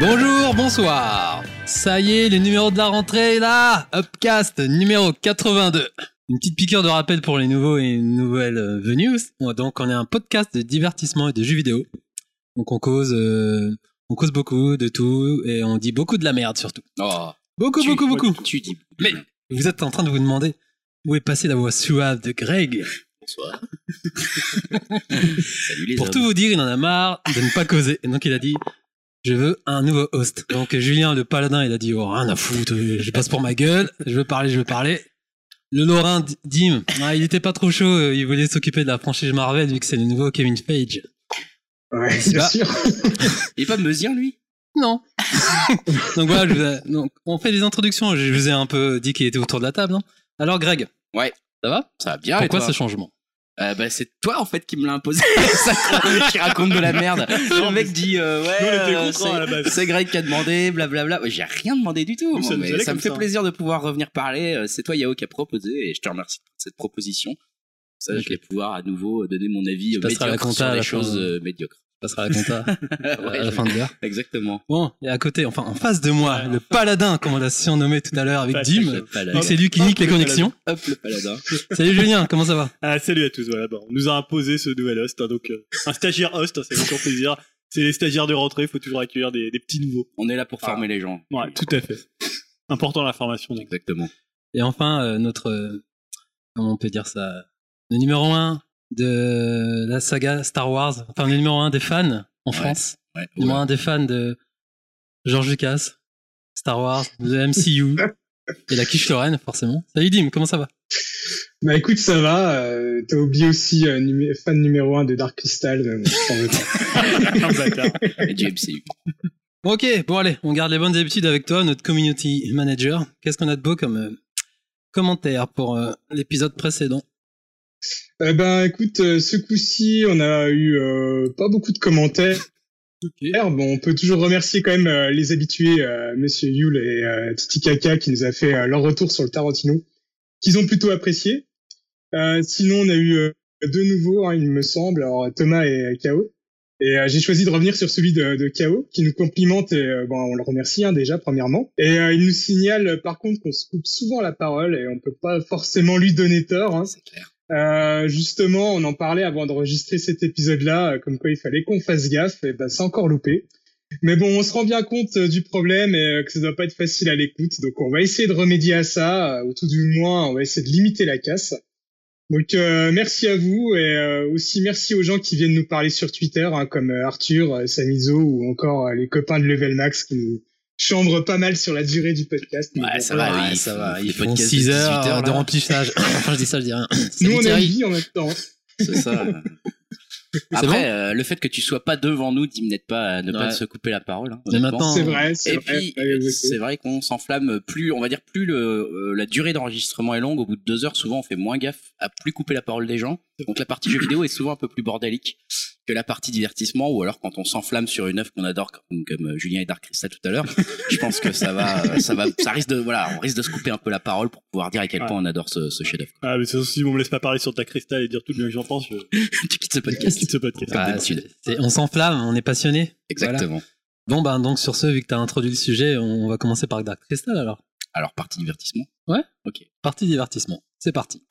Bonjour, bonsoir. Ça y est, le numéro de la rentrée est là. Upcast numéro 82. Une petite piqûre de rappel pour les nouveaux et nouvelles euh, venus. Bon, Donc, on est un podcast de divertissement et de jeux vidéo. Donc, on cause, euh, on cause beaucoup de tout et on dit beaucoup de la merde surtout. Oh, Beaucoup, tu- beaucoup, beaucoup. Tu dis. Mais vous êtes en train de vous demander où est passée la voix suave de Greg. Bonsoir. Salut les Pour hommes. tout vous dire, il en a marre de ne pas causer. Et donc il a dit, je veux un nouveau host. Donc Julien, le paladin, il a dit, oh, rien à foutre, je passe pour ma gueule, je veux parler, je veux parler. Le Lorrain, Dim, ah, il était pas trop chaud, euh, il voulait s'occuper de la franchise Marvel vu que c'est le nouveau Kevin Feige. Ouais, C'est sûr. Il est pas mesure lui? Non. donc voilà, je vous ai- donc, on fait des introductions, je vous ai un peu dit qu'il était autour de la table. hein. Alors Greg. Ouais. Ça va? Ça va bien. et Pourquoi toi? ce changement? Euh, bah, c'est toi en fait qui me l'a imposé. Ça, qui raconte de la merde. Le mec dit euh, ouais. Euh, c'est- Greg qui a demandé, blablabla. Ouais, J'ai rien demandé du tout. Ça mais ça me fait ça. plaisir de pouvoir revenir parler. Euh, C'est toi Yao qui a proposé et je te remercie pour cette proposition. Ça, je vais pouvoir à nouveau donner mon avis euh, médiocre sur les la choses euh, médiocres. Ça sera la compta Ouais, à la fin de l'heure. Exactement. Bon, et à côté, enfin en face de moi, le paladin, comme on l'a surnommé tout à l'heure avec Dim. Le paladin. Donc c'est lui qui nique les le connexions. Hop le paladin. Salut Julien, comment ça va? Ah, salut à tous, voilà. Bon, on nous a imposé ce nouvel host, hein, donc euh, un stagiaire host, hein, ça fait toujours plaisir. C'est les stagiaires de rentrée, il faut toujours accueillir des, des petits nouveaux. On est là pour former les gens. Ouais, tout à fait. Important la formation. donc. Exactement. Et enfin, euh, notre, euh, comment on peut dire ça, le numéro un de la saga Star Wars, enfin le numéro un des fans en Ouais. France, Ouais. le numéro un des fans de George Lucas, Star Wars, de MCU et la quiche Lorraine forcément. Salut Dim, comment ça va? Bah écoute, ça va. Euh, T'as oublié aussi euh, numé- fan numéro un de Dark Crystal. pas. Et du MCU. Ok, bon allez, on garde les bonnes habitudes avec toi, notre community manager. Qu'est-ce qu'on a de beau comme euh, commentaire pour euh, l'épisode précédent? Euh, ben écoute, euh, ce coup-ci, on a eu euh, pas beaucoup de commentaires. Bon, on peut toujours remercier quand même euh, les habitués, euh, Monsieur Yule et euh, Titi Kaka, qui nous a fait euh, leur retour sur le Tarantino, qu'ils ont plutôt apprécié. Euh, sinon, on a eu euh, deux nouveaux, hein, il me semble, alors Thomas et euh, K.O. Et euh, j'ai choisi de revenir sur celui de, de K.O. qui nous complimente et euh, bon, on le remercie hein, déjà premièrement. Et euh, il nous signale par contre qu'on se coupe souvent la parole et on peut pas forcément lui donner tort. Hein. C'est clair. Euh, justement, on en parlait avant d'enregistrer cet épisode-là, euh, comme quoi il fallait qu'on fasse gaffe, et ben c'est encore loupé. Mais bon, on se rend bien compte euh, du problème et euh, que ça doit pas être facile à l'écoute, donc on va essayer de remédier à ça, ou tout du moins, on va essayer de limiter la casse. Donc euh, merci à vous et aussi merci aux gens qui viennent nous parler sur Twitter, hein, comme Arthur, Samizo ou encore les copains de Level Max qui nous chambrent pas mal sur la durée du podcast. Mais Ouais, bon, ça voilà. va, Ouais, oui, ça faut- va, faut font podcasts 6 de 18 heures heures, de remplissage. enfin, je dis ça, je dis rien. Nous on une vie en même temps. C'est ça. Après, bon euh, le fait que tu sois pas devant nous, Dim n'aide pas à ne pas se couper la parole. hein, Mais maintenant, C'est vrai, c'est Et vrai. puis, c'est vrai qu'on s'enflamme plus, on va dire plus le, euh, la durée d'enregistrement est longue. Au bout de deux heures, souvent, on fait moins gaffe à plus couper la parole des gens. Donc la partie jeu vidéo est souvent un peu plus bordélique que la partie divertissement, ou alors quand on s'enflamme sur une œuvre qu'on adore, comme, comme euh, Julien et Dark Crystal tout à l'heure. je pense que ça va, euh, ça va, ça risque de, voilà, on risque de se couper un peu la parole pour pouvoir dire à quel Ouais. point on adore ce, ce chef-d'œuvre. Ah, mais c'est si on me laisse pas parler sur ta cristal et dire tout le bien que j'en pense, je tu quittes ce podcast. quitte ce podcast. Ah, c'est- on s'enflamme, on est passionné. Exactement. Bon, ben donc sur ce, vu que tu as introduit le sujet, on va commencer par Dark Crystal alors. Alors, partie divertissement. Partie divertissement. C'est parti.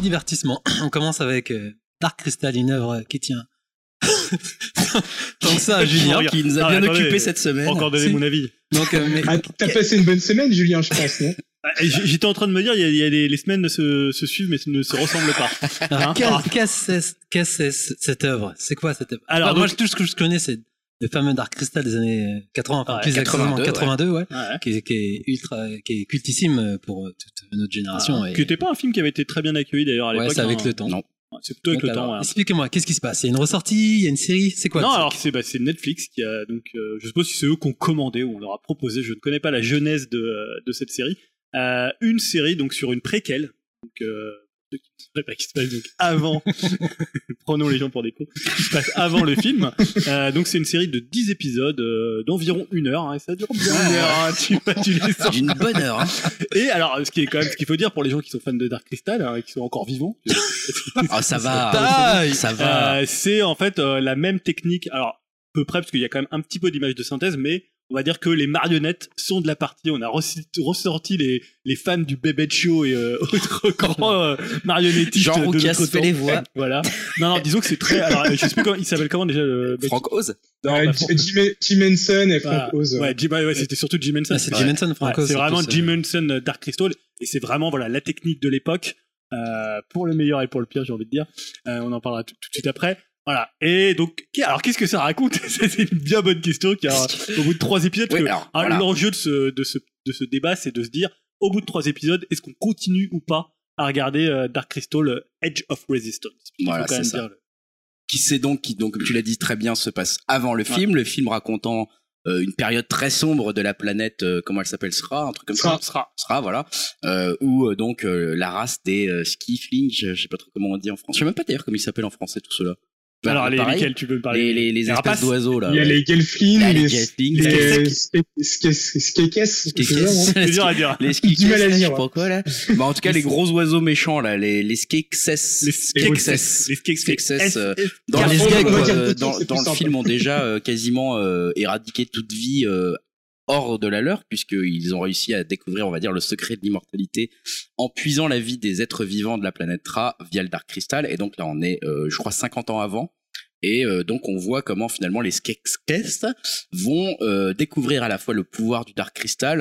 Divertissement. On commence avec euh, Dark Crystal, une œuvre qui tient. Tant que ça, à Julien. Qui nous a Ah, bien attendez, occupé cette semaine. Encore donné mon avis. Donc, euh, mais- Ah, t'as passé une bonne semaine, Julien, je pense, non? Ah, J'étais en train de me dire, il y a, il y a des, les semaines ne se, se suivent mais ne se ressemblent pas. Hein? qu'est-ce que c'est cette œuvre? C'est quoi cette œuvre? Alors, Alors, moi, donc- tout ce que je connais, c'est le fameux Dark Crystal des années 80, enfin, Ouais, plus exactement 82, 82, ouais, Ouais. qui, est, qui est ultra, qui est cultissime pour euh, toute notre génération. et- Qui était pas un film qui avait été très bien accueili d'ailleurs à ouais, l'époque. c'est avec hein. le temps. Non. C'est plutôt avec Donc, le temps. ouais. Expliquez-moi, qu'est-ce qui se passe? Il y a une ressortie, il y a une série, c'est quoi non, alors c'est bah, Netflix qui a donc euh, je suppose que c'est eux qui ont commandé ou on leur a proposé. Je ne connais pas la genèse de, euh, de cette série. Euh, une série donc sur une préquelle. Donc euh, ceux qui ne sauraient pas qui se passe donc avant, prenons les gens pour des cons, qui se passe avant le film. Euh, donc c'est une série de 10 épisodes euh, d'environ une heure, hein, et ça dure bien une heure, hein, tu, vois, tu les sens. D'une bonne heure. Hein. Et alors, ce qui est quand même, ce qu'il faut dire pour les gens qui sont fans de Dark Crystal, hein, et qui sont encore vivants, Ah, ça va. Taille Ça va. euh, c'est en fait euh, la même technique. Alors, peu près, parce qu'il y a quand même un petit peu d'image de synthèse, mais on va dire que les marionnettes sont de la partie. On a ressorti, les, les fans du Bébé Show et euh, autres grands euh, marionnettistes. Jean de Roucas fait temps. les voix. Voilà. Non, non, disons que c'est très. Alors, je sais plus comment il s'appelle comment déjà le. Frank Oz. Non, Euh, pas Jim, Frank- Jim- Jim Henson et Frank Voilà. Oz. Ouais, ouais, c'était surtout Jim Henson. Ah, c'est Ouais. Jim Henson, Ouais, Franco. c'est vraiment Jim Henson euh, Dark Crystal et c'est vraiment voilà la technique de l'époque euh, pour le meilleur et pour le pire j'ai envie de dire Euh, on en parlera tout, tout de suite après voilà. Et donc alors qu'est-ce que ça raconte c'est une bien bonne question car au bout de trois épisodes Oui, hein, voilà. l'enjeu de ce, de ce de ce débat c'est de se dire au bout de trois épisodes est-ce qu'on continue ou pas à regarder euh, Dark Crystal euh, Edge of Resistance? Voilà, c'est ça. le- qui sait donc qui donc comme tu l'as dit très bien se passe avant le film le film racontant euh, une période très sombre de la planète euh, comment elle s'appelle sera un truc comme Sra. ça. Sera sera voilà. Euh, où euh, donc euh, la race des euh, Skiflings je je sais pas trop comment on dit en français. Je sais même pas d'ailleurs comment ils s'appellent en français tout cela alors les, pareil, lesquels tu veux me parler les, les, les Les espèces rapaces d'oiseaux là Il y a ouais. les Gelflings, Ah, les les Gelflings, les les Skekes, Skekes, c'est ça, non Skekes. c'est dur à dire. les Du mal à Skekes, je dire, sais pas quoi là. Bah, en tout cas les gros oiseaux méchants là les les Skekes les Skekses. Les Skekses Skekses, dans le les dans, film ont déjà euh, quasiment euh, éradiqué toute vie euh, hors de la leur puisqu'ils ont réussi à découvrir on va dire le secret de l'immortalité en puisant la vie des êtres vivants de la planète Tra via le Dark Crystal et donc là on est euh, je crois 50 ans avant et euh, donc on voit comment finalement les Skekes vont euh, découvrir à la fois le pouvoir du Dark Crystal,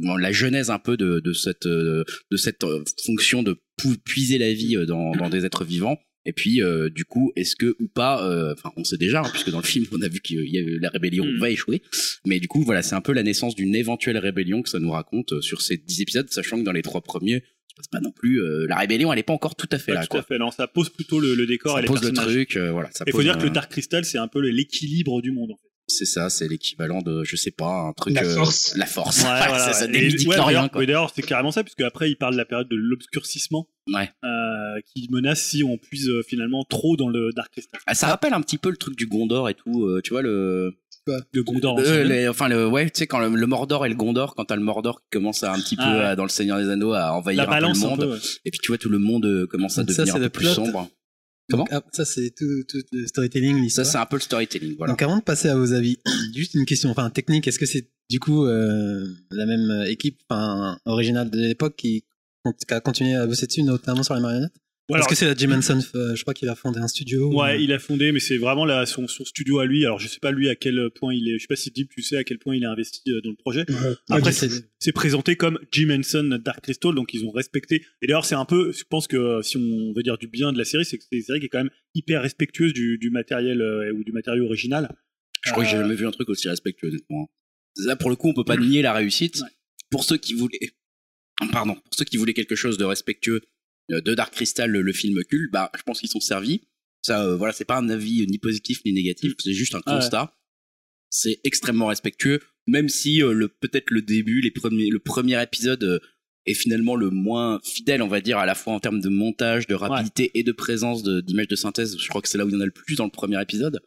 la genèse un peu de, cette de cette fonction de pu- puiser la vie dans des êtres vivants. Et puis euh, du coup, est-ce que ou pas, euh, enfin on sait déjà, hein, puisque dans le film on a vu que y a, la rébellion Mm. va échouer. Mais du coup voilà, c'est un peu la naissance d'une éventuelle rébellion que ça nous raconte euh, sur ces dix épisodes, sachant que dans les trois premiers, ça se passe pas non plus. euh, la rébellion, elle est pas encore tout à fait Pas là. tout à fait, non, ça pose plutôt le, le décor Ça et les pose le truc, euh, voilà. Ça Il faut dire que le Dark Crystal, c'est un peu l'équilibre du monde. En fait. C'est ça, c'est l'équivalent de, je sais pas, un truc. La euh, force. La force. Ouais, voilà, ça, ouais. des Et- midi ouais, d'ailleurs- quoi. c'est carrément ça, puisque après, il parle de la période de l'obscurcissement, Ouais. euh, qui menace si on puise euh, finalement trop dans le Dark Crystal. Ah, ça rappelle un petit peu le truc du Gondor et tout, euh, tu vois le. De Gondor. Euh, ancien. les- enfin le ouais, tu sais quand le, le Mordor et le Gondor, quand t'as le Mordor qui commence à un petit peu Ah, ouais. à- dans le Seigneur des Anneaux à envahir la un peu le un monde, peu. ouais. et puis tu vois tout le monde commence à Donc ça, devenir c'est un le peu plus plot. sombre. Comment Ah, ça, c'est tout, tout le storytelling, Ça c'est un peu le storytelling, voilà. Donc avant de passer à vos avis, juste une question, enfin technique, est-ce que c'est du coup euh, la même équipe, enfin originale de l'époque qui, qui a continué à bosser dessus, notamment sur les marionnettes? Alors, que c'est la Jim Henson, euh, je crois qu'il a fondé un studio Ouais, ou- il a fondé, mais c'est vraiment son, son studio à lui. Alors, je sais pas lui à quel point il est. Je sais pas si Deep, tu sais à quel point il est investi euh, dans le projet. Ouais. Après, Ouais, c'est présenté comme Jim Henson Dark Crystal, donc ils ont respecté. Et d'ailleurs, c'est un peu, je pense que euh, si on veut dire du bien de la série, c'est que c'est une série qui est quand même hyper respectueuse du, du matériel euh, ou du matériau original. Je crois que j'ai jamais vu un truc aussi respectueux, honnêtement. Là, pour le coup, on peut pas nier la réussite. Ouais. Pour ceux qui voulaient, pardon, pour ceux qui voulaient quelque chose de respectueux de Dark Crystal, le, le film culte, bah, je pense qu'ils sont servis. Ça, euh, voilà, c'est pas un avis euh, ni positif ni négatif, c'est juste un Ah ouais. constat. C'est extrêmement respectueux, même si euh, le peut-être le début, les premiers, le premier épisode euh, est finalement le moins fidèle, on va dire, à la fois en termes de montage, de rapidité et de présence d'images de, synthèse. Je crois que c'est là où il y en a le plus dans le premier épisode.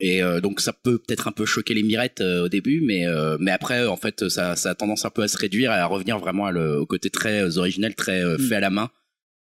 Et euh, donc ça peut peut-être un peu choquer les mirettes euh, au début, mais euh, mais après en fait ça, ça a tendance un peu à se réduire et à revenir vraiment à le- au côté très euh, originel, très euh, Mm. fait à la main.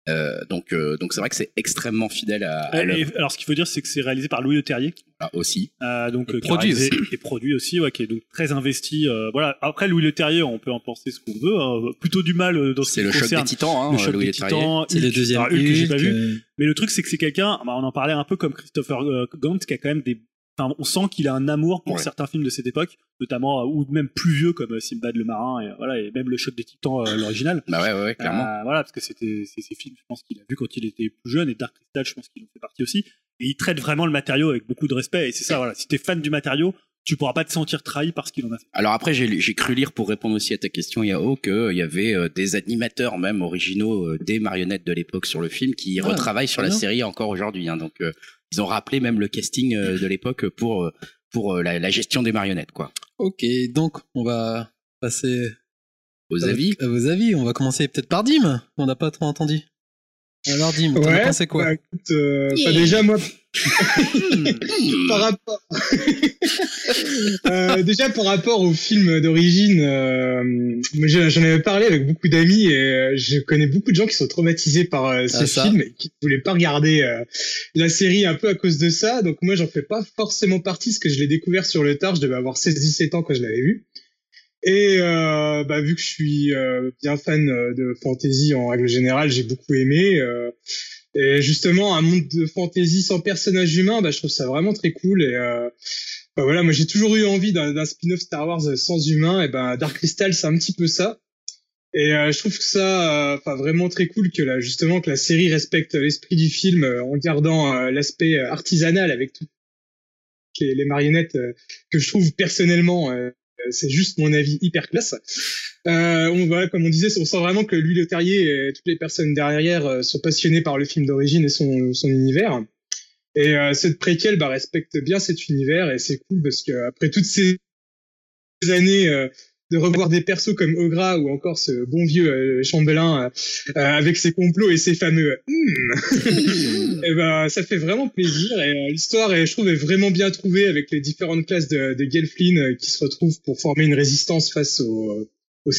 Euh, donc euh, donc c'est vrai que c'est extrêmement fidèle à, à Et- alors, ce qu'il faut dire, c'est que c'est réalisé par Louis Leterrier, Ah, aussi. euh, donc Et euh, qui a produit réalisé- et produit aussi, ouais, qui est donc très investi. euh, voilà. Après, Louis Leterrier, on peut en penser ce qu'on veut. hein. plutôt du mal euh, dans ce C'est qui le choc concerne des titans, hein, le choc Louis des titans. C'est le Hulk. deuxième Alors, Hulk que j'ai pas Hulk, vu. Mais le truc, c'est que c'est quelqu'un, bah, on en parlait un peu comme Christopher euh, Gant, qui a quand même des. Enfin, on sent qu'il a un amour pour Ouais. certains films de cette époque, notamment, euh, ou même plus vieux comme euh, Simbad le marin, et, euh, voilà, et même le choc des titans, euh, l'original. Bah ouais ouais, clairement. Euh, voilà, parce que c'était c'est ces films, je pense qu'il a vu quand il était plus jeune, et Dark Crystal, je pense qu'il en fait partie aussi. Et il traite vraiment le matériau avec beaucoup de respect, et c'est ça, voilà. Si t'es fan du matériau, tu pourras pas te sentir trahi par ce qu'il en a fait. Alors après, j'ai cru lire pour répondre aussi à ta question, Yao, qu'il y avait euh, des animateurs même originaux euh, des marionnettes de l'époque sur le film qui Ah, retravaillent sur la série encore aujourd'hui. hein. donc euh, ils ont rappelé même le casting euh, de l'époque pour euh, pour euh, la, la gestion des marionnettes, quoi. Ok, donc on va passer Aux à- avis à vos avis. On va commencer peut-être par Dim, on n'a pas trop entendu. Alors dis-moi, t'en as Ouais, pensé quoi bah, écoute, euh, bah, déjà moi par rapport Euh, déjà par rapport au film d'origine euh, j'en avais parlé avec beaucoup d'amis et euh, je connais beaucoup de gens qui sont traumatisés par euh, ces Ah, ça. films et qui ne voulaient pas regarder euh, la série un peu à cause de ça. Donc moi j'en fais pas forcément partie parce que je l'ai découvert sur le tard. Je devais avoir 16-17 ans quand je l'avais vu et euh, bah, vu que je suis euh, bien fan euh, de fantasy en règle générale j'ai beaucoup aimé euh, et justement, un monde de fantasy sans personnage humain, bah, je trouve ça vraiment très cool. Et euh, bah, voilà, moi j'ai toujours eu envie d'un spin-off Star Wars sans humain. Et ben Dark Crystal, c'est un petit peu ça. Et euh, je trouve que ça, euh, enfin vraiment très cool que là, justement, que la série respecte l'esprit du film euh, en gardant euh, l'aspect euh, artisanal avec toutes les, marionnettes euh, que je trouve personnellement. euh, c'est juste mon avis hyper classe. Euh, on voit, comme on disait, on sent vraiment que lui, le terrier et toutes les personnes derrière euh, sont passionnées par le film d'origine et son, univers. Et euh, cette préquelle bah, respecte bien cet univers et c'est cool parce que après toutes ces années euh, de revoir des persos comme Ogra ou encore ce bon vieux euh, chambellan euh, euh, avec ses complots et ses fameux hmm, et ben ça fait vraiment plaisir et l'histoire est, je trouve est vraiment bien trouvée avec les différentes classes de, de Gelflin qui se retrouvent pour former une résistance face au au.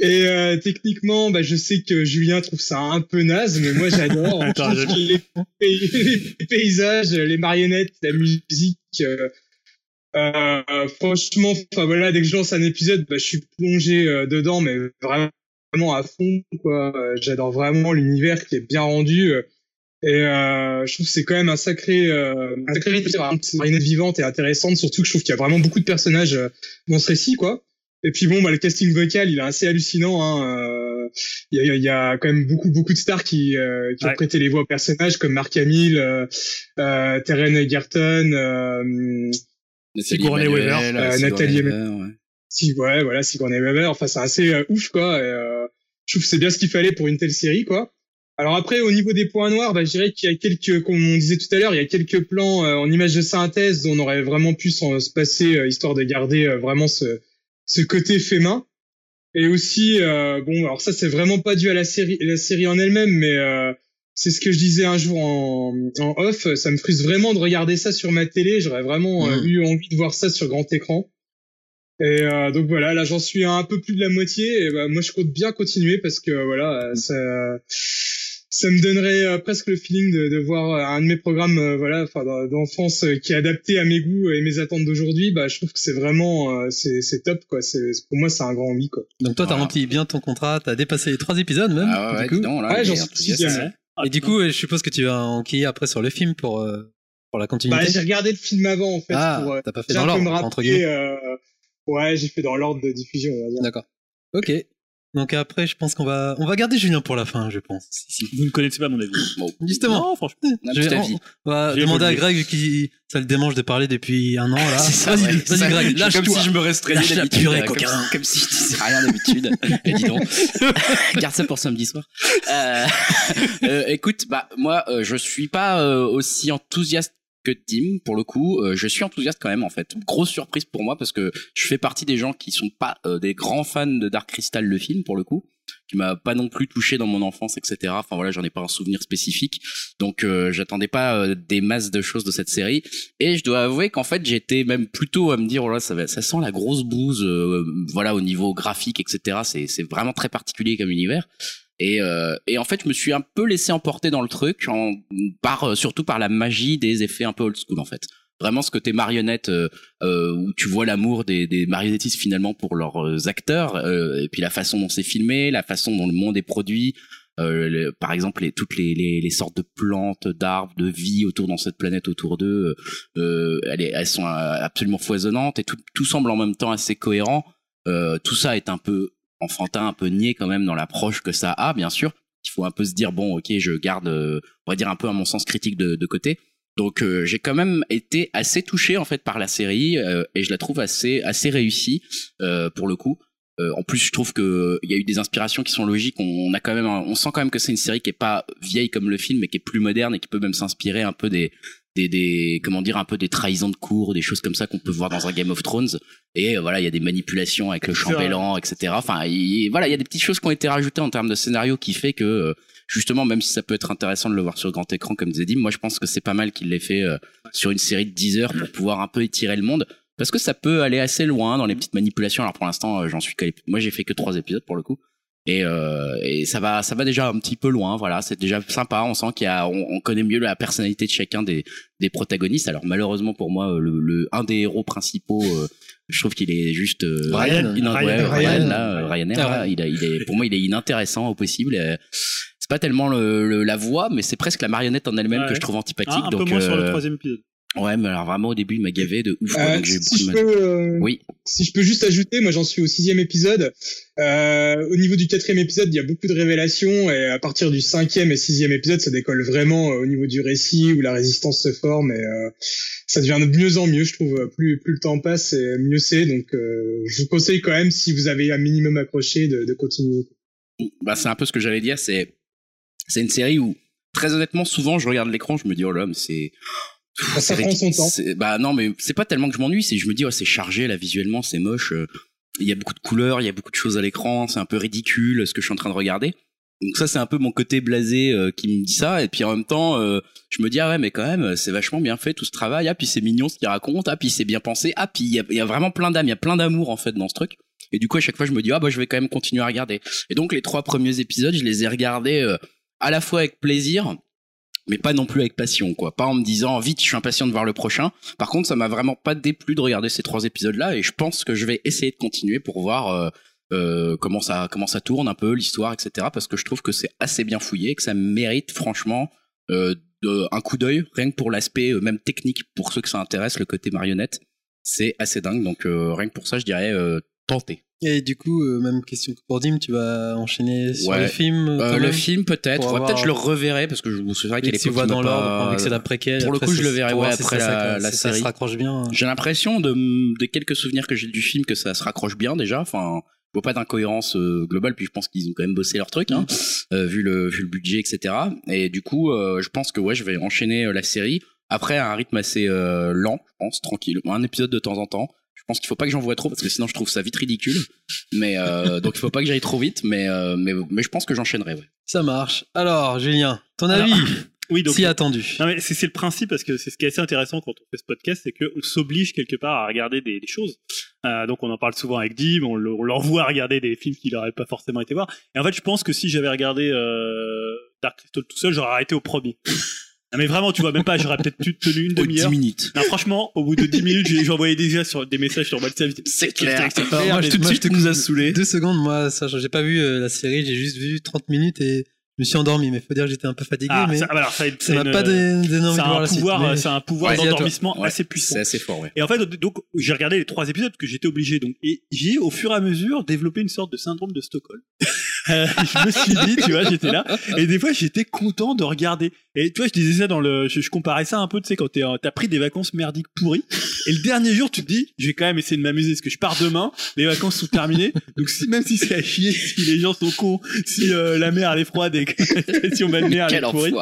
Et euh, techniquement, bah, je sais que Julien trouve ça un peu naze, mais moi j'adore. Les, les paysages, les marionnettes, la musique. euh, euh, franchement, enfin voilà, dès que je lance un épisode, bah, je suis plongé euh, dedans, mais vraiment à fond. quoi. Euh, J'adore vraiment l'univers qui est bien rendu. euh, et euh, je trouve que c'est quand même un sacré, euh, un sacré une vivante et intéressante. Surtout que je trouve qu'il y a vraiment beaucoup de personnages dans ce récit, quoi. Et puis bon, bah, le casting vocal, il est assez hallucinant. Hein. euh, Il y, a, il y a quand même beaucoup, beaucoup de stars qui, euh, qui ont prêté les voix aux personnages, comme Mark Hamill, euh, Terren Egerton, euh, Sigourney Weaver, euh, Nathalie si, ouais, voilà, Sigourney Weaver. Enfin, c'est assez euh, ouf, quoi. Et, euh, je trouve que c'est bien ce qu'il fallait pour une telle série, quoi. Alors après, au niveau des points noirs, bah, je dirais qu'il y a quelques, comme on disait tout à l'heure, il y a quelques plans euh, en images de synthèse dont on aurait vraiment pu s'en- se passer, euh, histoire de garder euh, vraiment ce, ce côté fait main. Et aussi, euh, bon, alors ça, c'est vraiment pas dû à la série, la série en elle-même, mais euh, c'est ce que je disais un jour en, en off. Ça me frustre vraiment de regarder ça sur ma télé. J'aurais vraiment euh, eu envie de voir ça sur grand écran. Et euh, donc voilà, là j'en suis à un peu plus de la moitié. Et bah, moi je compte bien continuer parce que voilà, euh, ça, ça me donnerait euh, presque le feeling de, de voir euh, un de mes programmes, euh, voilà, d'enfance euh, qui est adapté à mes goûts et mes attentes d'aujourd'hui. Bah je trouve que c'est vraiment, euh, c'est c'est top quoi. C'est pour moi c'est un grand oui quoi. Donc toi, t'as Voilà. rempli bien ton contrat, t'as dépassé les trois épisodes même. Ah ouais, ouais, j'en suis Et du coup, je suppose que tu vas enquiller après sur le film pour euh, pour la continuité. Bah j'ai regardé le film avant en fait ah, pour euh, t'as pas fait dans l'ordre entre guillemets. Euh, ouais, j'ai fait dans l'ordre de diffusion. On va dire. D'accord. Ok. Donc après, je pense qu'on va on va garder Julien pour la fin, je pense. Si, si. Vous ne connaissez pas mon avis. Justement. Non, franchement. Je vais- on va demander à. Greg vu qu'il ça le démange de parler depuis un an là. C'est ça, vas-y, ouais. vas-y Greg, Comme lâche-toi. si je me restreignais Lâche la d'habitude. purée, euh, comme, coquin. si- comme si je disais rien d'habitude. Et dis donc. Garde ça pour samedi soir. Euh, euh, écoute, bah, moi, euh, je suis pas euh, aussi enthousiaste que Tim, pour le coup. Euh, je suis enthousiaste quand même, en fait. Grosse surprise pour moi parce que je fais partie des gens qui sont pas euh, des grands fans de Dark Crystal, le film, pour le coup qui m'a pas non plus touché dans mon enfance, etc. Enfin voilà, j'en ai pas un souvenir spécifique, donc euh, j'attendais pas euh, des masses de choses de cette série. Et je dois avouer qu'en fait, j'étais même plutôt à me dire, ça, va- ça sent la grosse bouse, euh, voilà, au niveau graphique, etc. C'est vraiment très particulier comme univers. Et, euh, et en fait, je me suis un peu laissé emporter dans le truc, en, par euh, surtout par la magie des effets un peu old school en fait. Vraiment ce côté marionnette euh, euh, où tu vois l'amour des, des marionnettistes finalement pour leurs euh, acteurs, et puis la façon dont c'est filmé, la façon dont le monde est produit. Le- par exemple, les, toutes les, les, les sortes de plantes, d'arbres, de vie autour dans cette planète autour d'eux, elles, elles sont absolument foisonnantes et tout, tout semble en même temps assez cohérent. Tout ça est un peu enfantin, un peu niais quand même dans l'approche que ça a, bien sûr. Il faut un peu se dire bon, ok, je garde, euh, on va dire un peu à mon sens critique de, côté. Donc euh, j'ai quand même été assez touché en fait par la série euh, et je la trouve assez assez réussie pour le coup. En plus, je trouve que il y a eu des inspirations qui sont logiques. On, a quand même, on sent quand même que c'est une série qui est pas vieille comme le film, mais qui est plus moderne et qui peut même s'inspirer un peu des des, des comment dire un peu des trahisons de cours, des choses comme ça qu'on peut voir dans un Game of Thrones. Et euh, voilà, il y a des manipulations avec le chambellan, etc. Enfin, il- voilà, il y a des petites choses qui ont été rajoutées en termes de scénario qui fait que euh, justement, même si ça peut être intéressant de le voir sur grand écran, comme disait Dim, moi je pense que c'est pas mal qu'il l'ait fait euh, sur une série de 10 heures pour pouvoir un peu étirer le monde. Parce que ça peut aller assez loin dans les petites manipulations. Alors pour l'instant, j'en suis qu'à moi j'ai fait que trois épisodes pour le coup. Et, euh, et ça va, ça va déjà un petit peu loin. Voilà, c'est déjà sympa. On sent qu'il y a, on, on connaît mieux la personnalité de chacun des, des protagonistes. Alors malheureusement pour moi, le, le un des héros principaux, euh, je trouve qu'il est juste euh, Ryan. il- Ryan. ouais, Ryan. Ryan, là, Ryanair, Ah, là, ouais. il, a- il est, pour moi, il est inintéressant au possible. C'est pas tellement le, le- la voix, mais c'est presque la marionnette en elle-même Ouais. que je trouve antipathique. Un, un peu donc, moins sur le euh, troisième épisode. Ouais, mais alors vraiment au début, il m'a gavé de ouf. Euh, si, je peux, euh, Oui. si je peux juste ajouter, moi j'en suis au sixième épisode. Euh, au niveau du quatrième épisode, il y a beaucoup de révélations et à partir du cinquième et sixième épisode, ça décolle vraiment euh, au niveau du récit où la résistance se forme et euh, ça devient de mieux en mieux, je trouve. Plus plus le temps passe, et mieux c'est. Donc euh, je vous conseille quand même, si vous avez un minimum accroché, de, de continuer. bah, c'est un peu ce que j'allais dire. C'est c'est une série où très honnêtement, souvent je regarde l'écran, je me dis oh là, mais c'est Ça c'est prend son temps. Bah non, mais c'est pas tellement que je m'ennuie, c'est je me dis oh c'est chargé là visuellement, c'est moche. euh, Il y a beaucoup de couleurs, il y a beaucoup de choses à l'écran, c'est un peu ridicule ce que je suis en train de regarder. Donc ça c'est un peu mon côté blasé euh, qui me dit ça et puis en même temps euh, je me dis ah ouais mais quand même c'est vachement bien fait tout ce travail ah puis c'est mignon ce qu'il raconte ah puis c'est bien pensé ah puis il y a, il y a vraiment plein d'âme il y a plein d'amour en fait dans ce truc et du coup à chaque fois je me dis ah bah je vais quand même continuer à regarder et donc les trois premiers épisodes je les ai regardés euh, à la fois avec plaisir mais pas non plus avec passion quoi. Pas en me disant vite je suis impatient de voir le prochain. Par contre ça m'a vraiment pas déplu de regarder ces trois épisodes là et je pense que je vais essayer de continuer pour voir euh, euh, comment ça tourne un peu l'histoire etc parce que je trouve que c'est assez bien fouillé que ça mérite franchement euh, un coup d'œil rien que pour l'aspect même technique pour ceux que ça intéresse le côté marionnette. C'est assez dingue donc rien que pour ça je dirais tenter Et du coup, euh, même question que pour Dim, tu vas enchaîner sur Ouais. le film euh, Euh, le film peut-être avoir- peut-être je le reverrai parce que je qu'à que tu l'époque vois dans l'ordre, c'est la préquelle. Pour le coup, je le verrai, ouais, après ça, la- série. Ça se raccroche bien. J'ai l'impression de, des quelques souvenirs que j'ai du film que ça se raccroche bien déjà. Enfin, je vois pas d'incohérence euh, globale. Puis je pense qu'ils ont quand même bossé leur truc, hein, euh, vu le vu le budget, etc. Et du coup, euh, je pense que ouais, je vais enchaîner euh, la série après à un rythme assez euh, lent, je pense, tranquille, un épisode de temps en temps. Je pense qu'il faut pas que j'en vois trop parce que sinon je trouve ça vite ridicule. Mais euh, donc il faut pas que j'aille trop vite. Mais euh, mais mais je pense que j'enchaînerai. Ouais. Ça marche. Alors, Julien, ton Alors, avis Oui, donc si attendu. Non mais c'est c'est le principe parce que c'est ce qui est assez intéressant quand on fait ce podcast, c'est qu'on s'oblige quelque part à regarder des, des choses. Euh, donc on en parle souvent avec Dim, on le- on l'envoie à regarder des films qu'il n'aurait pas forcément été voir. Et en fait, je pense que si j'avais regardé euh, Dark Crystal tout seul, j'aurais arrêté au premier. Non mais vraiment, tu vois, même pas, j'aurais peut-être tenu une Au 10 demi-heure. minutes. Non, franchement, au bout de 10 minutes, j'ai- j'envoyais déjà sur des messages sur WhatsApp. C'est clair. Moi, je- tout de suite, je te tu nous as saoulé. Deux secondes, moi, ça, j'ai pas vu euh, la série, j'ai juste vu 30 minutes et je me suis endormi. Mais faut dire que j'étais un peu fatigué, Ah, mais ça, alors, ça, ça m'a pas a suite. pouvoir, mais- a un pouvoir d'endormissement Ouais, assez puissant. C'est assez fort. Ouais. Et en fait, donc, j'ai regardé les trois épisodes parce que j'étais obligé. Donc, et j'ai au fur et à mesure développé une sorte de syndrome de Stockholm. Euh, je me suis dit, tu vois, j'étais là. Et des fois, j'étais content de regarder. Et tu vois, je disais ça dans le, je, je comparais ça un peu, tu sais, quand t'as pris des vacances merdiques pourries. Et le dernier jour, tu te dis, je vais quand même essayer de m'amuser parce que je pars demain. Les vacances sont terminées. Donc, si, même si c'est à chier, si les gens sont cons, si euh, la mer elle est froide et que la situation balnéaire elle Quel est pourrie.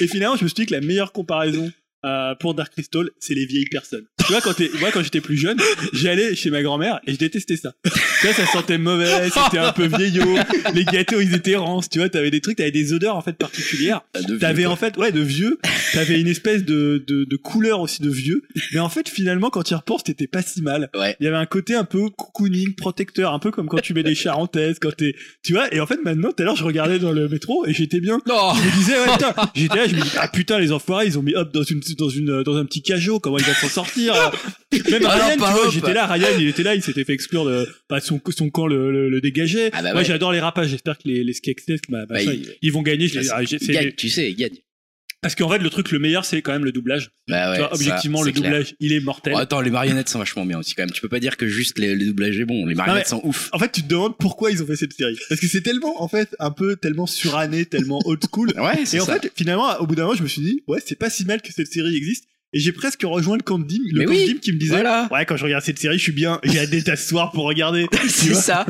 Et finalement, je me suis dit que la meilleure comparaison euh, pour Dark Crystal, c'est les vieilles personnes. Tu vois, quand moi, quand j'étais plus jeune, j'allais chez ma grand-mère et je détestais ça. Tu vois, ça sentait mauvais, c'était un peu vieillot. Les gâteaux, ils étaient rances. Tu vois, t'avais des trucs, t'avais des odeurs en fait particulières. Vieux, T'avais en fait, ouais, de vieux. T'avais une espèce de, de, de couleur aussi de vieux. Mais en fait, finalement, quand tu y repenses, t'étais pas si mal. Ouais. Il y avait un côté un peu cocooning, protecteur, un peu comme quand tu mets des charentaises, quand t'es, tu vois. Et en fait, maintenant, tout à l'heure, je regardais dans le métro et j'étais bien. Non. Je me disais, ouais, putain, j'étais là, je me dis, ah putain, les enfoirés, ils ont mis Hop dans une, dans une, dans un petit cajot, comment il va s'en sortir? Même Ah non, Ryan, tu vois, j'étais là, Ryan, il était là, il s'était fait exclure de, bah, son, son camp le, le, le dégageait. Ah bah Moi, ouais. j'adore les rapages, j'espère que les, les Skeksis, bah, Bah, ils, ils vont gagner, je les, Ah, tu sais, il gagne. Parce qu'en fait, le truc, le meilleur, c'est quand même le doublage. Bah ouais, tu vois, objectivement, le clair. doublage, il est mortel. Oh, attends, les marionnettes sont vachement bien aussi quand même. Tu peux pas dire que juste les doublages est bon. Les marionnettes sont ouf. En fait, tu te demandes pourquoi ils ont fait cette série. Parce que c'est tellement, en fait, un peu tellement suranné, tellement old school. Ouais, c'est Et en ça. fait, finalement, au bout d'un moment, je me suis dit, ouais, c'est pas si mal que cette série existe. Et j'ai presque rejoint le camp de Dim, le camp oui, de Dim qui me disait Voilà. Ouais, quand je regarde cette série, je suis bien, j'ai un détassoir pour regarder. C'est ça.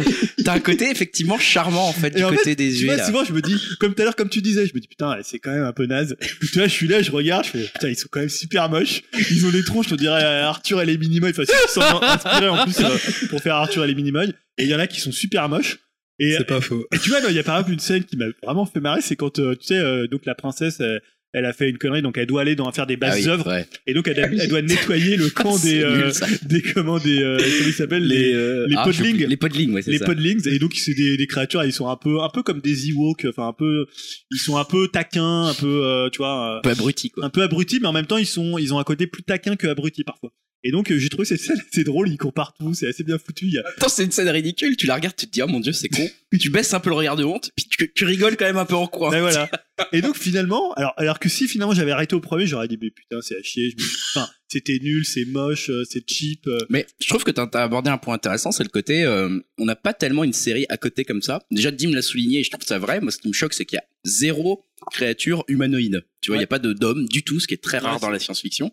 T'as un côté effectivement charmant en fait Et du en côté fait, des Tu yeux vois, souvent, je me dis, comme tout à l'heure, comme tu disais, je me dis, putain, c'est quand même un peu naze. tu vois, je suis là, je regarde, je fais, putain, ils sont quand même super moches. Ils ont des tronches, je te dirais, euh, Arthur et les Minimoys. Enfin, ils sont inspirés en plus euh, pour faire Arthur et les Minimoys. Et il y en a qui sont super moches. Et, C'est pas faux. et tu vois, non, il y a par exemple une scène qui m'a vraiment fait marrer, c'est quand, euh, tu sais, euh, donc la princesse, euh, elle a fait une connerie, donc elle doit aller dans faire des Ah basses oui, œuvres, ouais. et donc elle, Ah doit nettoyer le camp des, euh, nul, des comment des, euh, comment ils s'appellent les, euh, les ah, je sais podlings. plus. Les podlings, ouais, c'est les ça. podlings et donc c'est des, des créatures ils sont un peu un peu comme des Ewoks enfin un peu ils sont un peu taquins un peu euh, tu vois euh, Un peu abruti quoi. un peu abrutis mais en même temps ils sont ils ont un côté plus taquin que abruti parfois et donc euh, j'ai trouvé cette scène assez drôle ils courent partout c'est assez bien foutu y a Attends, c'est une scène ridicule. Tu la regardes, tu te dis, oh mon dieu, c'est con. Puis tu baisses un peu le regard de honte, puis tu, tu rigoles quand même un peu en coin. Ouais, voilà. Et donc finalement, alors, alors que si finalement j'avais arrêté au premier, j'aurais dit mais putain c'est à chier. Je me... Enfin, c'était nul, c'est moche, euh, c'est cheap. euh. Mais je trouve que t'as as abordé un point intéressant, c'est le côté, euh, on n'a pas tellement une série à côté comme ça. Déjà, Dim l'a souligné, et je trouve ça vrai. Moi, ce qui me choque, c'est qu'il y a zéro créature humanoïde. Tu vois, il Ouais. y a pas de d'homme du tout, ce qui est très rare Ouais, dans la science-fiction.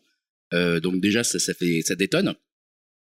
Euh, donc déjà, ça, ça fait, ça détonne.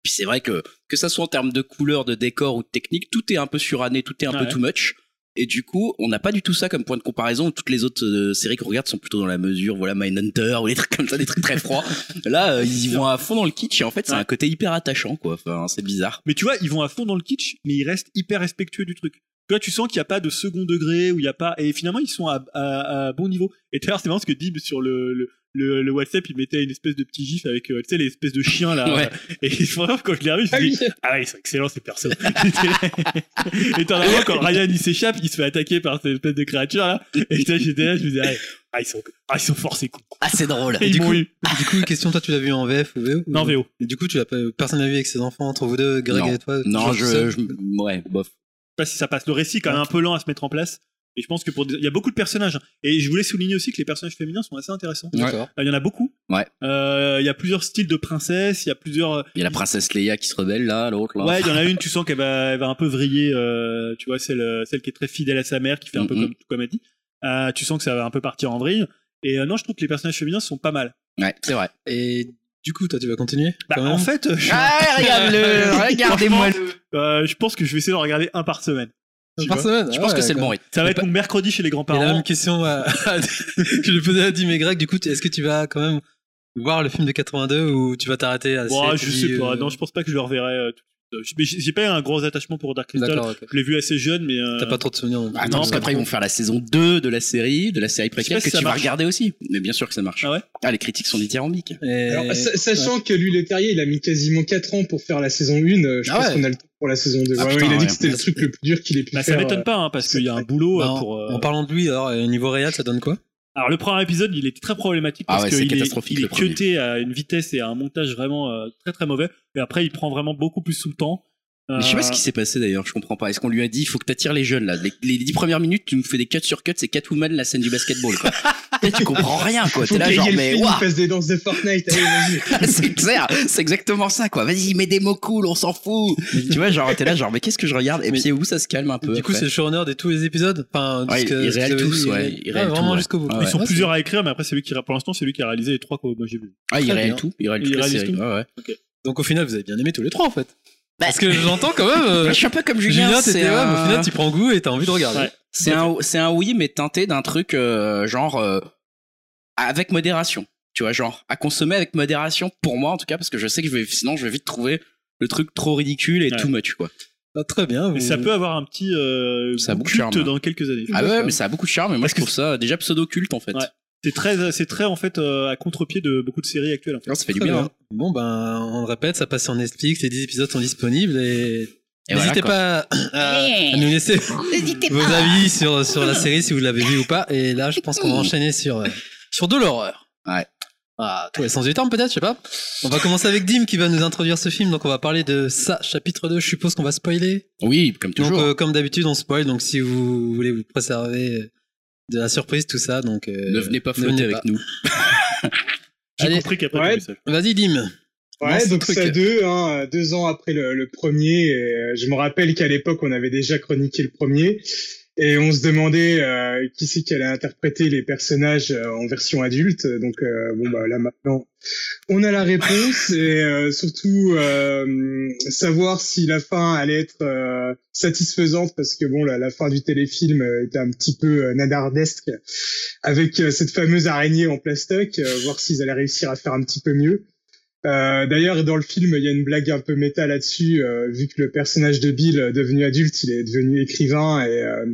Puis c'est vrai que que ça soit en termes de couleur, de décor ou de technique, tout est un peu suranné, tout est un Ouais. peu too much. Et du coup, on n'a pas du tout ça comme point de comparaison. Toutes les autres euh, séries qu'on regarde sont plutôt dans la mesure, voilà, Mindhunter ou des trucs comme ça, des trucs très froids. Là, euh, ils y vont à fond dans le kitsch et en fait, c'est Ouais. un côté hyper attachant, quoi. Enfin, c'est bizarre. Mais tu vois, ils vont à fond dans le kitsch, mais ils restent hyper respectueux du truc. Tu vois, tu sens qu'il n'y a pas de second degré, où il y a pas, et finalement ils sont à, à, à bon niveau. Et d'ailleurs, c'est marrant parce que Dib sur le, le, le, le WhatsApp, il mettait une espèce de petit gif avec, euh, tu sais, les espèces de chiens là. Ouais. Et vraiment, quand je l'ai revu, je Ah me suis oui. dit, ah ouais, ils sont excellents ces persos. et t'en as quand Ryan il s'échappe, il se fait attaquer par cette espèce de créature là. Et j'étais là, je me disais, ah, ah, ils sont, ah, ils sont forts, ces cons. Ah, c'est drôle. Et du coup- eu. Du coup, question, toi, tu l'as vu en VF ou VO Non, VO. Et du coup, tu l'as pas, personne l'a vu avec ses enfants, entre vous deux, Greg Non. et toi Non, je, je- ouais, bof. sais pas si ça passe. Le récit quand même un peu lent à se mettre en place. Et je pense que pour des- il y a beaucoup de personnages. Et je voulais souligner aussi que les personnages féminins sont assez intéressants. D'accord. Euh, Il y en a beaucoup. Ouais. Euh, Il y a plusieurs styles de princesses. Il y a plusieurs. Il y a la princesse Leia qui se rebelle là, l'autre là. Ouais, il y en a une. Tu sens qu'elle va, elle va un peu vriller. euh, tu vois, celle, euh, celle qui est très fidèle à sa mère, qui fait un peu Mhm. comme, comme elle dit. Euh, tu sens que ça va un peu partir en vrille. Et euh, non, je trouve que les personnages féminins sont pas mal. Ouais, c'est vrai. Et du coup, toi, tu vas continuer Bah, quand même? en fait, euh, je, Ah, regarde-le, regardez-moi le. euh, je pense que je vais essayer d'en regarder un par semaine. Par semaine Je pense que c'est le bon rythme. Ça va être mon mercredi chez les Et la grands-parents. même question à- je posais à Dim et Greg, du coup, est-ce que tu vas quand même voir le film de 82 ou tu vas t'arrêter à Bon, je sais pas. euh, Non, je pense pas que je le reverrai. euh, tout de suite. Euh, Mais j'ai pas un gros attachement pour Dark Crystal. Je l'ai vu assez jeune, mais. euh, T'as pas trop de souvenirs non plus. Ah, Non, parce qu'après ils vont faire la saison 2 de la série, de la série préquelle que si tu vas regarder aussi. Mais bien sûr que ça marche. Ah ouais? Ah, les critiques sont dithyrambiques. Et- Alors, sa- sachant que lui, le Terrier, il a mis quasiment 4 ans pour faire la saison 1, euh, je Ah pense ouais. qu'on a le temps pour la saison 2. Ah, Ouais, putain, ouais, il a dit ouais. que c'était le truc le plus dur qu'il ait pu Bah, faire. ça m'étonne euh, pas, hein, parce c'est qu'il y a un boulot euh, Bah, en- pour. euh, En parlant de lui, alors, euh, niveau réel, ça donne quoi? Alors le premier épisode, il était très problématique Ah parce ouais, c'est qu'il est, il est cuté à une vitesse et à un montage vraiment euh, très très mauvais. Et après, il prend vraiment beaucoup plus sous le temps. Mais je sais pas ce Euh, qui s'est passé d'ailleurs, je comprends pas. Est-ce qu'on lui a dit, il faut que t'attires les jeunes là? Les, 10 premières minutes, tu nous fais des cuts sur cuts, c'est Catwoman, la scène du basketball quoi. Et tu comprends rien quoi. T'es là genre, mais film, fasse des danses de Fortnite. Allez, vas-y. c'est clair, c'est exactement ça quoi. Vas-y, mets des mots cool, on s'en fout. tu vois, genre t'es là genre, mais qu'est-ce que je regarde? Et Mais- puis où ça se calme un peu. Du coup, c'est le showrunner de tous les épisodes? Enfin, Ouais, que- il ce que réalise tu avais tous, ouais, il- il Ah, réalise vraiment ouais. jusqu'au bout. Ah Ils sont Ouais, plusieurs à écrire, mais après, c'est lui qui, pour l'instant, c'est lui qui a réalisé les trois que moi j'ai vus. Ah, il réalise tout, il réalise tout. Ouais, ouais. c'est- Donc au final, vous avez bien aimé tous les trois en fait. Bah, Parce que j'entends quand même. euh, je suis un peu comme Julien. Julien, ouais, au final, tu prends goût et t'as envie de regarder. Ouais. C'est un, c'est un oui, mais teinté d'un truc euh, genre euh, avec modération. Tu vois, genre à consommer avec modération pour moi en tout cas, parce que je sais que je vais, sinon je vais vite trouver le truc trop ridicule et Ouais. too much quoi. Ah, très bien. Mais vous- ça peut avoir un petit euh, Ça a beaucoup de charme. dans quelques années. Ah ouais, mais ça a beaucoup de charme. Et moi Parce je que trouve ça déjà pseudo culte en fait. C'est très, c'est très en fait euh, à contre-pied de beaucoup de séries actuelles. En fait. Non, ça fait du bien. bien. hein. Bon, ben, on le répète, ça passe sur Netflix, les 10 épisodes sont disponibles et. Et N'hésitez voilà, pas à, à nous laisser vos avis sur, sur la série si vous l'avez vue ou pas. Et là, je pense qu'on va enchaîner sur, euh, sur de l'horreur. Ouais. Ah, tous les sens du terme peut-être, je sais pas. On va commencer avec Dim qui va nous introduire ce film. Donc on va parler de ça, chapitre 2. Je suppose qu'on va spoiler. Oui, comme Donc toujours. euh, comme d'habitude, on spoil. Donc si vous voulez vous préserver de la surprise, tout ça, donc... euh, ne venez pas ne flotter venez avec pas. nous. J'ai Allez. compris qu'après Ouais. Vas-y Dim. Ouais, donc ça deux, hein, deux ans après le, le premier. et, euh, je me rappelle qu'à l'époque, on avait déjà chroniqué le premier. Et on se demandait euh, qui c'est qui allait interpréter les personnages euh, en version adulte. Donc euh, bon bah là maintenant, on a la réponse et euh, surtout euh, savoir si la fin allait être euh, satisfaisante parce que bon la, la fin du téléfilm était un petit peu nadardesque avec cette fameuse araignée en plastoc. voir s'ils allaient réussir à faire un petit peu mieux. Euh, D'ailleurs, dans le film, il y a une blague un peu méta là-dessus, euh, vu que le personnage de Bill, devenu adulte, il est devenu écrivain et euh,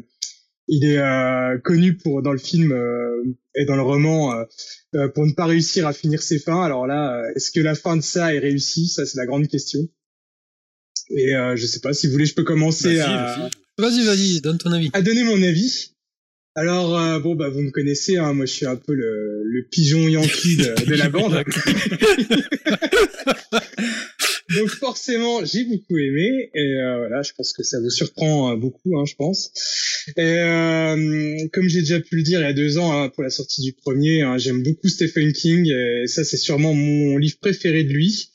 il est euh, connu pour dans le film euh, et dans le roman euh, pour ne pas réussir à finir ses fins. Alors là, est-ce que la fin de ça est réussie? Ça, c'est la grande question. Et je sais pas si vous voulez, je peux commencer à. Vas-y, vas-y, donne ton avis. À donner mon avis. Alors bon bah vous me connaissez, hein, moi je suis un peu le, le pigeon yankee de, de la bande. Donc forcément, j'ai beaucoup aimé et euh, voilà, je pense que ça vous surprend euh, beaucoup, hein, je pense. Et euh, comme j'ai déjà pu le dire il y a deux ans hein, pour la sortie du premier, hein, j'aime beaucoup Stephen King et ça c'est sûrement mon livre préféré de lui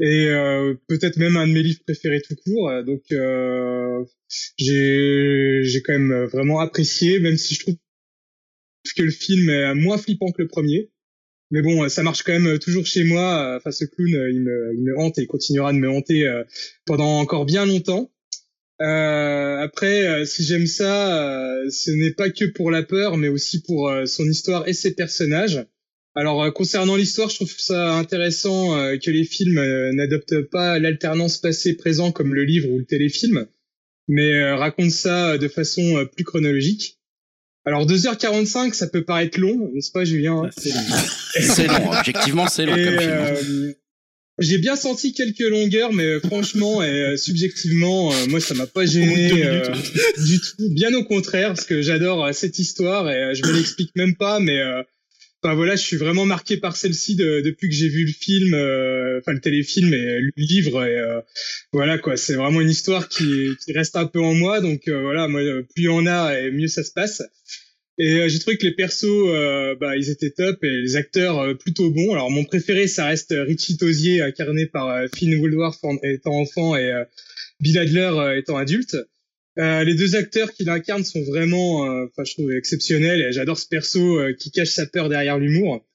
et euh, peut-être même un de mes livres préférés tout court. Donc euh, j'ai j'ai quand même vraiment apprécié, même si je trouve que le film est moins flippant que le premier. Mais bon, ça marche quand même toujours chez moi. Enfin, ce clown, il me, il me hante et il continuera de me hanter euh, pendant encore bien longtemps. Euh, après, euh, si j'aime ça, ce n'est pas que pour la peur, mais aussi pour son histoire et ses personnages. Alors, concernant l'histoire, je trouve ça intéressant que les films n'adoptent pas l'alternance passé-présent comme le livre ou le téléfilm, mais racontent ça de façon plus chronologique. Alors 2h45, ça peut paraître long, n'est-ce pas Julien C'est long. objectivement c'est long comme film. Euh, j'ai bien senti quelques longueurs, mais euh, franchement et euh, subjectivement, moi ça m'a pas gêné du tout. Bien au contraire, parce que j'adore cette histoire et je me l'explique même pas, mais enfin voilà, je suis vraiment marqué par celle-ci depuis que j'ai vu le film, enfin le téléfilm et le livre. Et voilà quoi, c'est vraiment une histoire qui, qui, reste un peu en moi. Donc voilà, moi plus il y en a et mieux ça se passe. Et euh, j'ai trouvé que les persos, euh, bah, ils étaient top et les acteurs euh, plutôt bons. Alors mon préféré, ça reste Richie Tosier, incarné par Finn Wolfhard étant enfant et Bill Adler étant adulte. Les deux acteurs qui l'incarnent sont vraiment, enfin je trouve exceptionnels. J'adore ce perso qui cache sa peur derrière l'humour.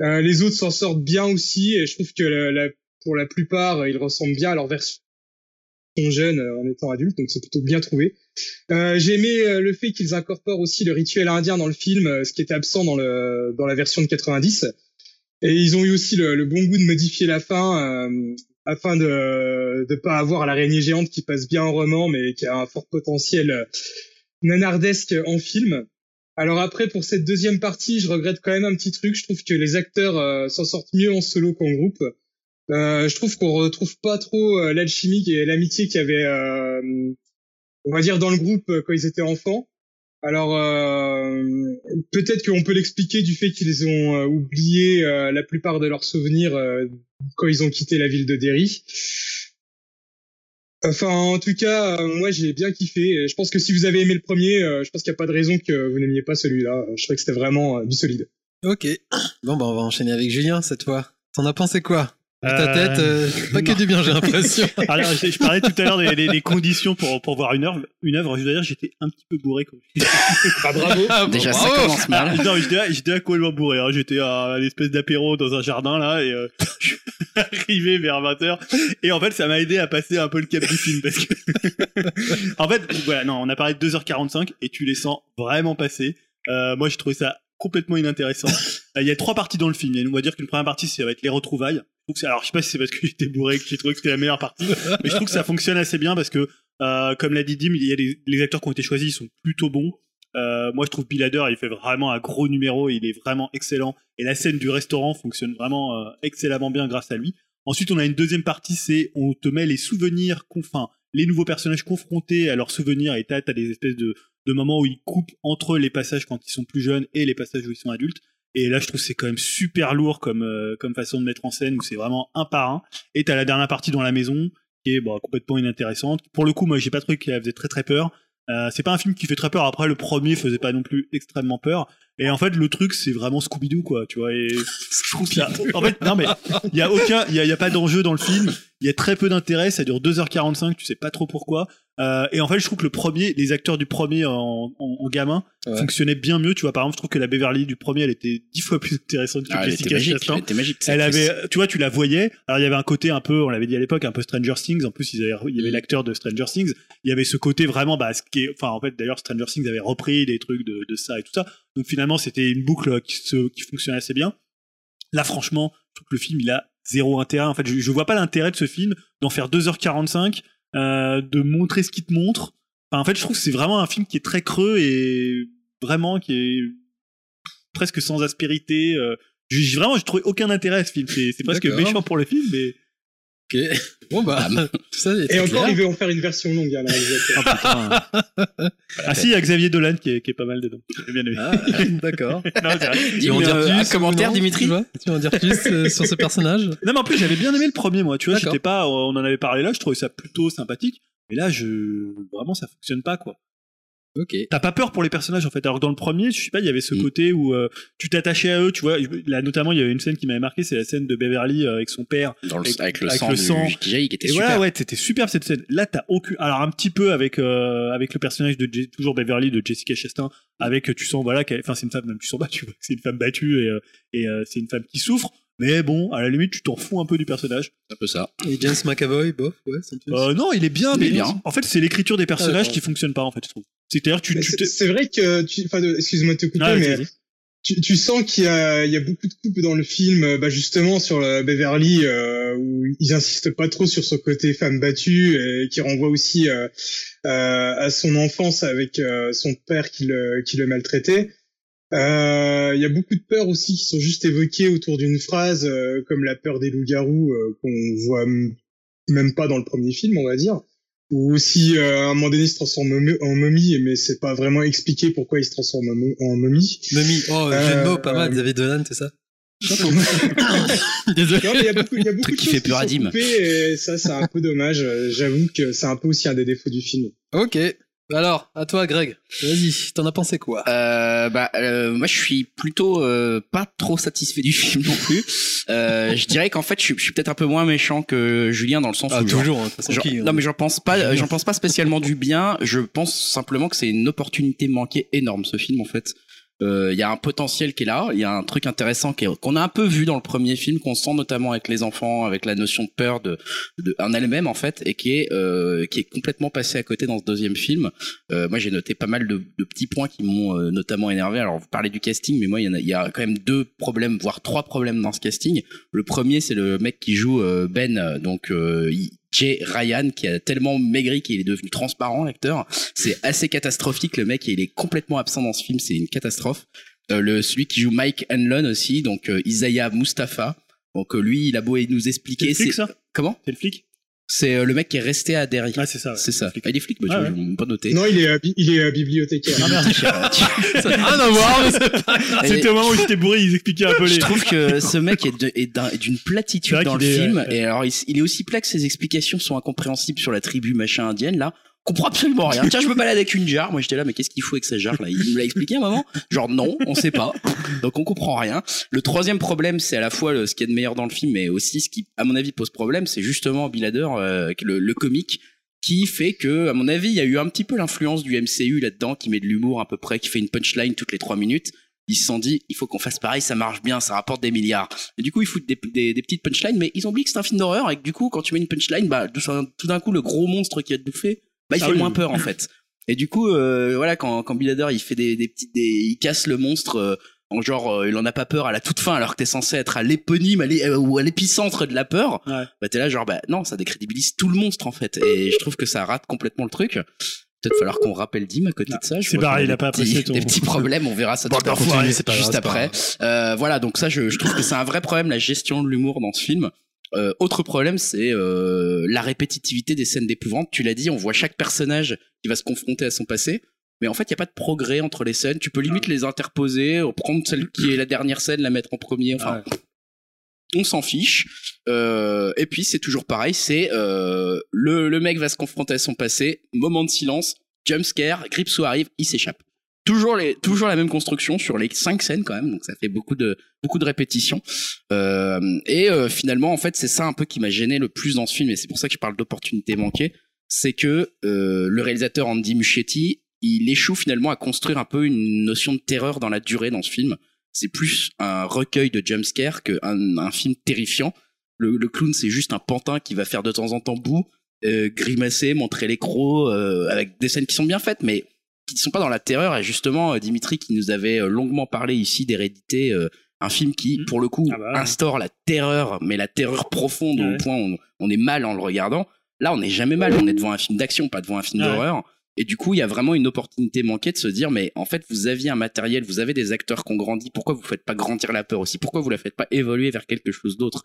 les autres s'en sortent bien aussi et je trouve que la, pour la plupart, ils ressemblent bien à leur version jeune en étant adulte, donc c'est plutôt bien trouvé. Euh, j'ai aimé euh, le fait qu'ils incorporent aussi le rituel indien dans le film, euh, ce qui était absent dans le dans la version de 90. Et ils ont eu aussi le, le bon goût de modifier la fin euh, afin de de pas avoir l'araignée géante qui passe bien en roman, mais qui a un fort potentiel nanardesque en film. Alors après, pour cette deuxième partie, je regrette quand même un petit truc. Je trouve que les acteurs s'en sortent mieux en solo qu'en groupe. Euh, je trouve qu'on retrouve pas trop l'alchimie et l'amitié qu'il y avait on va dire dans le groupe euh, quand ils étaient enfants. Alors euh, peut-être qu'on peut l'expliquer du fait qu'ils ont euh, oublié la plupart de leurs souvenirs quand ils ont quitté la ville de Derry. Enfin, en tout cas, moi j'ai bien kiffé. Je pense que si vous avez aimé le premier, je pense qu'il n'y a pas de raison que vous n'aimiez pas celui-là. Je trouvais que c'était vraiment du solide. Ok. Bon, bah on va enchaîner avec Julien cette fois. T'en as pensé quoi? Ta tête, euh, pas que du bien, j'ai l'impression. Alors, je, parlais tout à l'heure des, des, conditions pour, pour voir une œuvre. Une œuvre, je veux dire, j'étais un petit peu bourré. Quand ah, bravo. Ah, Déjà, ça commence mal. Non, j'étais, j'étais complètement bourré. Hein. J'étais à une espèce d'apéro dans un jardin, là, et euh, je suis arrivé vers 20h. Et en fait, ça m'a aidé à passer un peu le cap du film, parce que... en fait, voilà, non, on a parlé de 2h45, et tu les sens vraiment passer. Euh, moi, j'ai trouvé ça complètement inintéressant. Il y a trois parties dans le film. Et on va dire qu'une première partie, ça va être les retrouvailles alors je sais pas si c'est parce que j'étais bourré que j'ai trouvé que c'était la meilleure partie, mais je trouve que ça fonctionne assez bien parce que, euh, comme l'a dit Dim, il y a les, acteurs qui ont été choisis, ils sont plutôt bons. Euh, moi, je trouve Bill Hader, il fait vraiment un gros numéro, il est vraiment excellent. Et la scène du restaurant fonctionne vraiment euh, excellemment bien grâce à lui. Ensuite, on a une deuxième partie, c'est on te met les souvenirs, enfin, les nouveaux personnages confrontés à leurs souvenirs, et t'as as des espèces de, de moments où ils coupent entre les passages quand ils sont plus jeunes et les passages où ils sont adultes. Et là, je trouve c'est quand même super lourd comme euh, comme façon de mettre en scène où c'est vraiment un par un. Et t'as la dernière partie dans la maison qui est bon, complètement inintéressante. Pour le coup, moi, j'ai pas trouvé qu'elle faisait très très peur. Euh, c'est pas un film qui fait très peur. Après, le premier faisait pas non plus extrêmement peur. Et en fait, le truc, c'est vraiment Scooby-Doo, quoi, tu vois. Et je trouve en fait, non, mais il y a aucun, il y a, il y a pas d'enjeu dans le film. Il y a très peu d'intérêt. Ça dure 2h45. Tu sais pas trop pourquoi. Euh, et en fait, je trouve que le premier, les acteurs du premier en, en, en gamin Ouais. fonctionnaient bien mieux. Tu vois, par exemple, je trouve que la Beverly du premier, elle était dix fois plus intéressante que Ah, elle était Jessica magique. Elle était magique. Elle avait, tu vois, tu la voyais. Alors il y avait un côté un peu, on l'avait dit à l'époque, un peu Stranger Things. En plus, ils avaient- il y avait Mm. l'acteur de Stranger Things. Il y avait ce côté vraiment, bah, ce qui est, enfin, en fait, d'ailleurs, Stranger Things avait repris des trucs de, de ça et tout ça. Donc finalement, c'était une boucle qui se, qui fonctionnait assez bien. Là, franchement, je trouve que le film, il a zéro intérêt. En fait, je, je vois pas l'intérêt de ce film d'en faire 2h45, euh, de montrer ce qu'il te montre. Enfin, en fait, je trouve que c'est vraiment un film qui est très creux et vraiment qui est presque sans aspérité. euh, j'ai vraiment, j'ai trouvé aucun intérêt à ce film. C'est presque méchant pour le film, mais. Ok. Bon bah, tout ça Et très encore, clair. il veut en faire une version longue, hein, le réalisateur. Ah, putain. ah si, il y a Xavier Dolan qui est, qui est pas mal dedans. J'ai bien aimé. Ah, d'accord. Tu veux en dire plus commentaire, non, Dimitri tu veux en dire plus euh, sur ce personnage Non, mais en plus, j'avais bien aimé le premier, moi. Tu vois, D'accord. j'étais pas, on en avait parlé là, je trouvais ça plutôt sympathique. Mais là, je, vraiment, ça fonctionne pas, quoi. Ok. T'as pas peur pour les personnages, en fait. Alors que dans le premier, je sais pas, il y avait ce Mm. côté où euh, tu t'attachais à eux, tu vois. Là, notamment, il y avait une scène qui m'avait marqué, c'est la scène de Beverly euh, avec son père. Dans le, Avec- avec le avec sang, le sang. qui était Et super. voilà, ouais, c'était superbe cette scène. Là, t'as aucun. Alors un petit peu avec euh, avec le personnage de toujours Beverly de Jessica Chastain, avec tu sens voilà, qu'elle- enfin c'est une femme même tu sens pas, tu vois, c'est une femme battue et euh, et euh, c'est une femme qui souffre. Mais bon, à la limite, tu t'en fous un peu du personnage. C'est un peu ça. Et James McAvoy, bof, ouais, c'est. Euh, non, il est bien, Il mais est bien. en fait, c'est l'écriture des personnages d'accord. qui fonctionne pas en fait, je trouve. C'est-à-dire tu, tu C'est te... c'est vrai que, tu, enfin, de- excuse-moi de te couper, Ah, mais tu, tu sens qu'il y a, il y a beaucoup de coupes dans le film, euh, bah justement sur la Beverly, euh, où ils insistent pas trop sur son côté femme battue, et qui renvoie aussi euh, euh, à son enfance avec euh, son père qui le, qui le maltraitait. Euh, Il y a beaucoup de peurs aussi qui sont juste évoquées autour d'une phrase, euh, comme la peur des loups-garous euh, qu'on voit même pas dans le premier film, on va dire. Ou aussi euh, à un moment donné il se transforme en mo- en momie, mais c'est pas vraiment expliqué pourquoi il se transforme en, mo- en momie. Mummy. Oh, jeu de mots, Euh, pas mal. euh, David Dolan, c'est ça? Non, Désolé. mais il y a beaucoup, il y a beaucoup Truc de qui choses fait peur à sont coupées, Et ça, c'est un peu dommage. Euh, J'avoue que c'est un peu aussi un des défauts du film. Ok. Alors, à toi, Greg. Vas-y, t'en as pensé quoi? Euh, bah, euh, moi, je suis plutôt euh, pas trop satisfait du film non plus. Euh, je dirais qu'en fait, je suis, peut-être un peu moins méchant que Julien dans le sens Ah, où genre, toujours, hein, Genre- qui, hein. non mais j'en pense pas, j'en pense pas spécialement du bien. Je pense simplement que c'est une opportunité manquée énorme ce film en fait. Euh, Il y a un potentiel qui est là, il y a un truc intéressant qu'on a un peu vu dans le premier film, qu'on sent notamment avec les enfants, avec la notion de peur de, de en elle-même en fait, et qui est euh, qui est complètement passé à côté dans ce deuxième film. Euh, moi j'ai noté pas mal de, de petits points qui m'ont euh, notamment énervé. Alors vous parlez du casting, mais moi il y, a, y a quand même deux problèmes, voire trois problèmes dans ce casting. Le premier, c'est le mec qui joue euh, Ben, donc il- Jay Ryan, qui a tellement maigri qu'il est devenu transparent, l'acteur. C'est assez catastrophique. Le mec, il est complètement absent dans ce film. C'est une catastrophe. Euh, le celui qui joue Mike Hanlon aussi, donc euh, Isaiah Mustafa. Donc euh, lui, il a beau nous C'est expliquer. le flic, c'est- ça? Comment? C'est le flic? C'est euh, le mec qui est resté à Derry. Ah, c'est ça. ouais. c'est ça. Flic. Ah, il est flic, bah, tu Ah, vois, ouais. pas noté. Non, il est, euh, il est euh, bibliothécaire. Ah, merde. Ça rien à voir, mais c'est pas grave. Et- C'était au moment où j'étais bourré, ils expliquaient un peu les. Je trouve que ce mec est d'une platitude dans le film. Et alors, il, il est aussi plat que ses explications sont incompréhensibles sur la tribu machin indienne, là. Comprends absolument rien. Tiens, je me balade avec une jarre. Moi, j'étais là, mais qu'est-ce qu'il faut avec sa jarre, là? Il me l'a expliqué à un moment. Genre, non, on sait pas. Donc, on comprend rien. Le troisième problème, c'est à la fois le, ce qui est de meilleur dans le film, mais aussi ce qui, à mon avis, pose problème, c'est justement Bill Hader, euh, le, le comique, qui fait que, à mon avis, il y a eu un petit peu l'influence du MCU là-dedans, qui met de l'humour à peu près, qui fait une punchline toutes les trois minutes ils se sont dit il faut qu'on fasse pareil ça marche bien ça rapporte des milliards et du coup ils foutent des, des, petites punchlines mais ils ont oublié que c'est un film d'horreur et que du coup quand tu mets une punchline bah tout d'un coup le gros monstre qui va te bah il Ah fait oui, moins peur en fait et du coup euh, voilà quand quand Bill il fait des, des petites des, il casse le monstre euh, en genre euh, il en a pas peur à la toute fin alors que t'es censé être à l'éponyme euh, ou à l'épicentre de la peur Ouais. bah t'es là genre bah non ça décrédibilise tout le monstre en fait et je trouve que ça rate complètement le truc peut-être falloir qu'on rappelle Dim à côté de ça c'est pareil, il a pas apprécié ton- des petits problèmes on verra ça Bon, tout à l'heure, grave, juste pas après grave. euh, voilà, donc ça, je, je trouve que c'est un vrai problème, la gestion de l'humour dans ce film. Euh, autre problème, c'est euh, la répétitivité des scènes d'épouvante. Tu l'as dit, on voit chaque personnage qui va se confronter à son passé. Mais en fait, il n'y a pas de progrès entre les scènes. Tu peux limite les interposer, prendre celle qui est la dernière scène, la mettre en premier. Enfin, on s'en fiche. Euh, et puis, c'est toujours pareil. C'est le, le mec va se confronter à son passé. Moment de silence. Jump scare. Gripsou arrive. Il s'échappe. Toujours les toujours la même construction sur les cinq scènes quand même. Donc ça fait beaucoup de beaucoup de répétitions. Euh, et euh, finalement en fait c'est ça un peu qui m'a gêné le plus dans ce film et c'est pour ça que je parle d'opportunité manquée c'est que euh, le réalisateur Andy Muschietti il échoue finalement à construire un peu une notion de terreur dans la durée dans ce film. C'est plus un recueil de jumpscares qu'un un film terrifiant. Le, le clown c'est juste un pantin qui va faire de temps en temps bout euh, grimacer montrer les crocs euh, avec des scènes qui sont bien faites mais qui ne sont pas dans la terreur et justement euh, Dimitri qui nous avait euh, longuement parlé ici d'hérédité euh, un film qui Mhm. pour le coup Ah bah ouais. instaure la terreur mais la terreur profonde Ouais. au point où on, on est mal en le regardant là on n'est jamais mal on est devant un film d'action pas devant un film Ouais. d'horreur et du coup il y a vraiment une opportunité manquée de se dire mais en fait vous aviez un matériel vous avez des acteurs qui ont grandi pourquoi vous faites pas grandir la peur aussi? Pourquoi vous la faites pas évoluer vers quelque chose d'autre?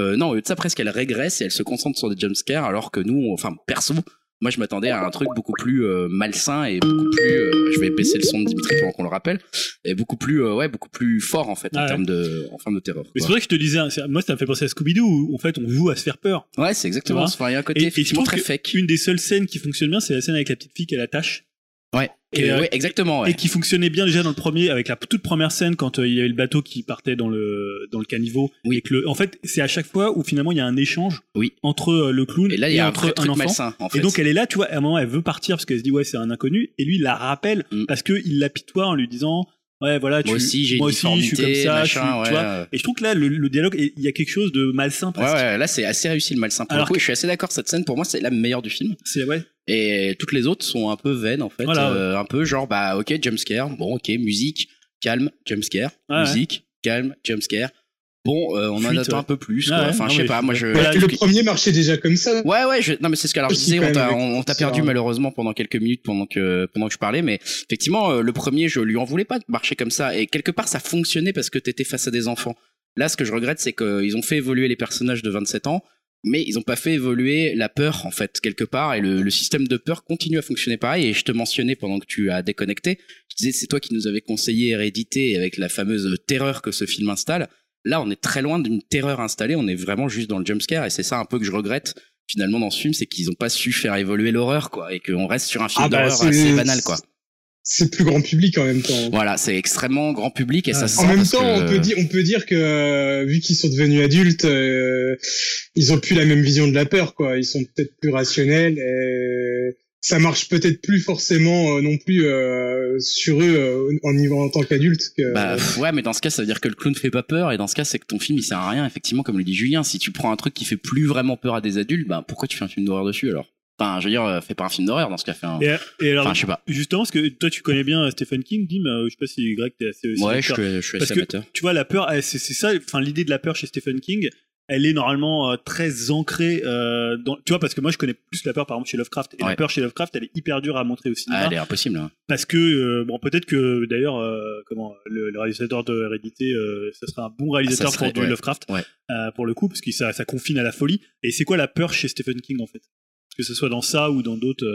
Euh, non au lieu de ça presque elle régresse et elle se concentre sur des jumpscares alors que nous on- enfin perso moi je m'attendais à un truc beaucoup plus euh, malsain et beaucoup plus euh, je vais baisser le son de Dimitri pendant qu'on le rappelle et beaucoup plus euh, ouais beaucoup plus fort en fait en Ah ouais. termes de en termes de terreur Mais c'est ça que je te disais, hein, moi ça me fait penser à Scooby-Doo où en fait on joue à se faire peur. ouais c'est exactement. Enfin, il y a un côté Et- et je effectivement très fake Une des seules scènes qui fonctionne bien, c'est la scène avec la petite fille qui a la tâche. ouais Et, Et, euh, exactement ouais. Et qui fonctionnait bien déjà dans le premier, avec la toute première scène quand euh, il y avait le bateau qui partait dans le dans le caniveau. Oui. Et que le, en fait, c'est à chaque fois où finalement il y a un échange Oui. entre euh, le clown et là il y a un entre vrai truc enfant. malsain en fait Et donc elle est là, tu vois, à un moment elle veut partir parce qu'elle se dit ouais c'est un inconnu, et lui il la rappelle Mm. parce que il l'apitoie en lui disant ouais voilà tu moi aussi j'ai moi aussi je suis comme ça, machin je suis, ouais, tu vois. euh. Et je trouve que là le, le dialogue, il y a quelque chose de malsain presque. ouais, là c'est assez réussi le malsain pour Alors le coup. que- Je suis assez d'accord. Cette scène pour moi c'est la meilleure du film. C'est ouais. Et toutes les autres sont un peu vaines en fait. Voilà, Euh, un peu genre bah ok jumpscare, bon ok musique, calme, jumpscare, Ouais, musique, calme, jumpscare. Bon euh, on en attend ouais. un peu plus. Quoi. ouais, enfin non, je sais pas. Moi je. Voilà, le premier marchait déjà comme ça. Ouais ouais je... non mais c'est ce que alors je disais on t'a on, on t'a perdu malheureusement pendant quelques minutes pendant que pendant que je parlais mais effectivement euh, le premier je lui en voulais pas de marcher comme ça et quelque part ça fonctionnait parce que t'étais face à des enfants. Là ce que je regrette c'est qu'ils ont fait évoluer les personnages de 27 ans mais ils ont pas fait évoluer la peur en fait quelque part et le, le système de peur continue à fonctionner pareil et je te mentionnais pendant que tu as déconnecté je disais c'est toi qui nous avais conseillé Hérédité avec la fameuse terreur que ce film installe là on est très loin d'une terreur installée on est vraiment juste dans le jumpscare et c'est ça un peu que je regrette finalement dans ce film c'est qu'ils ont pas su faire évoluer l'horreur quoi et qu'on reste sur un film Ah bah, d'horreur assez banal quoi C'est plus grand public en même temps. voilà c'est extrêmement grand public et ça se En même temps, que- on peut dire, on peut dire que euh, vu qu'ils sont devenus adultes, euh, ils ont plus la même vision de la peur, quoi. Ils sont peut-être plus rationnels. Et ça marche peut-être plus forcément euh, non plus euh, sur eux euh, en niveau en tant qu'adultes. Que... Bah ouais, mais dans ce cas, ça veut dire que le clown fait pas peur, et dans ce cas, c'est que ton film il sert à rien. Effectivement, comme le dit Julien, si tu prends un truc qui fait plus vraiment peur à des adultes, bah pourquoi tu fais un film d'horreur dessus alors? Enfin, je veux dire, euh, fais pas un film d'horreur dans ce cas, fais un. Et, et alors Enfin, je sais pas. justement parce que toi tu connais bien Stephen King, Dim, euh, je sais pas si Greg t'es assez Ouais, je suis, je suis Parce assez que- amateur. tu vois la peur c'est ça enfin l'idée de la peur chez Stephen King elle est normalement euh, très ancrée euh, dans tu vois parce que moi je connais plus la peur par exemple chez Lovecraft et la peur chez Lovecraft elle est hyper dure à montrer au cinéma Ah, elle est impossible. hein. parce que euh, bon peut-être que d'ailleurs comment le, le réalisateur de Hérédité ça serait un bon réalisateur Ah, serait- pour ouais. Lovecraft Ouais. pour le coup parce que ça, ça confine à la folie et c'est quoi la peur chez Stephen King en fait? Que ce soit dans ça ou dans d'autres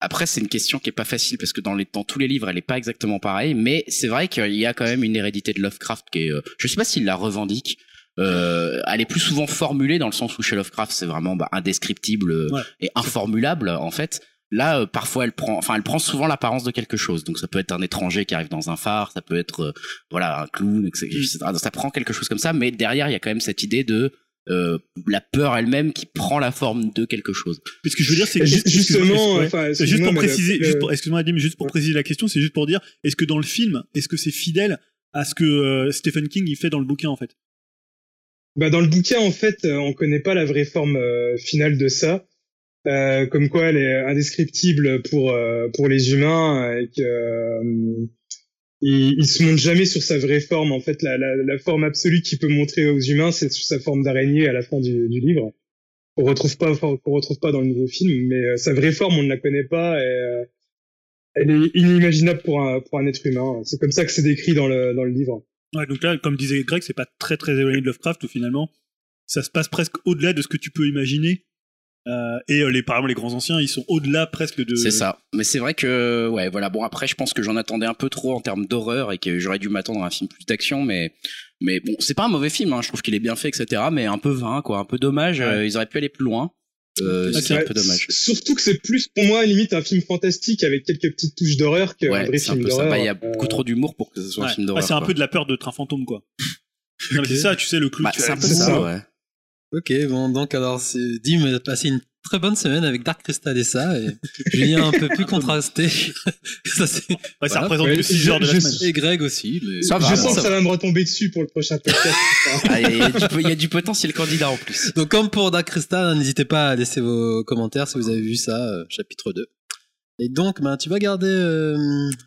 Après, c'est une question qui est pas facile parce que dans, les, dans tous les livres, elle est pas exactement pareille, mais c'est vrai qu'il y a quand même une hérédité de Lovecraft qui est, euh, je sais pas s'il la revendique. Euh, elle est plus souvent formulée dans le sens où chez Lovecraft c'est vraiment bah, indescriptible euh, Ouais. et informulable en fait. Là, euh, parfois, elle prend, enfin, elle prend souvent l'apparence de quelque chose. Donc, ça peut être un étranger qui arrive dans un phare, ça peut être, euh, voilà, un clown, etc. Ça prend quelque chose comme ça, mais derrière, il y a quand même cette idée de euh, la peur elle-même qui prend la forme de quelque chose. mais ce que je veux dire c'est que Ju- excuse-moi, justement, ouais. enfin, C'est juste pour préciser, le- juste pour, excuse-moi juste pour préciser la question, c'est juste pour dire, est-ce que dans le film, est-ce que c'est fidèle à ce que euh, Stephen King il fait dans le bouquin en fait? Bah, dans le bouquin, en fait, euh, on connaît pas la vraie forme euh, finale de ça. Euh, comme quoi elle est indescriptible pour euh, pour les humains et que euh, il, il se montre jamais sur sa vraie forme. En fait, la, la, la forme absolue qu'il peut montrer aux humains, c'est sa forme d'araignée à la fin du, du livre. On retrouve pas qu'on retrouve pas dans le nouveau film, mais euh, sa vraie forme, on ne la connaît pas et elle est inimaginable pour un pour un être humain. C'est comme ça que c'est décrit dans le dans le livre. Ouais, donc là, comme disait Greg, c'est pas très très éloigné de Lovecraft où finalement ça se passe presque au-delà de ce que tu peux imaginer. Euh, et euh, les par exemple les grands anciens, ils sont au-delà presque de. C'est ça. Mais c'est vrai que, ouais, voilà. Bon, après, je pense que j'en attendais un peu trop en termes d'horreur et que j'aurais dû m'attendre à un film plus d'action, mais, mais bon, c'est pas un mauvais film. Hein. Je trouve qu'il est bien fait, etc. Mais un peu vain, quoi. Un peu dommage. Ouais. Euh, ils auraient pu aller plus loin. Euh, c'est un peu dommage. Surtout que c'est plus pour moi limite un film fantastique avec quelques petites touches d'horreur qu'un Ouais, vrai c'est un film d'horreur. Bah, il y a beaucoup trop d'humour pour que ce soit Ouais. un film Ah, d'horreur. c'est un peu de la peur de train fantôme, quoi. C'est ça, tu sais, le clou. Bah, c'est un peu ça, ça. ouais. Ok, bon, donc alors, c'est- Dim a passé une très bonne semaine avec Dark Crystal et ça, et Julien un peu plus contrasté. ça, c'est... Ouais, ça Voilà. représente Ouais, que 6 heures de la je- semaine. Et Greg aussi, mais... Ça va, je sens ça que ça va me retomber dessus pour le prochain podcast. Ah, Il y, a du- il y a du potentiel candidat en plus. Donc comme pour Dark Crystal, n'hésitez pas à laisser vos commentaires si vous avez vu ça, euh, chapitre 2. Et donc, ben, tu vas garder euh,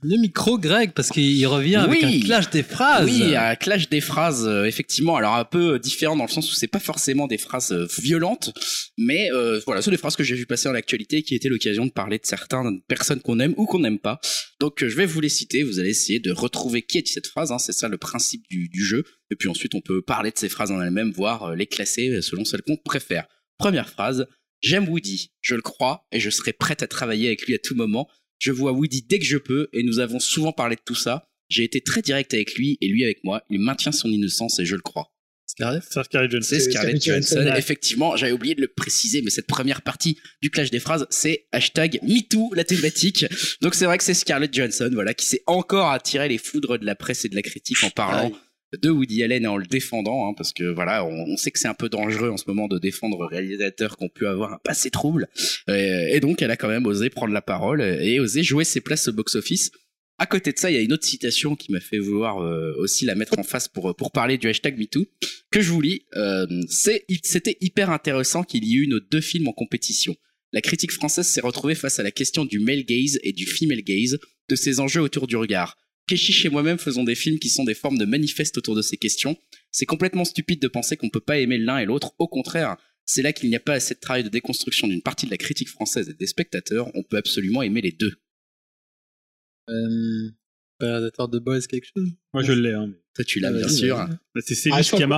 le micro, Greg, parce qu'il revient avec Oui. un clash des phrases. Oui, un clash des phrases, euh, effectivement. Alors un peu différent dans le sens où c'est pas forcément des phrases euh, violentes, mais euh, voilà, c'est des phrases que j'ai vu passer dans l'actualité qui étaient l'occasion de parler de certaines personnes qu'on aime ou qu'on n'aime pas. Donc euh, je vais vous les citer. Vous allez essayer de retrouver qui est cette phrase. hein, c'est ça le principe du, du jeu. Et puis ensuite on peut parler de ces phrases en elles-mêmes, voire les classer selon celles qu'on préfère. Première phrase. J'aime Woody, je le crois, et je serai prête à travailler avec lui à tout moment. Je vois Woody dès que je peux, et nous avons souvent parlé de tout ça. J'ai été très direct avec lui et lui avec moi. Il maintient son innocence et je le crois. Scarlett C'est Scarlett Johansson. C'est Scarlett Scarlett Johansson. Effectivement, j'avais oublié de le préciser, mais cette première partie du clash des phrases, c'est hashtag MeToo, la thématique. Donc c'est vrai que c'est Scarlett Johansson, voilà, qui s'est encore attiré les foudres de la presse et de la critique en parlant de Woody Allen en le défendant, hein, parce que voilà, on, sait que c'est un peu dangereux en ce moment de défendre réalisateurs qui ont pu avoir un passé trouble. Euh, et donc, elle a quand même osé prendre la parole et osé jouer ses places au box-office. À côté de ça, il y a une autre citation qui m'a fait vouloir euh, aussi la mettre en face pour pour parler du hashtag MeToo que je vous lis. Euh, c'était hyper intéressant qu'il y ait eu nos deux films en compétition. La critique française s'est retrouvée face à la question du male gaze et du female gaze, de ces enjeux autour du regard. Keshish et moi-même faisons des films qui sont des formes de manifestes autour de ces questions. C'est complètement stupide de penser qu'on peut pas aimer l'un et l'autre. Au contraire, c'est là qu'il n'y a pas assez de travail de déconstruction d'une partie de la critique française et des spectateurs. On peut absolument aimer les deux. Euh, réalisateur de Boys, quelque chose? Moi, je l'ai. Hein. Toi, tu l'as, Ah, bien sûr. Bah, C'est Ah, Céline Sciamma.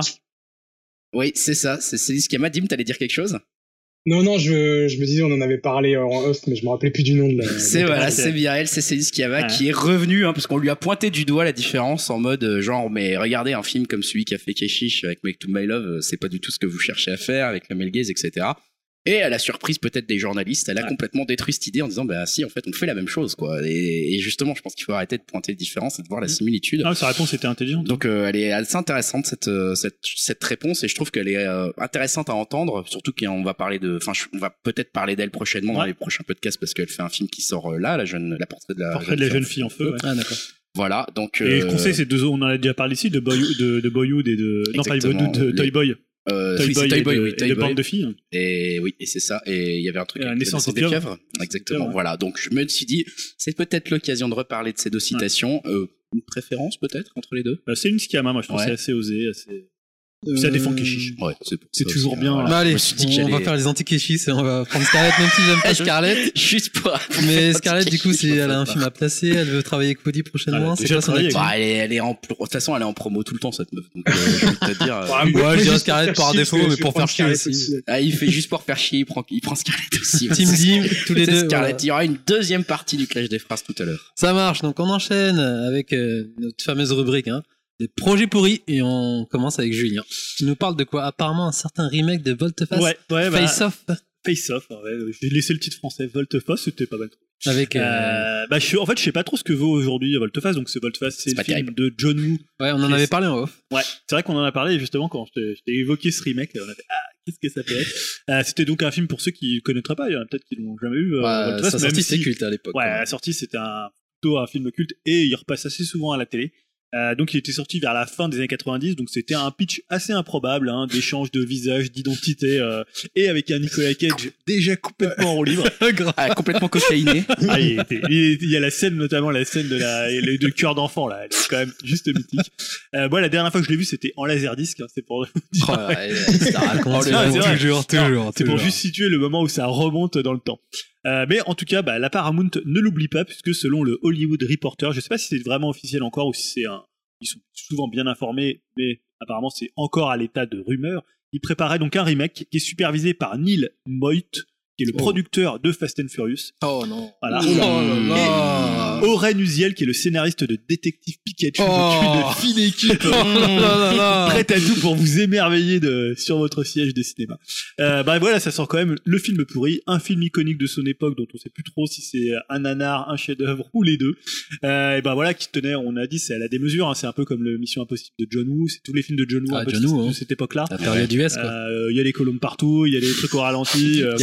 Oui, c'est ça. C'est Céline Sciamma. Dim, t'allais dire quelque chose? Non, non, je, je me disais, on en avait parlé en off, mais je me rappelais plus du nom de la. C'est de la voilà, c'est elle, c'est Céline Sciamma Ouais. qui est revenue, hein, parce qu'on lui a pointé du doigt la différence en mode euh, genre, mais regardez un film comme celui qu'a fait Keshish avec Make to My Love, euh, c'est pas du tout ce que vous cherchez à faire avec le male gaze, etc. Et à la surprise peut-être des journalistes, elle a Ouais. complètement détruit cette idée en disant bah si en fait on fait la même chose quoi. Et, et justement je pense qu'il faut arrêter de pointer les différences et de voir la Mhm. similitude. Ah, sa réponse était intelligente. Donc euh, elle est assez intéressante cette, euh, cette cette réponse et je trouve qu'elle est euh, intéressante à entendre surtout qu'on va parler de enfin on va peut-être parler d'elle prochainement dans Ouais. les prochains podcasts parce qu'elle fait un film qui sort euh, là la jeune la portrait de la Portrait de la jeune fille en feu. ouais. Ah, d'accord. voilà donc Et le conseil, c'est deux on en a déjà parlé ici, de, Boy, de, de Boyhood et de. Non, pas. Boyhood, de, Les- Toy Boy. Euh, Toy oui, c'est Boy Toy et Boy de, oui et Toy Boy de filles. et oui et c'est ça et il y avait un truc Et la naissance des pieuvres. exactement ouais. voilà donc je me suis dit c'est peut-être l'occasion de reparler de ces deux citations Euh, une préférence peut-être entre les deux? Bah, Céline Sciamma, moi, je trouve Ouais. c'est assez osé. Assez... Ça défend Keshish. ouais c'est C'est toujours bien, Bah allez, on va faire les anti-kéchis et on va prendre Scarlett, même si j'aime pas Scarlett. juste pour Mais Scarlett, du coup, si elle a un film à placer, elle veut travailler avec Woody prochainement. C'est déjà quoi son Bah, elle, est, elle est en, de toute façon, elle est en promo tout le temps, cette meuf. Donc, euh, je vais te dire, euh, Ouais, je dirais Scarlett par défaut, mais pour faire chier aussi. ah, il fait juste pour faire chier, il prend, il prend Scarlett aussi. Team Dim, tous les C'est deux. Scarlett. Il y aura une deuxième partie du clash des phrases tout à l'heure. Ça marche, donc on enchaîne avec euh, notre fameuse rubrique, hein, des projets pourris, et on commence avec Julien. Tu nous parles de quoi? Apparemment un certain remake de Volteface, Ouais, ouais, bah, Face Off, Face Off. Ouais, j'ai laissé le titre français. Volteface, c'était pas mal. avec... euh, Euh, bah, je, en fait, je sais pas trop ce que vaut aujourd'hui Volteface. Donc, c'est Volteface, c'est le film terrible. de John Woo. ouais, on en avait parlé en off. Ouais, c'est vrai qu'on en a parlé justement quand je t'ai évoqué ce remake. On a fait, ah, qu'est-ce que ça peut être? Euh, C'était donc un film pour ceux qui connaîtraient pas. Il y en a peut-être qui l'ont jamais vu. euh, Ouais, Volteface, sortie, si- c'était culte à l'époque. Ouais, la sortie, c'était un, plutôt un film culte et il repasse assez souvent à la télé. Euh, donc il était sorti vers la fin des années 90, donc c'était un pitch assez improbable, hein, d'échange de visages, d'identité, euh, et avec un Nicolas Cage déjà complètement en roue libre. Ah, complètement cocaïné. Ah, il, était- il- il y a la scène, notamment la scène de la le, de cœur d'enfant là, elle est quand même juste mythique. Euh, moi, la dernière fois que je l'ai vu, c'était en laserdisc. Hein, c'est pour Oh, ouais, ça raconte non, c'est vrai. toujours, toujours, c'est pour juste situer le moment où ça remonte dans le temps. Euh, mais en tout cas, bah, la Paramount ne l'oublie pas puisque selon le Hollywood Reporter, je sais pas si c'est vraiment officiel encore ou si c'est un, ils sont souvent bien informés, mais apparemment c'est encore à l'état de rumeur. Ils préparaient donc un remake qui est supervisé par Neil Moit, qui est le Oh. producteur de Fast and Furious. Oh non. Voilà. Oh là là. par Oren Uziel, qui est le scénariste de Détective Pikachu, Oh. de fine équipe. Oh là là là. Prête à tout pour vous émerveiller de, sur votre siège de cinéma. Euh, bah voilà, ça sort quand même le film pourri, un film iconique de son époque dont on sait plus trop si c'est un nanar, un chef-d'œuvre ou les deux. Euh, et bah voilà, qui tenait, on a dit, c'est à la démesure. Hein, c'est un peu comme le Mission Impossible de John Woo. C'est tous les films de John Woo Ah, John de, Woo, de hein. cette époque-là. La période US, quoi. Euh, Il y a les colombes partout, il y a les trucs au ralenti.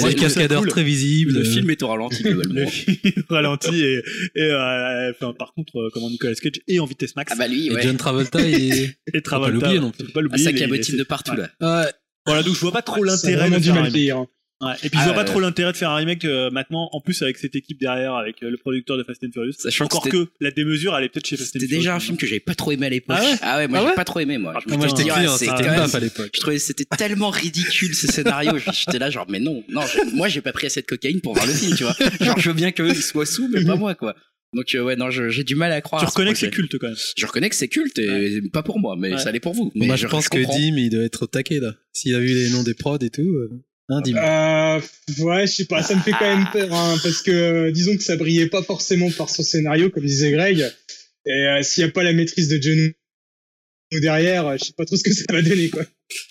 euh, cool. très visibles. Le film est au ralenti globalement. Le film au ralenti et, et euh, enfin, par contre, euh, comment Nicolas Cage est en vitesse max. Ah bah lui, Et. John Travolta, il... et Travolta. l'oublier non plus. pas Ah, ça cabotine de partout là. Ouais. Voilà, donc je vois pas trop l'intérêt de du faire un Ouais. Et puis je Ah, vois pas ouais. trop l'intérêt de faire un remake euh, maintenant, en plus avec cette équipe derrière, avec euh, le producteur de Fast and Furious. Sachant Encore c'était- que la démesure, elle est peut-être chez Fast and C'était Furious. déjà un film que j'avais pas trop aimé à l'époque. Ah ouais moi Ah j'ai ouais pas trop aimé moi. Je Ah, moi, suis j'étais ah, c'était à l'époque. Je trouvais que c'était tellement ridicule ces scénarios. J'étais là genre mais non, non, je- moi j'ai pas pris assez de cocaïne pour voir le film, tu vois. Genre je veux bien qu'eux ils soient sous mais pas moi quoi. Donc euh, ouais non, je- j'ai du mal à croire. Tu ce reconnais que c'est culte quand même. Je reconnais que c'est culte et pas pour moi, mais Ouais. ça l'est pour vous. Moi, Mais je pense que. Dim, il doit être au taquet, là. S'il a vu les noms des prods et tout. euh, Hein, Euh, ouais, je sais pas, ça me fait quand même peur, hein, parce que euh, disons que ça brillait pas forcément par son scénario, comme disait Greg. Et euh, s'il y a pas la maîtrise de John derrière, euh, je sais pas trop ce que ça va donner, quoi.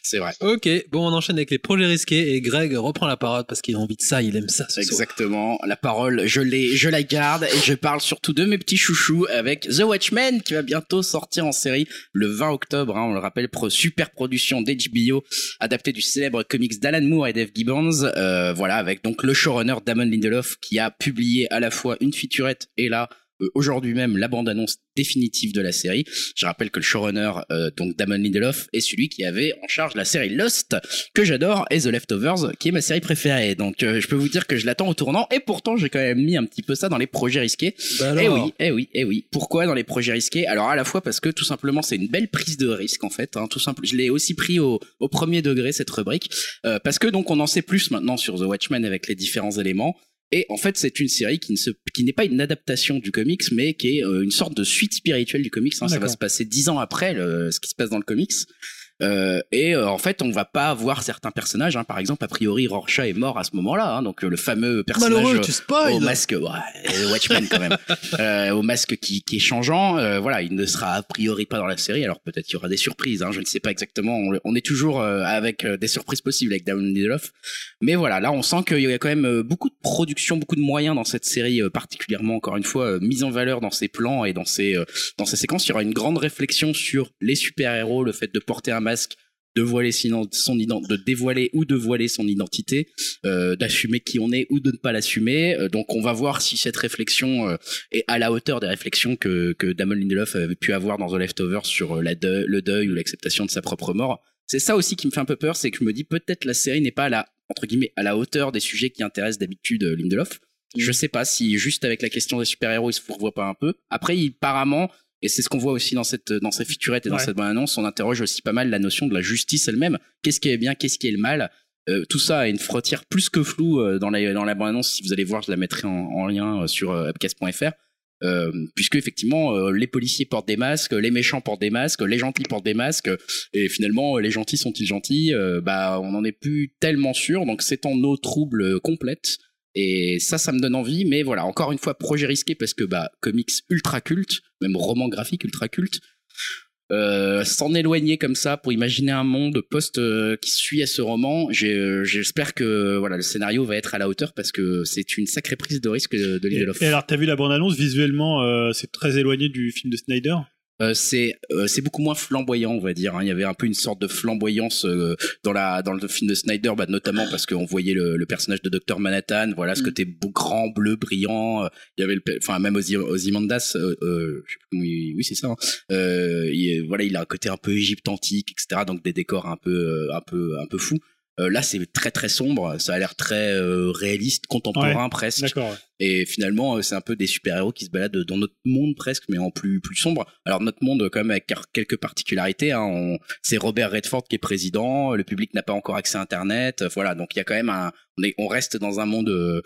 C'est vrai. Ok, bon, on enchaîne avec les projets risqués et Greg reprend la parole parce qu'il a envie de ça, il aime ça. ce soir. Exactement. La parole, je l'ai, je la garde et je parle surtout de mes petits chouchous avec The Watchmen qui va bientôt sortir en série le 20 octobre. hein, on le rappelle, super production d'HBO adaptée du célèbre comics d'Alan Moore et Dave Gibbons. Euh, voilà, avec donc le showrunner Damon Lindelof qui a publié à la fois une featurette et là aujourd'hui même la bande-annonce définitive de la série. Je rappelle que le showrunner, euh, donc Damon Lindelof, est celui qui avait en charge la série Lost, que j'adore, et The Leftovers, qui est ma série préférée. Donc euh, je peux vous dire que je l'attends au tournant, et pourtant j'ai quand même mis un petit peu ça dans les projets risqués. Bah Eh alors, oui, eh oui, eh oui. Pourquoi dans les projets risqués? Alors à la fois parce que tout simplement c'est une belle prise de risque en fait. Hein, tout simple. Je l'ai aussi pris au, au premier degré cette rubrique euh, parce que donc on en sait plus maintenant sur The Watchmen avec les différents éléments. Et en fait, c'est une série qui ne se, qui n'est pas une adaptation du comics, mais qui est euh, une sorte de suite spirituelle du comics. hein. Ça va se passer dix ans après le- ce qui se passe dans le comics. Euh, et euh, en fait, on va pas voir certains personnages. Hein. Par exemple, a priori, Rorschach est mort à ce moment-là. Hein, donc euh, le fameux personnage malheureux, tu au spoil masque, ouais, Watchmen quand même, au masque qui, qui est changeant. voilà, il ne sera a priori pas dans la série. Alors peut-être qu'il y aura des surprises. Hein, je ne sais pas exactement. On, on est toujours avec des surprises possibles avec Damon Lindelof. Mais voilà, là, on sent qu'il y a quand même beaucoup de production, beaucoup de moyens dans cette série, particulièrement encore une fois mise en valeur dans ses plans et dans ses dans ses séquences. Il y aura une grande réflexion sur les super héros, le fait de porter un masque de voiler son, dévoiler ou de voiler son identité, euh, d'assumer qui on est ou de ne pas l'assumer. Euh, donc on va voir si cette réflexion euh, est à la hauteur des réflexions que, que Damon Lindelof avait pu avoir dans The Leftovers sur le deuil ou l'acceptation de sa propre mort. C'est ça aussi qui me fait un peu peur, c'est que je me dis peut-être la série n'est pas à la entre guillemets à la hauteur des sujets qui intéressent d'habitude Lindelof. Je sais pas si juste avec la question des super-héros il se fourvoie pas un peu. Après, apparemment, et c'est ce qu'on voit aussi dans cette dans ces featurettes et dans Ouais. cette bande-annonce, on interroge aussi pas mal la notion de la justice elle-même. Qu'est-ce qui est bien, qu'est-ce qui est le mal? Euh, Tout ça a une frontière plus que floue euh, dans la dans la bande-annonce. Si vous allez voir, je la mettrai en, en lien euh, sur upcast.fr. Euh, puisque effectivement euh, les policiers portent des masques, les méchants portent des masques, les gentils portent des masques, et finalement les gentils sont-ils gentils? Euh, Bah on n'en est plus tellement sûr, donc c'est en eau trouble complète. Et ça, ça me donne envie, mais voilà, encore une fois, projet risqué parce que bah comics ultra culte, même roman graphique ultra culte. Euh, s'en éloigner comme ça pour imaginer un monde post euh, qui suit à ce roman, euh, j'espère que voilà le scénario va être à la hauteur parce que c'est une sacrée prise de risque de, de Et, Lindelof. et alors, t'as vu la bande-annonce visuellement, euh, c'est très éloigné du film de Snyder? Euh, c'est euh, c'est beaucoup moins flamboyant on va dire hein. il y avait un peu une sorte de flamboyance euh, dans la dans le film de Snyder bah, notamment parce qu'on voyait le, le personnage de Dr Manhattan voilà ce Mm. côté beau, grand bleu brillant il y avait le enfin même Ozy- Ozymandias euh, euh, je sais plus comment il- oui c'est ça hein. euh, il, voilà il a un côté un peu égypte antique etc donc des décors un peu un peu un peu fous Euh, là c'est très très sombre ça a l'air très euh, réaliste contemporain presque ouais. et finalement, euh, c'est un peu des super-héros qui se baladent dans notre monde presque, mais en plus plus sombre. Alors notre monde, quand même, avec quelques particularités. Hein, on- c'est Robert Redford qui est président. Le public n'a pas encore accès à Internet. Voilà, donc il y a quand même un. On, est, on reste dans un monde euh,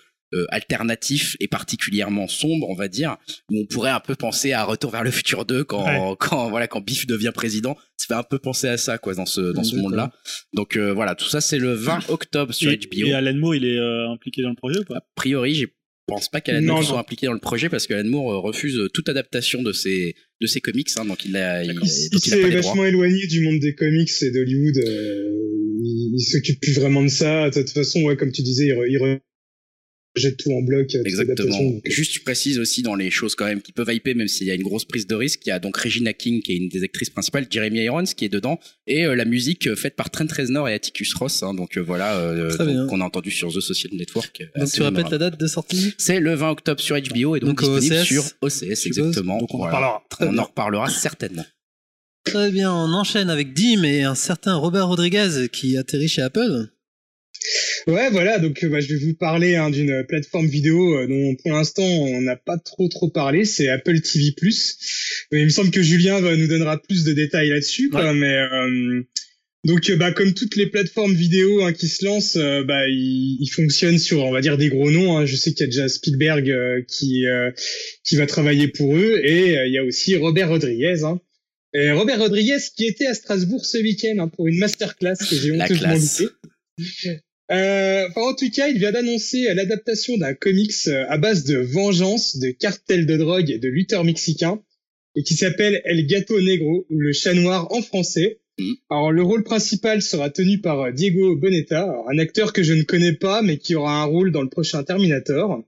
alternatif et particulièrement sombre, on va dire, où on pourrait un peu penser à Retour vers le futur 2 quand Ouais. quand voilà quand Biff devient président. Ça fait un peu penser à ça, quoi, dans ce dans ce monde-là. Donc euh, voilà, tout ça c'est le 20 octobre sur Et, HBO. et Alan Moore, il est euh, impliqué dans le projet ou pas? A priori, j'ai pense pas qu'Alan Moore soit impliqué dans le projet parce qu'Alan Moore euh, refuse euh, toute adaptation de ses de ses comics, hein, donc il a, il, s'est droits. vachement éloigné du monde des comics et d'Hollywood. euh, il, il s'occupe plus vraiment de ça. De toute façon, ouais, comme tu disais, il, re- il rejette tout en bloc. euh, Exactement. Donc, Juste, je précise aussi dans les choses quand même qui peuvent hyper, même s'il y a une grosse prise de risque, il y a donc Regina King qui est une des actrices principales, Jeremy Irons qui est dedans, et euh, la musique euh, faite par Trent Reznor et Atticus Ross. hein, donc euh, voilà, euh, qu'on a entendu sur The Social Network. euh, Donc tu répètes la date de sortie? C'est le 20 octobre sur HBO et donc, disponible OCS, sur OCS, exactement. Donc on en Voilà. parlera. Très On en reparlera certainement. Très bien, on enchaîne avec Dim et un certain Robert Rodriguez qui atterrit chez Apple. Ouais, voilà. Donc, euh, bah, je vais vous parler hein, d'une plateforme vidéo euh, dont pour l'instant on n'a pas trop trop parlé. C'est Apple TV+. Mais il me semble que Julien va nous donnera plus de détails là-dessus. Mais euh, donc, euh, bah, comme toutes les plateformes vidéo hein, qui se lancent, euh, bah, ils, ils fonctionnent sur, on va dire, des gros noms. hein. Je sais qu'il y a déjà Spielberg euh, qui euh, qui va travailler pour eux, et il y a aussi Robert Rodriguez. Hein. Et Robert Rodriguez qui était à Strasbourg ce week-end hein, pour une masterclass que j'ai honteusement loupée. Euh, enfin, en tout cas, il vient d'annoncer euh, l'adaptation d'un comics euh, à base de vengeance, de cartels de drogue et de lutteurs mexicains, et qui s'appelle El Gato Negro, ou le chat noir en français. Mhm. Alors, le rôle principal sera tenu par Diego Boneta, un acteur que je ne connais pas, mais qui aura un rôle dans le prochain Terminator.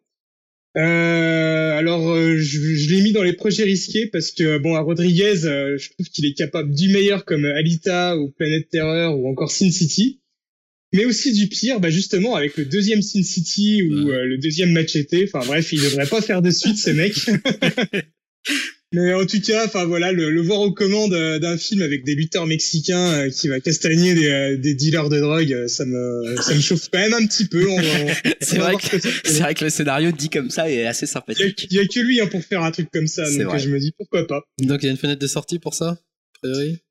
Euh, alors, euh, je, je l'ai mis dans les projets risqués parce que, bon, à Rodriguez, euh, je trouve qu'il est capable du meilleur comme Alita ou Planète Terreur ou encore Sin City mais aussi du pire, bah justement avec le deuxième Sin City ou euh, le deuxième Machete. Enfin bref, il devrait pas faire de suite ce mec. mais en tout cas, enfin voilà, le, le voir aux commandes euh, d'un film avec des lutteurs mexicains euh, qui va castagner des, des dealers de drogue, ça me ça me chauffe quand même un petit peu. On va- on C'est vrai que c'est vrai que le scénario dit comme ça est assez sympathique. il y a que lui hein, pour faire un truc comme ça, donc vrai. je me dis pourquoi pas. Donc il y a une fenêtre de sortie pour ça?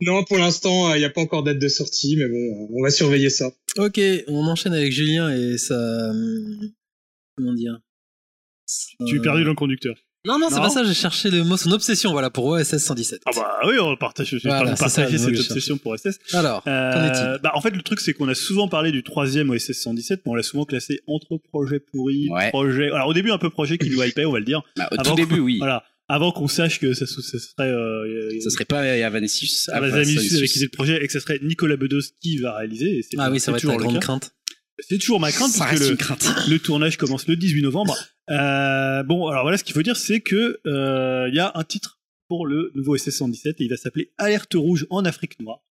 Non, pour l'instant, euh, il n'y a pas encore date de sortie, mais bon, on va surveiller ça. Ok, on enchaîne avec Julien et sa... hum, Comment dire Tu es Euh, perdu dans le conducteur. Non, non, c'est pas ça, j'ai cherché le mot, son obsession, voilà, pour OSS 117. Ah bah oui, on partage, Voilà, partager ça, cette obsession pour SS. Alors, qu'en Euh, est-il? bah, en fait, le truc, c'est qu'on a souvent parlé du troisième OSS 117, mais on l'a souvent classé entre projets pourris, Ouais. projets. Alors, au début, un peu projet qui nous hypait, on va le dire. Bah, au Avant tout début, oui. Voilà. Avant qu'on sache que ça, ça serait, euh, Ça serait pas Avanesius. Zamisus avec qui c'est le projet et que ça serait Nicolas Bedos qui va réaliser. Et Ah oui, ça va être la grande cas. crainte. C'est toujours ma crainte Ça parce que le, crainte. le tournage commence le 18 novembre. Euh, bon, alors voilà, ce qu'il faut dire, c'est que euh, il y a un titre pour le nouveau SS 117 et il va s'appeler Alerte rouge en Afrique noire.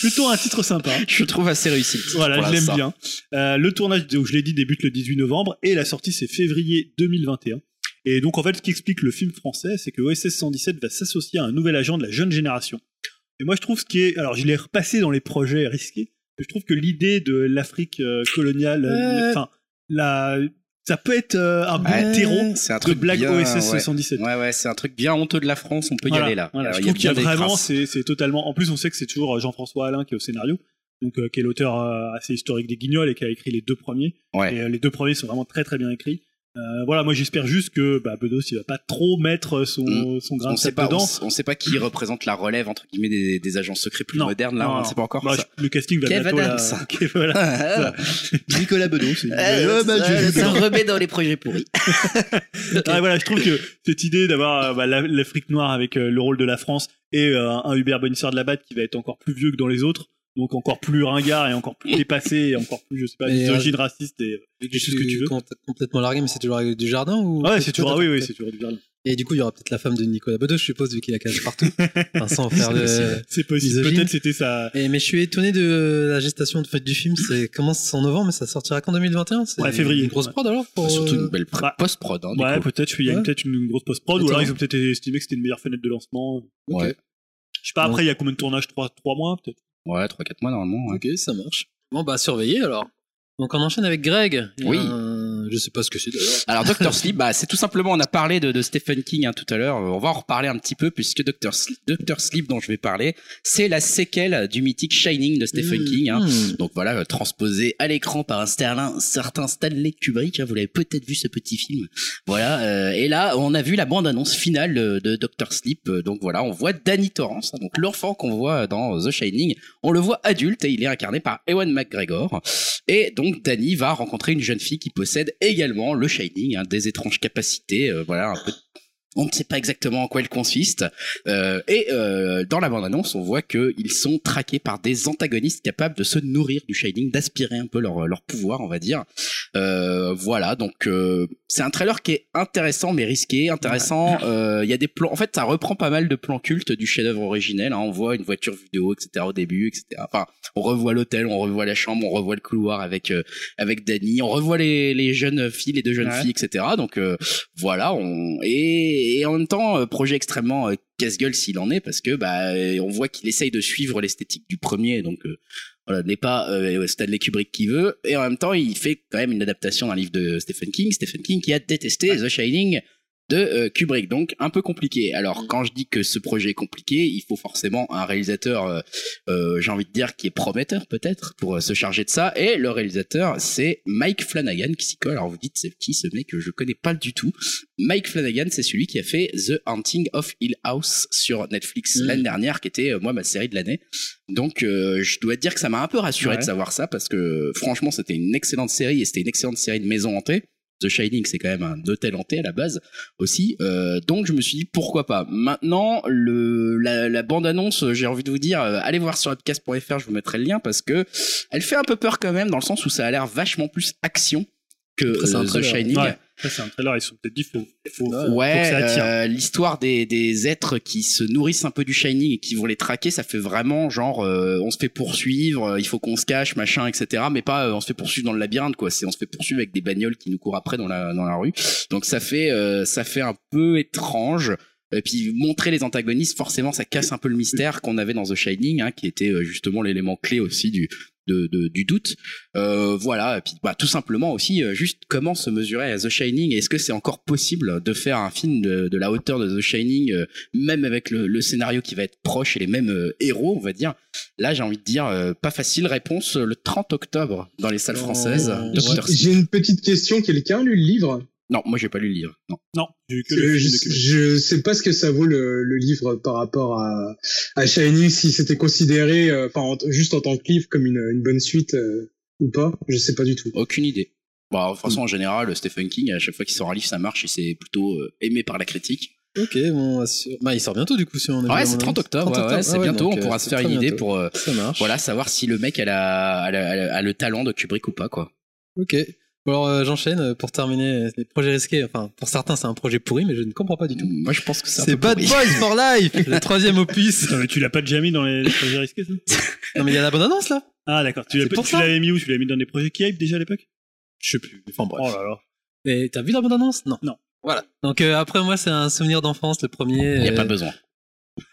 Plutôt un titre sympa. Je trouve assez réussi. Voilà, je l'aime bien. Euh, le tournage, donc, je l'ai dit, débute le 18 novembre et la sortie c'est février 2021. Et donc en fait, ce qui explique le film français, c'est que OSS 117 va s'associer à un nouvel agent de la jeune génération. Et moi, je trouve ce qui est, alors je l'ai repassé dans les projets risqués, mais je trouve que l'idée de l'Afrique euh, coloniale, euh, enfin, la, ça peut être euh, un bon Ouais, terreau de bien, OSS ouais. 117. Ouais, ouais, c'est un truc bien honteux de la France, on peut y Voilà, aller là. voilà. Alors, Je il y a trouve qu'il y a vraiment, c'est totalement. En plus, on sait que c'est toujours Jean-François Alain qui est au scénario, donc euh, qui est l'auteur euh, assez historique des Guignols et qui a écrit les deux premiers. Ouais. Et euh, les deux premiers sont vraiment très très bien écrits. Euh, voilà, moi j'espère juste que bah, Bedos il va pas trop mettre son, Mm. son grain On de sait pas, on, dedans. s- on sait pas qui représente la relève entre guillemets des, des agents secrets plus Non, modernes là, non, on sait pas encore. Bah, ça. je- le casting va Kev bientôt là. Adams. Ok, voilà. Nicolas Bedos. c'est- Euh, bah, ça remet dans les projets pourris. Ah, voilà, je trouve que cette idée d'avoir euh, bah, la- l'Afrique noire avec euh, le rôle de la France et euh, un Hubert Bonisseur de la Batte qui va être encore plus vieux que dans les autres, donc encore plus ringard et encore plus dépassé et encore plus, je sais pas, misogyne, raciste et Je tout ce que tu veux. com- complètement largué, mais c'est toujours du jardin ou Ouais, c'est toujours, ah oui, oui, c'est toujours du jardin. Et du coup, il y aura peut-être la femme de Nicolas Bedos, je suppose, vu qu'il a cage partout. Enfin, sans faire de... C'est possible. Peut-être c'était ça. Et, mais je suis étonné de la gestation de fait du film. C'est commence en novembre, mais ça sortira qu'en 2021. C'est Ouais, février. Une grosse Ouais. prod alors pour. Surtout euh, une belle pr- bah, post-prod. Hein, Ouais, peut-être, il y a Ouais. peut-être une grosse post-prod, ou Étonnant. alors ils ont peut-être estimé que c'était une meilleure fenêtre de lancement. Ouais. Je sais pas, après, il y a combien de tournages 3, mois, peut-être? Ouais, 3-4 mois normalement. ouais. Ok, ça marche. Bon bah surveillez alors. Donc on enchaîne avec Greg. Il y a Oui. un- Je sais pas ce que c'est d'ailleurs. Alors Dr Sleep, bah, c'est tout simplement, on a parlé de, de Stephen King hein, tout à l'heure, Euh, on va en reparler un petit peu puisque Dr Sleep, Dr Sleep dont je vais parler, c'est la séquelle du mythique Shining de Stephen Mmh. King. Hein. Mmh. Donc voilà, euh, transposé à l'écran par un sterlin, un certain Stanley Kubrick. hein, vous l'avez peut-être vu ce petit film. Voilà. euh, et là, on a vu la bande-annonce finale de Dr Sleep. Donc voilà, on voit Danny Torrance, donc l'enfant qu'on voit dans The Shining. On le voit adulte et il est incarné par Ewan McGregor. Et donc Danny va rencontrer une jeune fille qui possède également le Shining, hein, des étranges capacités, euh, voilà, un peu on ne sait pas exactement en quoi elle consiste. Euh, et euh, dans la bande-annonce, on voit qu'ils sont traqués par des antagonistes capables de se nourrir du Shining, d'aspirer un peu leur, leur pouvoir, on va dire. Euh, voilà, donc euh, c'est un trailer qui est intéressant mais risqué, intéressant. Euh, Il y a des plans, en fait, ça reprend pas mal de plans cultes du chef-d'œuvre originel. Hein. On voit une voiture vidéo, etc. au début, etc. Enfin, on revoit l'hôtel, on revoit la chambre, on revoit le couloir avec euh, avec Danny, on revoit les, les jeunes filles, les deux jeunes Ouais. filles, etc. Donc euh, voilà, on et, et en même temps euh, projet extrêmement euh, casse-gueule s'il en est parce que bah euh, on voit qu'il essaye de suivre l'esthétique du premier, donc euh, voilà, n'est pas euh, Stanley Kubrick qui veut, et en même temps il fait quand même une adaptation d'un livre de Stephen King, Stephen King qui a détesté The Shining de euh, Kubrick, donc un peu compliqué. Alors quand je dis que ce projet est compliqué, il faut forcément un réalisateur, euh, euh, j'ai envie de dire, qui est prometteur peut-être pour se charger de ça, et le réalisateur c'est Mike Flanagan qui s'y colle. Alors vous dites c'est qui ce mec Je connais pas du tout. Mike Flanagan c'est celui qui a fait The Haunting of Hill House sur Netflix Mhm. l'année dernière, qui était moi ma série de l'année. Donc euh, je dois dire que ça m'a un peu rassuré Ouais. de savoir ça parce que franchement c'était une excellente série et c'était une excellente série de maison hantée. The Shining c'est quand même un hôtel hanté à la base aussi. Euh, donc je me suis dit pourquoi pas? Maintenant le la, la bande annonce, j'ai envie de vous dire, euh, allez voir sur upcast.fr, je vous mettrai le lien parce que elle fait un peu peur quand même dans le sens où ça a l'air vachement plus action que Après, c'est un The trailer. Shining. Ouais. Après, c'est un trailer, ils sont peut-être dit, faut, faut, faut, faut Ouais, que ça attire. euh, l'histoire des, des êtres qui se nourrissent un peu du Shining et qui vont les traquer, ça fait vraiment genre euh, on se fait poursuivre, euh, il faut qu'on se cache, machin, etc. Mais pas euh, on se fait poursuivre dans le labyrinthe, quoi. C'est on se fait poursuivre avec des bagnoles qui nous courent après dans la dans la rue. Donc ça fait euh, ça fait un peu étrange. Et puis montrer les antagonistes, forcément, ça casse un peu le mystère qu'on avait dans The Shining, hein, qui était euh, justement l'élément clé aussi du de, de- du doute. Euh, voilà, et puis bah, tout simplement aussi, euh, juste comment se mesurer à The Shining. Est-ce que c'est encore possible de faire un film de, de la hauteur de The Shining, euh, même avec le, le scénario qui va être proche et les mêmes euh, héros, on va dire? Là, j'ai envie de dire, euh, pas facile. Réponse euh, le 30 octobre dans les salles Oh, françaises. J'ai une petite question. Quelqu'un a lu le livre? Non, moi j'ai pas lu le livre. Non. Non, vu que Euh, je, je sais pas ce que ça vaut le, le livre par rapport à, à Shining, si c'était considéré, euh, enfin, en- juste en tant que livre comme une, une bonne suite euh, ou pas. Je sais pas du tout. Aucune idée. Bon, de toute façon, en général, Stephen King, à chaque fois qu'il sort un livre, ça marche et c'est plutôt euh, aimé par la critique. Ok, bon, assure- bah, il sort bientôt du coup si on a Ouais, c'est la 30 bande-annonce. octobre, 30 ouais, ouais, c'est ah bientôt. donc, on euh, pourra se c'est faire une idée bientôt. pour euh, Ça voilà savoir si le mec a, la, a, la- a la- a le talent de Kubrick ou pas, quoi. Ok. Bon, alors euh, j'enchaîne euh, pour terminer euh, les projets risqués. Enfin, pour certains c'est un projet pourri, mais je ne comprends pas du tout. Moi, je pense que c'est Bad pourri. Boys for Life, le troisième opus. Attends, mais tu l'as pas déjà mis dans les, les projets risqués, ça Non mais il y a la annonce là. Ah, d'accord. Tu ça. l'avais mis où? Tu l'avais mis dans des projets qui hype déjà à l'époque? Je sais plus. Enfin bref. Oh là là. Et t'as vu la annonce? Non. Non. Voilà. Donc euh, après moi c'est un souvenir d'enfance le premier. Il n'y a euh, pas besoin.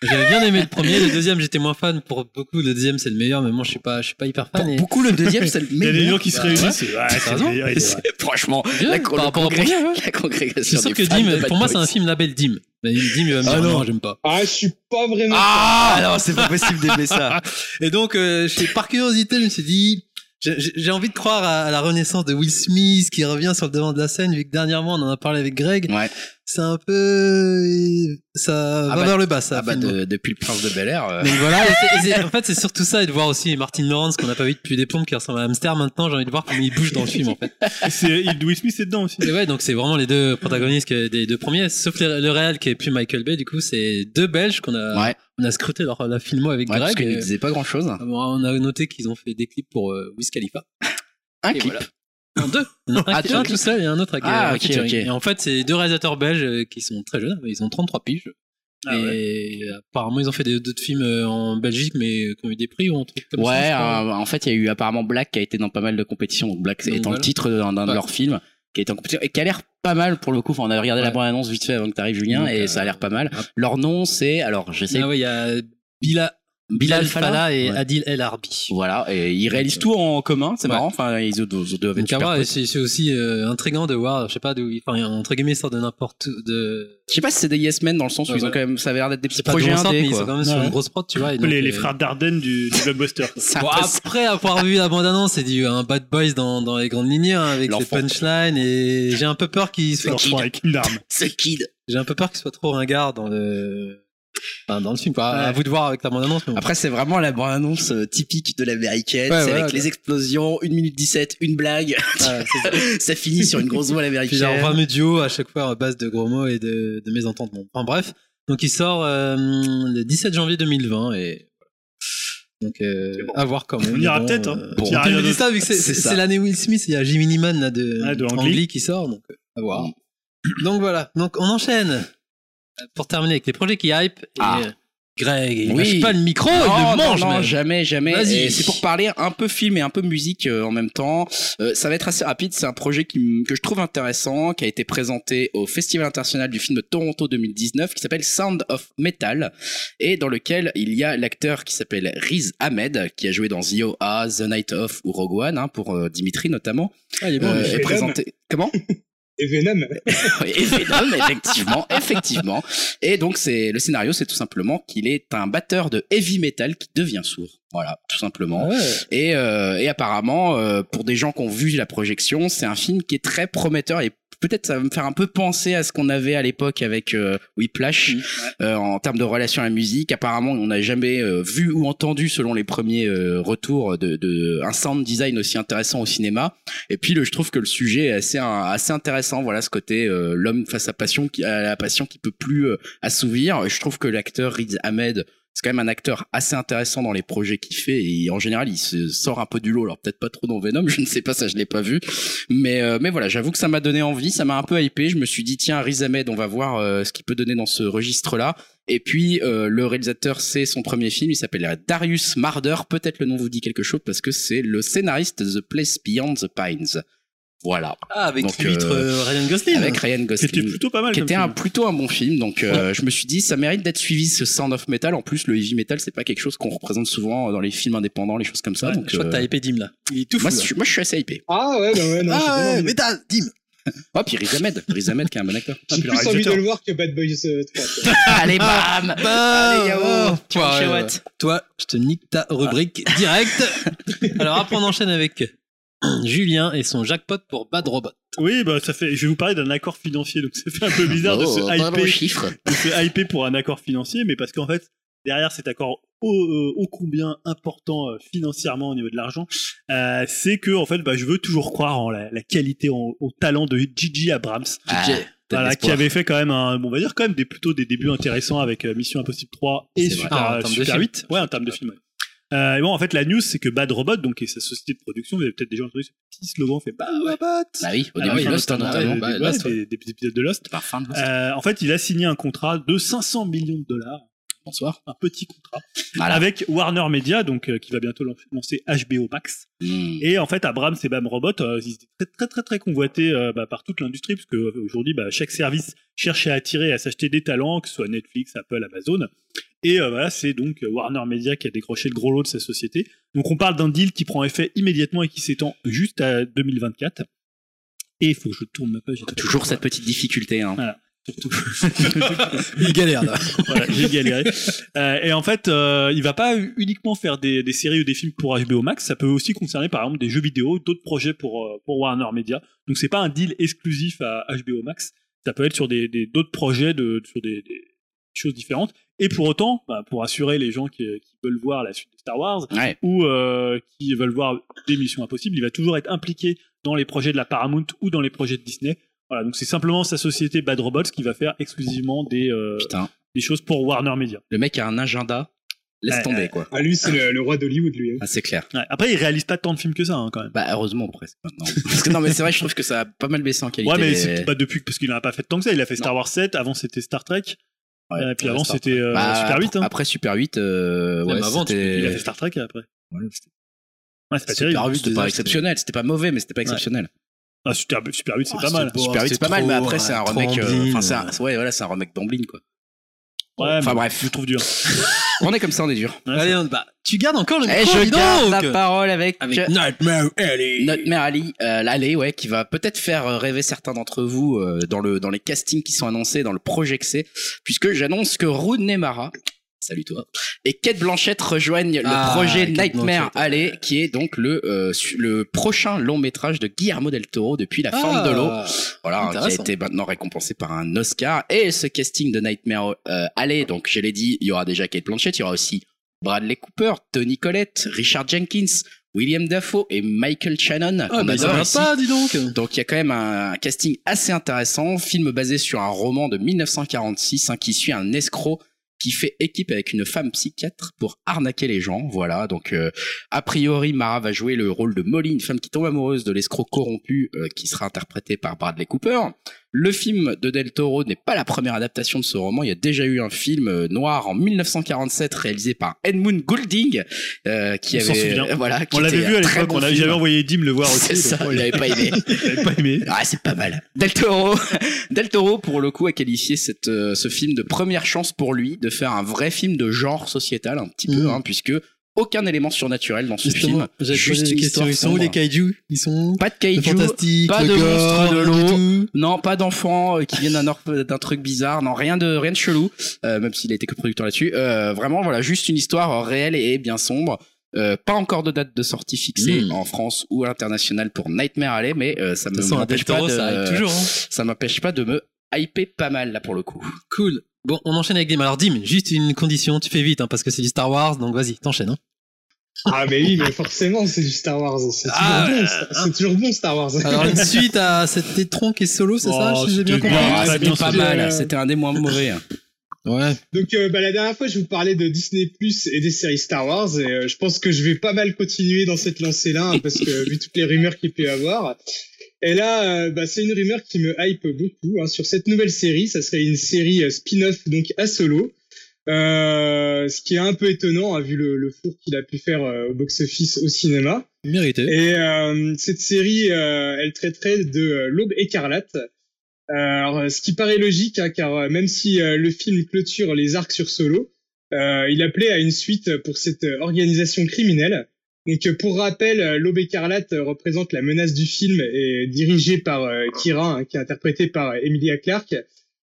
J'avais bien aimé le premier, le deuxième j'étais moins fan. Pour beaucoup le deuxième c'est le meilleur, mais moi je suis pas, je suis pas hyper fan. et- beaucoup, le deuxième, c'est le Il y a des gens qui se réunissent. c'est meilleur. Franchement, Bien, la, par rapport au premier, ouais. la congrégation suis sûr que Dim, pour moi c'est un film label Dim. Dim il va me dire Ah non. non, j'aime pas. Ah, je suis pas vraiment. Ah non, c'est pas possible d'aimer ça. Et donc, euh, par curiosité, je me suis dit, j'ai- envie de croire à, à la renaissance de Will Smith qui revient sur le devant de la scène, vu que dernièrement on en a parlé avec Greg. Ouais. C'est un peu, ça Ah va bah- vers le bas, ça. Ah bah, de- depuis le prince de Bel Air. euh, Donc voilà, et c'est- et c'est- en fait c'est surtout ça et de voir aussi Martin Lawrence qu'on n'a pas vu depuis des plombes qui ressemble à un hamster maintenant, j'ai envie de voir comment il bouge dans le film en fait. Et c'est il- Will Smith est dedans aussi. Et ouais, donc c'est vraiment les deux protagonistes que- des deux premiers, sauf le, le réel qui est plus Michael Bay, du coup c'est deux Belges qu'on a, Ouais. on a scruté leur, la filmo avec ouais, parce Greg. qu'il ne et- disait pas grand chose. On a noté qu'ils ont fait des clips pour euh, Wiz Khalifa. Un Et clip. voilà. Non, deux. Un, Ah, qui- un tout seul et un autre avec Ah, euh, ok, featuring. ok. Et en fait, c'est deux réalisateurs belges euh, qui sont très jeunes. Ils ont 33 piges. Ah ouais. et apparemment, ils ont fait d'autres films euh, en Belgique, mais qui ont eu des prix ou un truc comme ça. Ouais, crois. euh, en fait, il y a eu apparemment Black qui a été dans pas mal de compétitions. Donc Black étant voilà. le titre d'un de Ouais. leurs films qui a été en compétition et qui a l'air pas mal pour le coup. Enfin, on avait regardé la Ouais. bande-annonce vite fait avant que t'arrives Julien Donc, et euh, ça a l'air pas mal. Leur nom c'est alors j'essaie Ah ouais, il y a Bila, Bilal Fallah et Ouais. Adil El Arbi. Voilà, et ils réalisent tout en commun, c'est ouais. marrant. Enfin, ils doivent, ils doivent être c'est aussi euh, intriguant de voir, je sais pas, d'où, enfin, entre guillemets, sortent de n'importe où, de. Je sais pas si c'est des Yes Men dans le sens où Ouais, ils ont quand même, ça avait l'air d'être des petits projets sort, mais indés, ils sont quand même sur une grosse prod, tu vois. et donc, les, les euh, frères Dardenne du, du blockbuster. Bon, après avoir vu la bande-annonce, c'est du un bad boys dans, dans les grandes lignes, hein, avec les punchlines, et j'ai un peu peur qu'il soit, Leur frère avec une arme. C'est Kid. j'ai un peu peur qu'il soit trop ringard dans le, Enfin, dans le film, quoi. À vous de voir avec la bande-annonce. mais. Après, c'est vraiment la bande-annonce euh, typique de l'américaine. Ouais, c'est ouais, avec ouais. les explosions, 1 minute 17, une blague. Ça. ça finit sur une grosse voix à Puis genre l'américaine. fameux duo à chaque fois à base de gros mots et de, de mésententements. Enfin bref, donc il sort euh, le 17 janvier 2020 et donc euh, à voir quand même. On ira Bon, peut-être, hein. euh, Bon. c'est C'est c'est ça. l'année Will Smith, il y a Jiminy Man là, de, Ouais, de qui sort donc à voir. Mm. Donc voilà, donc on enchaîne pour terminer avec les projets qui hype. Et, Ah. euh, Greg, il Oui. lâche pas le micro, il non, le non, mange non, même. jamais, jamais. C'est pour parler un peu film et un peu musique euh, en même temps. Euh, ça va être assez rapide. C'est un projet qui, que je trouve intéressant, qui a été présenté au Festival international du film de Toronto 2019, qui s'appelle Sound of Metal, et dans lequel il y a l'acteur qui s'appelle Riz Ahmed, qui a joué dans The O.A., The Night Of ou Rogue One, hein, pour euh, Dimitri notamment. Ah, il est bon, Euh, lui. est présenté. Comment? Et Venom. et Venom, effectivement, effectivement. Et donc, c'est le scénario, c'est tout simplement qu'il est un batteur de heavy metal qui devient sourd. Voilà, tout simplement. Ouais. Et, euh, et apparemment, euh, pour des gens qui ont vu la projection, c'est un film qui est très prometteur et peut-être ça va me faire un peu penser à ce qu'on avait à l'époque avec euh, Whiplash euh, en termes de relation à la musique. Apparemment, on n'a jamais euh, vu ou entendu, selon les premiers euh, retours, de, de un sound design aussi intéressant au cinéma. Et puis, le, je trouve que le sujet est assez assez intéressant. Voilà, ce côté euh, l'homme face à passion, qui, à la passion qui peut plus euh, assouvir. Je trouve que l'acteur Riz Ahmed c'est quand même un acteur assez intéressant dans les projets qu'il fait et en général il se sort un peu du lot. Alors peut-être pas trop dans Venom je ne sais pas ça je l'ai pas vu. Mais euh, mais voilà j'avoue que ça m'a donné envie ça m'a un peu hypé. Je me suis dit tiens Riz Ahmed on va voir euh, ce qu'il peut donner dans ce registre là et puis euh, le réalisateur c'est son premier film. Il s'appelle Darius Marder. Peut-être le nom vous dit quelque chose parce que c'est le scénariste The Place Beyond the Pines voilà Ah, avec Donc, euh, euh, Ryan Gosling. avec Ryan C'était Gosling plutôt pas mal. qui était un, film. plutôt un bon film. Donc euh, je me suis dit ça mérite d'être suivi ce Sound of Metal. En plus le heavy metal c'est pas quelque chose qu'on représente souvent dans les films indépendants, les choses comme ça. Ouais, donc je crois que euh, t'as hypé Dim là. Il est tout fou. moi, là. je, suis- moi je suis assez hypé. Ah ouais, bah ouais, non, Ah ouais, métal, Dim. Oh puis Riz Ahmed, Riz Ahmed qui est un bon acteur. Ah, J'ai plus envie de le voir que Bad Boys euh, 3. quoi. Allez bam, Bah, allez yao, toi. Toi, je te nique ta rubrique direct. Alors après, on enchaîne avec Julien et son jackpot pour Bad Robot. Oui, bah ça fait. Je vais vous parler d'un accord financier, donc ça fait un peu bizarre de Oh, se pas bon hyper, chiffre. de se hyper pour un accord financier, mais parce qu'en fait, derrière cet accord ô, euh, ô combien important euh, financièrement au niveau de l'argent, euh, c'est que en fait, bah, je veux toujours croire en la, la qualité, en- au talent de Gigi Abrams. Ah, de Voilà, qui avait fait quand même un, bon, on va dire quand même des plutôt des débuts intéressants avec euh, Mission Impossible 3 et. Super, Ah, en termes de Super film. 8. Ouais, en termes de film. ouais. Euh, et bon, en fait, la news, c'est que Bad Robot, donc, est sa société de production, vous avez peut-être déjà entendu ce petit slogan fait Bad Robot. Bah oui, au Ah début Lost, hein, notamment. Bah, des, épisodes de Lost. par fin de Lost. Euh, en fait, il a signé un contrat de 500 millions de dollars, Bonsoir. un petit contrat, Voilà. avec Warner Media, donc euh, qui va bientôt lan- lancer HBO Max. Hmm. Et en fait, Abrams et Bam Robot, euh, ils étaient très très très très convoités bah, par toute l'industrie, parce que aujourd'hui, bah, chaque service cherche à attirer, à s'acheter des talents, que ce soit Netflix, Apple, Amazon. Et euh, voilà, c'est donc euh, Warner Media qui a décroché le gros lot de sa société. Donc on parle d'un deal qui prend effet immédiatement et qui s'étend juste à 2024. Et il faut que je tourne ma page. Toujours cette petite difficulté. Hein. Surtout. Il galère là. voilà, j'ai galéré. Euh, et en fait, euh, il va pas uniquement faire des, des séries ou des films pour HBO Max, ça peut aussi concerner par exemple des jeux vidéo, d'autres projets pour, pour Warner Media. Donc c'est pas un deal exclusif à HBO Max, ça peut être sur des- d'autres projets, de, sur des, des choses différentes. Et pour autant, bah, pour assurer les gens qui, qui veulent voir la suite de Star Wars Ouais. ou euh, qui veulent voir des missions impossibles, il va toujours être impliqué dans les projets de la Paramount ou dans les projets de Disney. Voilà, donc c'est simplement sa société Bad Robots qui va faire exclusivement des, euh, des choses pour Warner Media. le mec a un agenda. Laisse Ouais, tomber quoi. Ah, lui, c'est le, le roi d'Hollywood, lui. hein. Ah, c'est clair. Ouais. Après, il réalise pas tant de films que ça, hein, quand même. Bah heureusement presque maintenant. Parce que non mais c'est vrai, je trouve que ça a pas mal baissé en qualité. Ouais, mais c'est pas depuis, parce qu'il en a pas fait tant que ça. Il a fait Star Wars 7, avant c'était Star Trek, Ouais, et puis avant c'était euh, Bah, Super 8. Hein. Après Super 8, euh, ouais, avant, tu- Il a fait Star Trek après. Ouais, c'était- Ouais, pas Super terrible. 8, c'était pas exceptionnel. C'était pas mauvais, mais c'était pas exceptionnel. Ah, Super, Super 8, c'est Ah, pas mal. Super 8, c'est pas mal, mais après, c'est un remake. euh. Enfin, c'est un, ouais, voilà, c'est un remake d'Amblin, quoi. Ouais, Enfin, bref. Je trouve dur. On est comme ça, on est dur. Ouais, Allez, on- bah, tu gardes encore le Eh, micro, je dis garde donc la parole avec, Avec Nightmare Alley. mère Ali, euh, l'allée, ouais, qui va peut-être faire euh, rêver certains d'entre vous euh, dans le dans les castings qui sont annoncés dans le projet que c'est, puisque j'annonce que Rooney Mara Salut toi. Et Kate Blanchett rejoignent Ah, le projet Kate Nightmare Alley, qui est donc le euh, le prochain long métrage de Guillermo del Toro depuis La Forme de l'eau. Voilà, hein, qui a été maintenant récompensé par un Oscar. Et ce casting de Nightmare euh, Alley, donc je l'ai dit, il y aura déjà Kate Blanchett, il y aura aussi Bradley Cooper, Tony Collette, Richard Jenkins, William Dafoe et Michael Shannon. Ah, bah, ça va pas, dis donc. Donc il y a quand même un, un casting assez intéressant, film basé sur un roman de 1946 hein, qui suit un escroc qui fait équipe avec une femme psychiatre pour arnaquer les gens. Voilà, donc euh, a priori Mara va jouer le rôle de Molly, une femme qui tombe amoureuse de l'escroc corrompu euh, qui sera interprété par Bradley Cooper. Le film de Del Toro n'est pas la première adaptation de ce roman. Il y a déjà eu un film euh, noir en 1947 réalisé par Edmund Goulding, euh, qui On avait souvient. voilà, qui On l'avait vu à l'époque, bon on avait envoyé Dim le voir aussi. C'est ça, il avait pas aimé. il avait pas aimé. Ah, c'est pas mal. Del Toro, Del Toro pour le coup a qualifié cette, euh, ce film de première chance pour lui de faire un vrai film de genre sociétal un petit peu, Mhm. hein, puisque aucun élément surnaturel dans ce Justement, film. Juste une histoire Ils sont où les kaiju Ils sont où Pas de kaiju, fantastique, pas de gore, monstres de l'eau. non, pas d'enfants euh, qui viennent d'un truc bizarre, non, rien de rien de chelou, euh, même s'il a été que producteur là-dessus. Euh, vraiment, voilà, juste une histoire réelle et bien sombre. Euh, pas encore de date de sortie fixée Mhm. en France ou à l'international pour Nightmare Alley, mais euh, ça me m'empêche pas de, ça arrive toujours. hein. ça m'empêche pas de me hyper pas mal là pour le coup. Cool. Bon, on enchaîne avec Dim. Alors, Dim, juste une condition, tu fais vite, hein, parce que c'est du Star Wars, donc vas-y, t'enchaînes. Hein. Ah, mais oui, mais forcément, c'est du Star Wars. C'est toujours, Ah, bon, ouais, Star- hein. c'est toujours bon, Star Wars. Alors, une suite à cet étron qui est solo, c'est ça, Oh, si j'ai bien compris. Ah, c'était bien, pas mal, euh, c'était un des moins mauvais. hein. Ouais. Donc, euh, bah, la dernière fois, je vous parlais de Disney Plus et des séries Star Wars, et euh, je pense que je vais pas mal continuer dans cette lancée-là, hein, parce que vu toutes les rumeurs qu'il peut y avoir. Et là, euh, bah, c'est une rumeur qui me hype beaucoup hein, sur cette nouvelle série. Ça serait une série spin-off donc à solo. Euh, ce qui est un peu étonnant, hein, vu le, le four qu'il a pu faire euh, au box-office au cinéma. Mérité. Et euh, cette série, euh, elle traiterait de l'aube écarlate. Alors, ce qui paraît logique, hein, car même si le film clôture les arcs sur Solo, il appelait à une suite pour cette organisation criminelle. Donc, pour rappel, l'aube écarlate représente la menace du film et dirigée par Kira, hein, qui est interprétée par Emilia Clarke.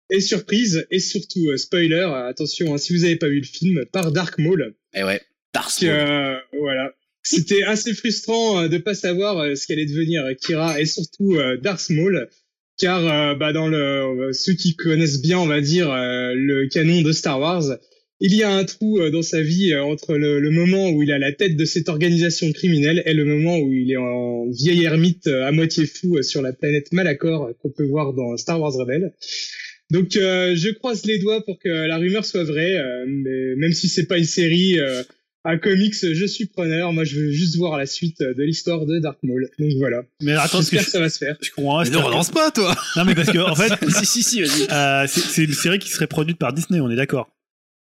Et surprise, et surtout euh, spoiler, euh, attention, hein, si vous n'avez pas vu le film, par Dark Maul. Et ouais, Darth Que, euh, voilà. C'était assez frustrant euh, de pas savoir ce qu'allait devenir Kira et surtout Darth Maul, car bah, dans le ceux qui connaissent bien, on va dire le canon de Star Wars, il y a un trou dans sa vie entre le, le moment où il a la tête de cette organisation criminelle et le moment où il est en vieil ermite à moitié fou sur la planète Malacor qu'on peut voir dans Star Wars Rebelle. Donc euh, je croise les doigts pour que la rumeur soit vraie, euh, mais même si c'est pas une série, euh, un comics, je suis preneur. Moi, je veux juste voir la suite de l'histoire de Dark Maul. Donc voilà. Mais attends, que J'espère je, que ça va se faire. je comprends. Mais ne relance pas, toi Non, mais parce que, en fait, si, si, si, vas-y. euh, c'est une série qui serait produite par Disney, on est d'accord.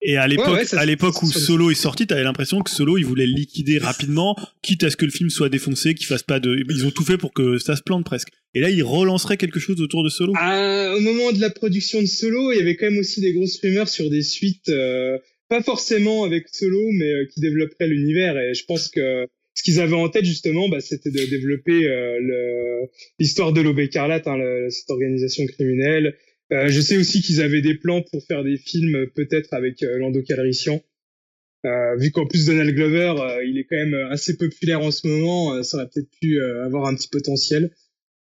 Et à l'époque, Ouais, ouais, ça, à l'époque où Solo est sorti, t'avais l'impression que Solo, il voulait le liquider rapidement, quitte à ce que le film soit défoncé, qu'il fasse pas de, ils ont tout fait pour que ça se plante presque. Et là, ils relanceraient quelque chose autour de Solo. Ah, au moment de la production de Solo, il y avait quand même aussi des grosses rumeurs sur des suites, euh, pas forcément avec Solo, mais euh, qui développeraient l'univers. Et je pense que ce qu'ils avaient en tête justement, bah, c'était de développer euh, l'histoire de l'Aube écarlate, hein, cette organisation criminelle. Euh, je sais aussi qu'ils avaient des plans pour faire des films, euh, peut-être avec euh, Lando Calrissian. Euh, vu qu'en plus Donald Glover, euh, il est quand même assez populaire en ce moment, euh, ça aurait peut-être pu euh, avoir un petit potentiel.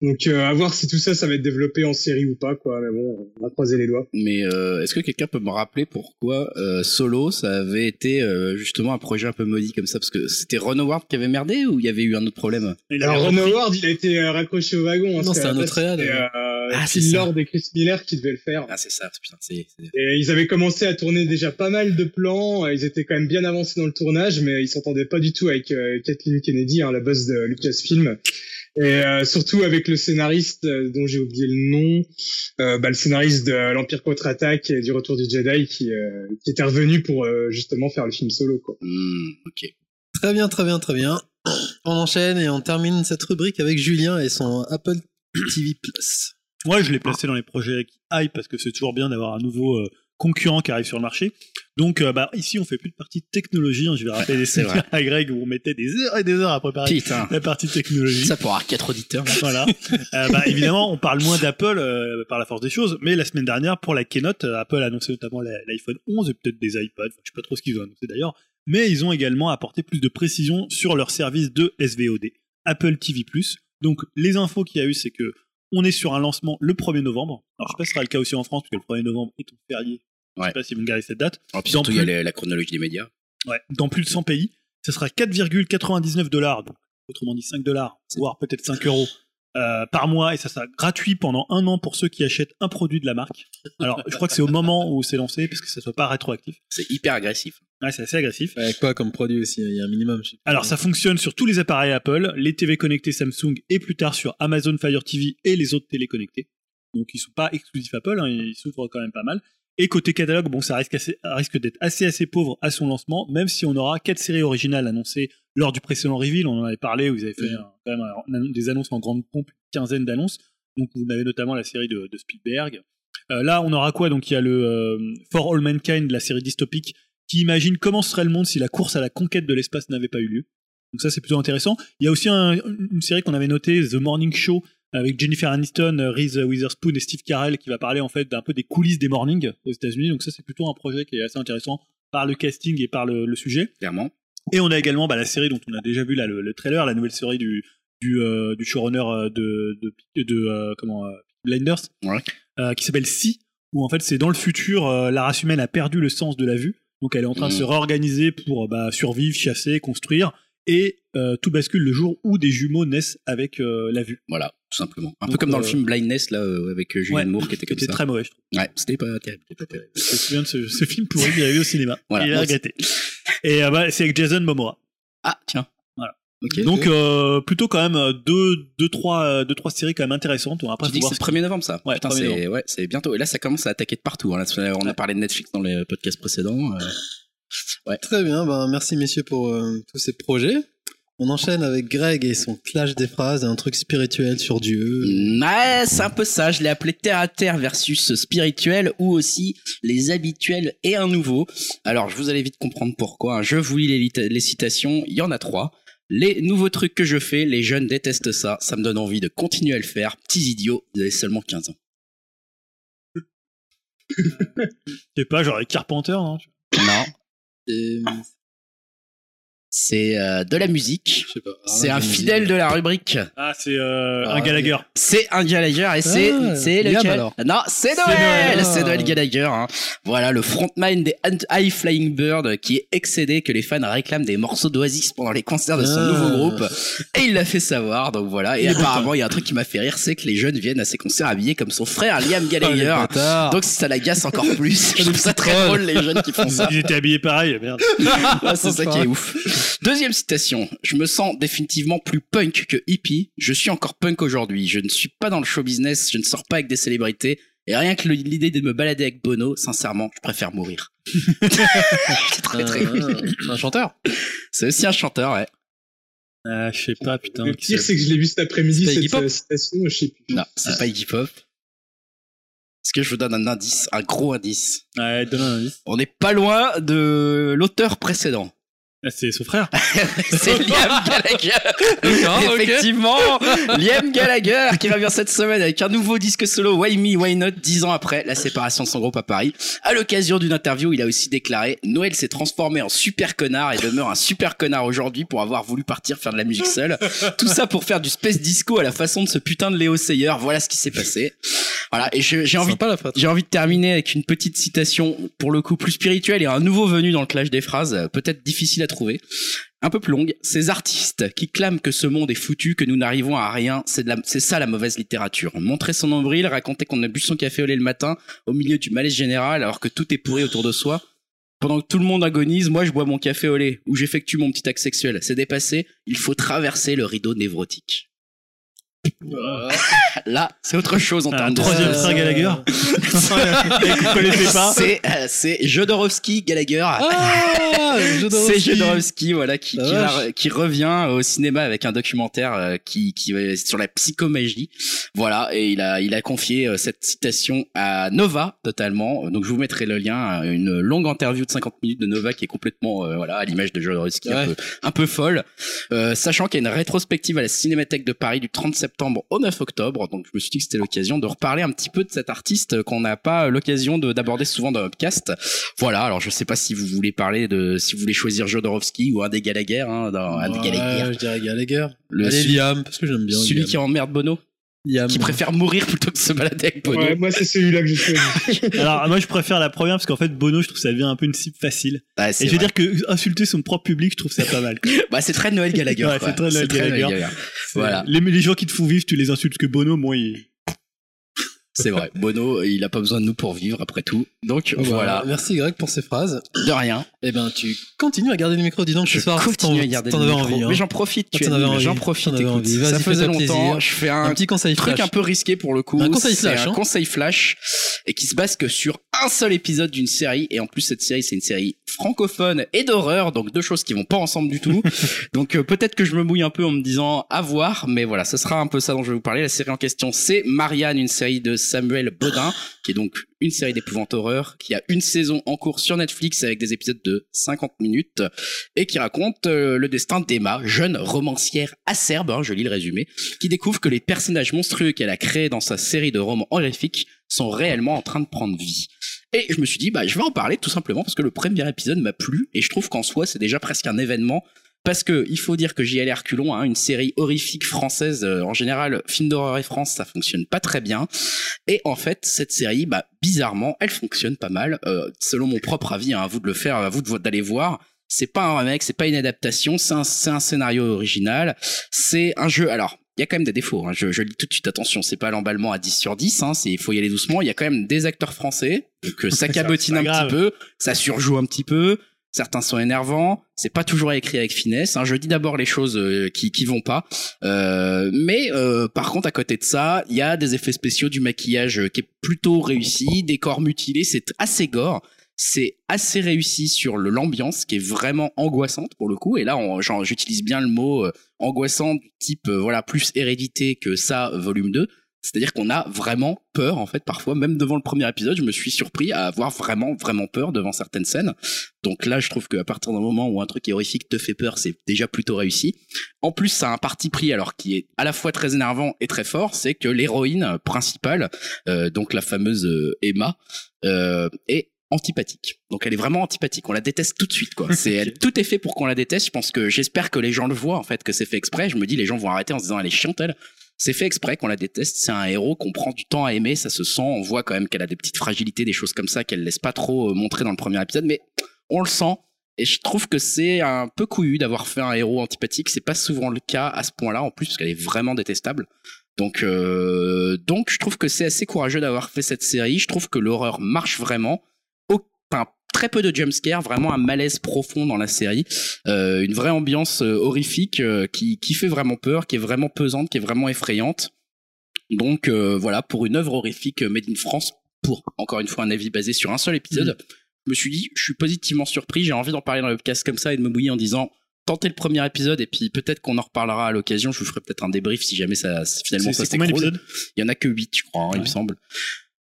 Donc euh, à voir si tout ça, ça va être développé en série ou pas, quoi. Mais bon, on va croiser les doigts. Mais euh, est-ce que quelqu'un peut me rappeler pourquoi euh, Solo, ça avait été euh, justement un projet un peu maudit comme ça? Parce que c'était Ron Howard qui avait merdé ou il y avait eu un autre problème? Alors Ron Howard, il a été euh, raccroché au wagon. hein, Non, qu'à un autre réal, euh, Ah, c'est. Lord et Chris Miller qui devaient le faire. Ah c'est ça, putain, c'est... c'est- Et ils avaient commencé à tourner déjà pas mal de plans. Ils étaient quand même bien avancés dans le tournage, mais ils s'entendaient pas du tout avec euh, Kathleen Kennedy, hein, la boss de Lucasfilm. Et euh, surtout avec le scénariste euh, dont j'ai oublié le nom, euh, bah, le scénariste de l'Empire contre-attaque et du Retour du Jedi, qui, euh, qui était revenu pour euh, justement faire le film solo. Quoi. Hmm, ok. Très bien, très bien, très bien. On enchaîne et on termine cette rubrique avec Julien et son Apple TV Plus. Moi, je l'ai placé dans les projets qui hype parce que c'est toujours bien d'avoir un nouveau euh, concurrents qui arrivent sur le marché. Donc, euh, bah, ici, on fait plus de partie technologie. hein. Je vais rappeler c'est séminaires à Greg où on mettait des heures et des heures à préparer Putain. la partie technologie. Ça pour avoir quatre auditeurs. Voilà. Euh, bah, évidemment, on parle moins d'Apple euh, par la force des choses, mais la semaine dernière, pour la keynote, euh, Apple a annoncé notamment l'iPhone 11 et peut-être des iPads. Enfin, je sais pas trop ce qu'ils ont annoncé d'ailleurs, mais ils ont également apporté plus de précision sur leur service de SVOD, Apple TV+. Donc, les infos qu'il y a eu, c'est que on est sur un lancement le 1er novembre. Alors, je sais pas si ce sera le cas aussi en France, parce que le 1er novembre est un férié. Je Ouais. sais pas si vous me gardez cette date. Dans surtout, il y a la, la chronologie des médias. Ouais, dans plus de 100 pays. Ce sera 4,99 dollars, autrement dit 5 dollars, voire peut-être 5 euros euh, par mois, et ça sera gratuit pendant un an pour ceux qui achètent un produit de la marque. Alors, je crois que c'est au moment où c'est lancé, parce que ça soit pas rétroactif. C'est hyper agressif. Ouais, c'est assez agressif. Avec quoi comme produit aussi Il y a un minimum. je. Alors, ça fonctionne sur tous les appareils Apple, les TV connectés Samsung, et plus tard sur Amazon Fire TV et les autres télé connectés. Donc, ils sont pas exclusifs Apple, hein, ils s'ouvrent quand même pas mal. Et côté catalogue, bon, ça risque, assez- risque d'être assez assez pauvre à son lancement, même si on aura quatre séries originales annoncées lors du précédent reveal. On en avait parlé, vous avez fait un- quand même un- un- des annonces en grande pompe, une quinzaine d'annonces. Donc, vous avez notamment la série de, de Spielberg. Euh, là, on aura quoi? Donc, il y a le euh, For All Mankind, la série dystopique, qui imagine comment serait le monde si la course à la conquête de l'espace n'avait pas eu lieu. Donc ça, c'est plutôt intéressant. Il y a aussi un- une série qu'on avait notée, The Morning Show, avec Jennifer Aniston, euh, Reese Witherspoon et Steve Carell, qui va parler en fait d'un peu des coulisses des mornings aux États-Unis. Donc ça, c'est plutôt un projet qui est assez intéressant par le casting et par le, le sujet. Clairement. Et on a également bah, la série dont on a déjà vu là, le, le trailer, la nouvelle série du, du, euh, du showrunner euh, de, de, de, euh, comment, euh, Blinders, Ouais. qui s'appelle Si, où en fait c'est dans le futur, la race humaine a perdu le sens de la vue. Donc elle est en train de Mhm. se réorganiser pour bah, survivre, chasser, construire. Et euh, tout bascule le jour où des jumeaux naissent avec euh, la vue. Voilà, tout simplement. Un Donc, peu comme dans le euh, film Blindness, là, euh, avec euh, Julianne Ouais, Moore, qui était comme C'était ça. très mauvais, je trouve. Ouais, c'était pas terrible. c'était pas. Je me souviens de ce, ce film pourri qu'il y avait au cinéma. Voilà, et il a regretté. Et euh, bah, c'est avec Jason Momoa. Ah, tiens. Voilà. Ok. Donc euh, plutôt quand même deux, deux, trois, deux, trois séries quand même intéressantes. Bon, après, tu faut dis que c'est ce le 1er novembre, ça Ouais, Putain, 1er c'est ouais, bientôt. Et là, ça commence à attaquer de partout. hein. Là, on a parlé de Netflix dans les podcasts précédents. euh. Très bien, ben, merci messieurs pour euh, tous ces projets. On enchaîne avec Greg et son clash des phrases, un truc spirituel sur Dieu. Ouais, c'est un peu ça. Je l'ai appelé terre à terre versus spirituel ou aussi les habituels et un nouveau. Alors, je vous allez vite comprendre pourquoi. hein. Je vous lis les, les citations. Il y en a trois. Les nouveaux trucs que je fais, les jeunes détestent ça. Ça me donne envie de continuer à le faire. Petits idiots, vous avez seulement 15 ans. Je sais pas, genre avec Carpenter, non Non, Et, c'est euh, de la musique. je sais pas. C'est Ah, un fidèle de la rubrique. Ah, c'est euh, Ah, un Gallagher. C'est un Gallagher et c'est Ah, c'est lequel alors. Non, c'est Noël. C'est. Noël Gallagher. hein. Voilà le frontman des High Flying Bird qui est excédé que les fans réclament des morceaux d'Oasis pendant les concerts de son Ah. nouveau groupe et il l'a fait savoir. Donc voilà. Et apparemment il y a un truc qui m'a fait rire, c'est que les jeunes viennent à ses concerts habillés comme son frère Liam Oh, Gallagher. Donc ça l'agace encore plus. Je trouve ça très drôle les jeunes qui font ça. Ils étaient habillés pareil, merde. Ah, c'est ça qui est ouf. Deuxième citation. Je me sens définitivement plus punk que hippie. Je suis encore punk aujourd'hui. Je ne suis pas dans le show business. Je ne sors pas avec des célébrités. Et rien que l'idée de me balader avec Bono, sincèrement, je préfère mourir. c'est très très Ah, un chanteur. C'est aussi un chanteur, ouais. Ah, je sais pas, putain. Le pire, c'est que je l'ai vu cet après-midi, C'est pas cette euh, citation, je sais plus. Non, c'est pas Iggy Pop. Est-ce que je vous donne un indice, un gros indice? Ouais, donne un indice. On n'est pas loin de l'auteur précédent. Ah, c'est son frère. c'est Liam Gallagher. Effectivement, Liam Gallagher qui revient cette semaine avec un nouveau disque solo Why Me Why Not dix ans après la séparation de son groupe à Paris. À l'occasion d'une interview, il a aussi déclaré Noël s'est transformé en super connard et demeure un super connard aujourd'hui pour avoir voulu partir faire de la musique seul. Tout ça pour faire du space disco à la façon de ce putain de Léo Sayer. Voilà ce qui s'est passé. Voilà et j'ai envie j'ai de terminer avec une petite citation pour le coup plus spirituelle et un nouveau venu dans le clash des phrases, euh, peut-être difficile à trouver. Un peu plus longue. Ces artistes qui clament que ce monde est foutu, que nous n'arrivons à rien, c'est ça la mauvaise littérature. Montrer son nombril, raconter qu'on a bu son café au lait le matin, au milieu du malaise général, alors que tout est pourri autour de soi. Pendant que tout le monde agonise, moi je bois mon café au lait, ou j'effectue mon petit acte sexuel. C'est dépassé, il faut traverser le rideau névrotique. Là, c'est autre chose en termes de troisième Euh, frère Gallagher. C'est euh, c'est Jodorowsky Gallagher. Ah C'est Jodorowsky. Voilà, qui, La qui, va- vache. qui revient au cinéma avec un documentaire euh, qui, qui est sur la psychomagie. Voilà, et il a, il a confié euh, cette citation à Nova, totalement. Donc je vous mettrai le lien, à une longue interview de 50 minutes de Nova qui est complètement, euh, voilà, à l'image de Jodorowsky, un, peu, un peu folle. Euh, sachant qu'il y a une rétrospective à la Cinémathèque de Paris du 30 septembre au 9 octobre. Donc je me suis dit que c'était l'occasion de reparler un petit peu de cet artiste qu'on n'a pas l'occasion de- d'aborder souvent dans Upcast. Voilà, alors je sais pas si vous voulez parler de, si vous voulez choisir Jodorowsky ou un des Gallagher, hein, dans, un des Gallagher. je dirais Gallagher. Le, Allez, Liam, parce que j'aime bien. celui Liam. qui emmerde Bono, Liam. qui préfère mourir plutôt que se balader avec Bono. Ouais, moi, c'est celui-là que je choisis. Alors moi je préfère la première parce qu'en fait Bono je trouve ça devient un peu une cible facile. Ouais, Et je veux vrai. dire que insulter son propre public je trouve ça pas mal. bah, c'est très Noël Gallagher. Ouais, c'est très Noël Gallagher. Voilà. Les, les gens qui te font vivre tu les insultes que Bono moi il... C'est vrai. Bono, il a pas besoin de nous pour vivre après tout. Donc Voilà. Merci Greg pour ces phrases. de rien. Eh ben, tu continues à garder le micro, dis donc, ce Je soir. continue à garder le avais micro. envie, hein. Mais j'en profite, tu envie, j'en profite. Écoute. ça faisait longtemps. Je fais un, Un petit conseil truc flash. un peu risqué pour le coup. Un conseil flash, un hein. conseil flash et qui se base que sur un seul épisode d'une série. Et en plus, cette série, c'est une série francophone et d'horreur, donc deux choses qui vont pas ensemble du tout. donc euh, peut-être que je me mouille un peu en me disant à voir, mais voilà, ce sera un peu ça dont je vais vous parler. La série en question, c'est Marianne, une série de Samuel Bodin, qui est donc une série d'épouvante horreur, qui a une saison en cours sur Netflix avec des épisodes de 50 minutes et qui raconte euh, le destin d'Emma, jeune romancière acerbe, hein, je lis le résumé, qui découvre que les personnages monstrueux qu'elle a créés dans sa série de romans horrifiques sont réellement en train de prendre vie. Et je me suis dit, bah, je vais en parler tout simplement parce que le premier épisode m'a plu et je trouve qu'en soi, c'est déjà presque un événement. Parce que il faut dire que JL Herculon, hein, une série horrifique française, euh, en général, film d'horreur et France, ça fonctionne pas très bien. Et en fait, cette série, bah, bizarrement, elle fonctionne pas mal. Euh, selon mon propre avis, hein, à vous de le faire, à vous d'aller voir. C'est pas un remake, c'est pas une adaptation, c'est un, c'est un scénario original. C'est un jeu. Alors, il y a quand même des défauts. Hein. Je, je le dis tout de suite, attention, c'est pas l'emballement à 10 sur 10. Hein. Il faut y aller doucement. Il y a quand même des acteurs français, donc euh, ça C'est cabotine un grave. petit peu, ça surjoue un petit peu. Certains sont énervants. C'est pas toujours écrit avec finesse. Hein. Je dis d'abord les choses euh, qui qui vont pas. Euh, mais euh, par contre, à côté de ça, il y a des effets spéciaux, du maquillage euh, qui est plutôt réussi, des corps mutilés, c'est assez gore. C'est assez réussi sur l'ambiance qui est vraiment angoissante pour le coup. Et là, j'utilise bien le mot euh, angoissant type voilà plus hérédité que ça volume 2. C'est-à-dire qu'on a vraiment peur en fait parfois même devant le premier épisode, je me suis surpris à avoir vraiment vraiment peur devant certaines scènes. Donc là, je trouve qu'à partir d'un moment où un truc est horrifique te fait peur, c'est déjà plutôt réussi. En plus, ça a un parti pris alors qui est à la fois très énervant et très fort, c'est que l'héroïne principale, euh, donc la fameuse euh, Emma, euh, est antipathique. Donc elle est vraiment antipathique. On la déteste tout de suite, quoi. C'est elle- tout est fait pour qu'on la déteste. Je pense que j'espère que les gens le voient en fait, que c'est fait exprès. Je me dis les gens vont arrêter en se disant elle est chiante elle. C'est fait exprès qu'on la déteste. C'est un héros qu'on prend du temps à aimer. Ça se sent. On voit quand même qu'elle a des petites fragilités, des choses comme ça qu'elle laisse pas trop euh, montrer dans le premier épisode, mais on le sent. Et je trouve que c'est un peu couillu d'avoir fait un héros antipathique. C'est pas souvent le cas à ce point-là, en plus, parce qu'elle est vraiment détestable. Donc, euh, donc, je trouve que c'est assez courageux d'avoir fait cette série. Je trouve que l'horreur marche vraiment. Enfin, très peu de jumpscares, vraiment un malaise profond dans la série, Euh, une vraie ambiance euh, horrifique euh, qui, qui fait vraiment peur, qui est vraiment pesante, qui est vraiment effrayante. Donc voilà, pour une œuvre horrifique made in France, pour encore une fois un avis basé sur un seul épisode, je me suis dit, je suis positivement surpris, j'ai envie d'en parler dans le podcast comme ça et de me mouiller en disant, tentez le premier épisode et puis peut-être qu'on en reparlera à l'occasion, je vous ferai peut-être un débrief si jamais ça finalement ça s'écroule. Il y en a que 8, je crois, hein, il me semble.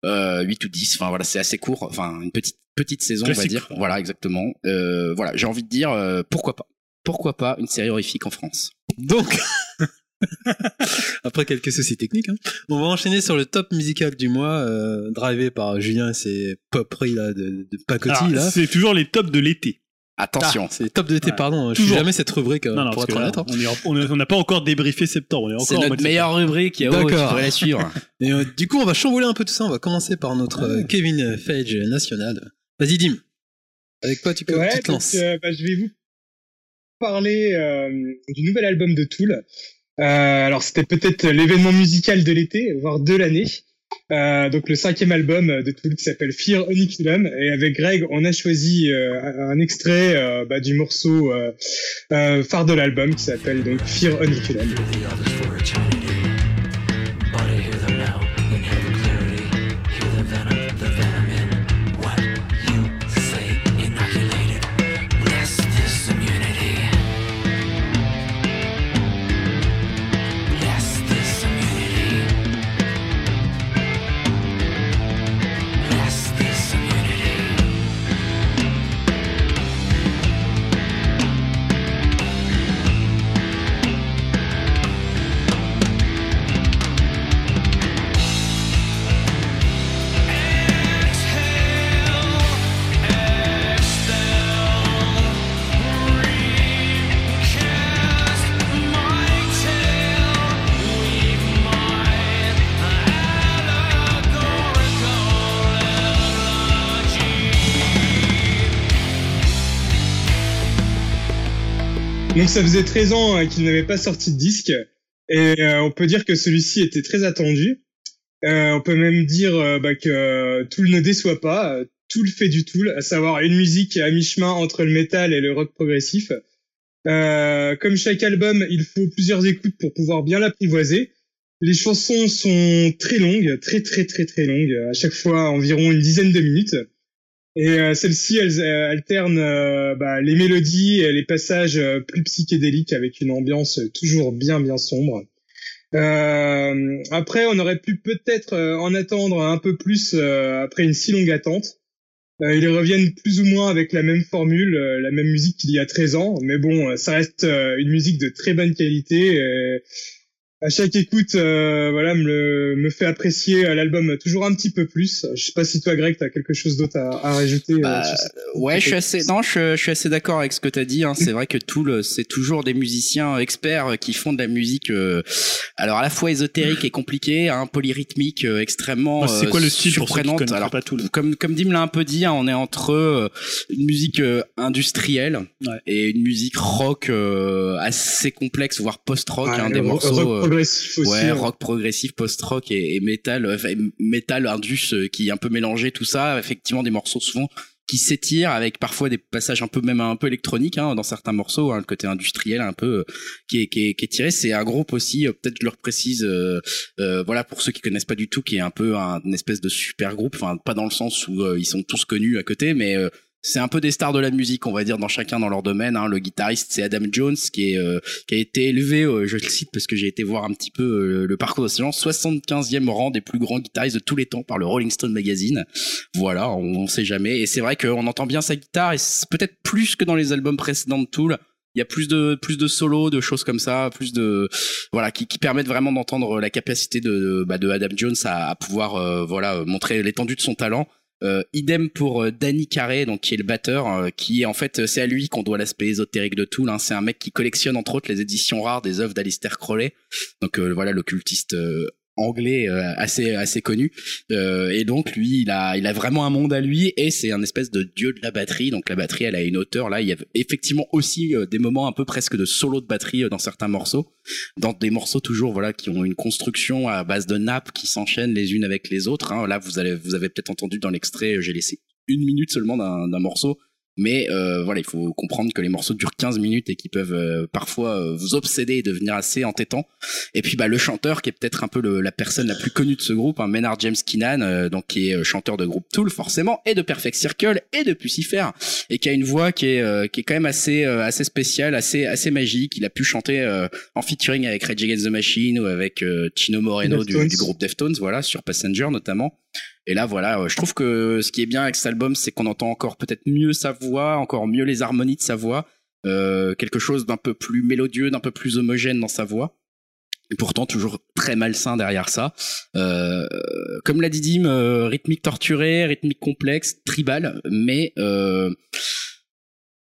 Euh, 8 ou 10, enfin voilà, c'est assez court, enfin une petite petite saison, on va dire. Voilà, exactement. Euh, voilà, j'ai envie de dire euh, pourquoi pas. Pourquoi pas une série horrifique en France Donc, après quelques soucis techniques, hein, on va enchaîner sur le top musical du mois, euh, drivé par Julien et ses poperies là, de, de pacotille. Alors, là. C'est toujours les tops de l'été. Attention. Ah, c'est top de l'été, Ouais. pardon. Je suis Toujours. jamais cette rubrique, euh, non, non, pour être honnête. hein. on n'a pas encore débriefé septembre. On est encore C'est en notre meilleure rubrique, Yao, tu D'accord. pourrais la suivre. Et euh, du coup, on va chambouler un peu tout ça. On va commencer par notre euh, Kevin Feige national. Vas-y, Dim. Avec quoi tu, Ouais, tu te lances? euh, bah, je vais vous parler euh, du nouvel album de Tool. Euh, alors c'était peut-être l'événement musical de l'été, voire de l'année. Euh, donc le cinquième album de Tool qui s'appelle Fear Oniculum. Et avec Greg, on a choisi euh, un extrait euh, bah, du morceau euh, euh, phare de l'album qui s'appelle donc Fear Oniculum. Donc ça faisait 13 ans euh, qu'il n'avait pas sorti de disque et euh, on peut dire que celui-ci était très attendu. Euh, on peut même dire bah, que Tool ne déçoit pas. Tool fait du Tool, à savoir une musique à mi-chemin entre le métal et le rock progressif. comme chaque album, il faut plusieurs écoutes pour pouvoir bien l'apprivoiser. Les chansons sont très longues, très très très très longues, à chaque fois environ une dizaine de minutes. Et euh, celle-ci, elle, euh, alterne euh, bah, les mélodies et les passages euh, plus psychédéliques avec une ambiance toujours bien bien sombre. après, on aurait pu peut-être en attendre un peu plus après une si longue attente. ils reviennent plus ou moins avec la même formule, la même musique qu'il y a 13 ans, mais bon, ça reste une musique de très bonne qualité à chaque écoute, euh, voilà, me, me fait apprécier euh, l'album toujours un petit peu plus. Je sais pas si toi, Greg, t'as quelque chose d'autre à, à, rajouter. Euh, bah, ouais, je suis assez, non, je, je suis assez d'accord avec ce que t'as dit. Hein. C'est vrai que Tool, c'est toujours des musiciens experts qui font de la musique, euh, alors à la fois ésotérique et compliquée, hein, polyrythmique, extrêmement. c'est quoi le style surprenante Alors, pas Tool comme comme Dim l'a un peu dit, hein, on est entre une musique industrielle ouais. et une musique rock assez complexe, voire post-rock, ouais, hein, des morceaux progressif aussi. Ouais, rock progressif, post-rock et, et metal, euh, metal indus euh, qui est un peu mélangé tout ça. Effectivement, des morceaux souvent qui s'étirent avec parfois des passages un peu même un peu électroniques hein, dans certains morceaux, hein, le côté industriel un peu euh, qui, est, qui, est, qui est tiré. C'est un groupe aussi, peut-être je leur précise, euh, euh, voilà pour ceux qui connaissent pas du tout, qui est un peu un, une espèce de super groupe, enfin pas dans le sens où ils sont tous connus à côté, mais c'est un peu des stars de la musique, on va dire, dans chacun dans leur domaine. Hein. Le guitariste, c'est Adam Jones, qui euh, qui a été élevé, euh, je le cite parce que j'ai été voir un petit peu euh, le parcours de ce gens, 75e rang des plus grands guitaristes de tous les temps par le Rolling Stone Magazine. Voilà, on, on sait jamais. Et c'est vrai qu'on entend bien sa guitare, et peut-être plus que dans les albums précédents de Tool. Il y a plus de plus de solos, de choses comme ça, plus de voilà qui, qui permettent vraiment d'entendre la capacité de bah, de Adam Jones à, à pouvoir voilà montrer l'étendue de son talent euh, idem pour euh, Danny Carré, donc qui est le batteur, euh, qui en fait c'est à lui qu'on doit l'aspect ésotérique de Tool. Hein. C'est un mec qui collectionne entre autres les éditions rares des œuvres d'Alistair Crowley, donc voilà l'occultiste anglais euh, assez assez connu. Euh, et donc lui il a il a vraiment un monde à lui et c'est un espèce de dieu de la batterie. Donc la batterie elle a une hauteur. Là il y a effectivement aussi euh, des moments un peu presque de solo de batterie dans certains morceaux. Dans des morceaux toujours voilà qui ont une construction à base de nappes qui s'enchaînent les unes avec les autres hein. là vous allez vous avez peut-être entendu dans l'extrait j'ai laissé une minute seulement d'un morceau mais euh, voilà, il faut comprendre que les morceaux durent 15 minutes et qui peuvent euh, parfois euh, vous obséder et devenir assez entêtants. Et puis bah le chanteur qui est peut-être un peu le, la personne la plus connue de ce groupe, hein, Maynard James Keenan, donc qui est chanteur de groupe Tool forcément et de Perfect Circle et de Pucifer et qui a une voix qui est qui est quand même assez assez spéciale, assez assez magique. Il a pu chanter en featuring avec Rage Against the Machine ou avec Chino Moreno du, du, groupe Deftones, voilà sur Passenger notamment. Et là, voilà, euh, je trouve que ce qui est bien avec cet album, c'est qu'on entend encore peut-être mieux sa voix, encore mieux les harmonies de sa voix, euh, quelque chose d'un peu plus mélodieux, d'un peu plus homogène dans sa voix. Et pourtant toujours très malsain derrière ça. Euh, comme l'a dit Dim, euh, rythmique torturée, rythmique complexe, tribal, mais euh,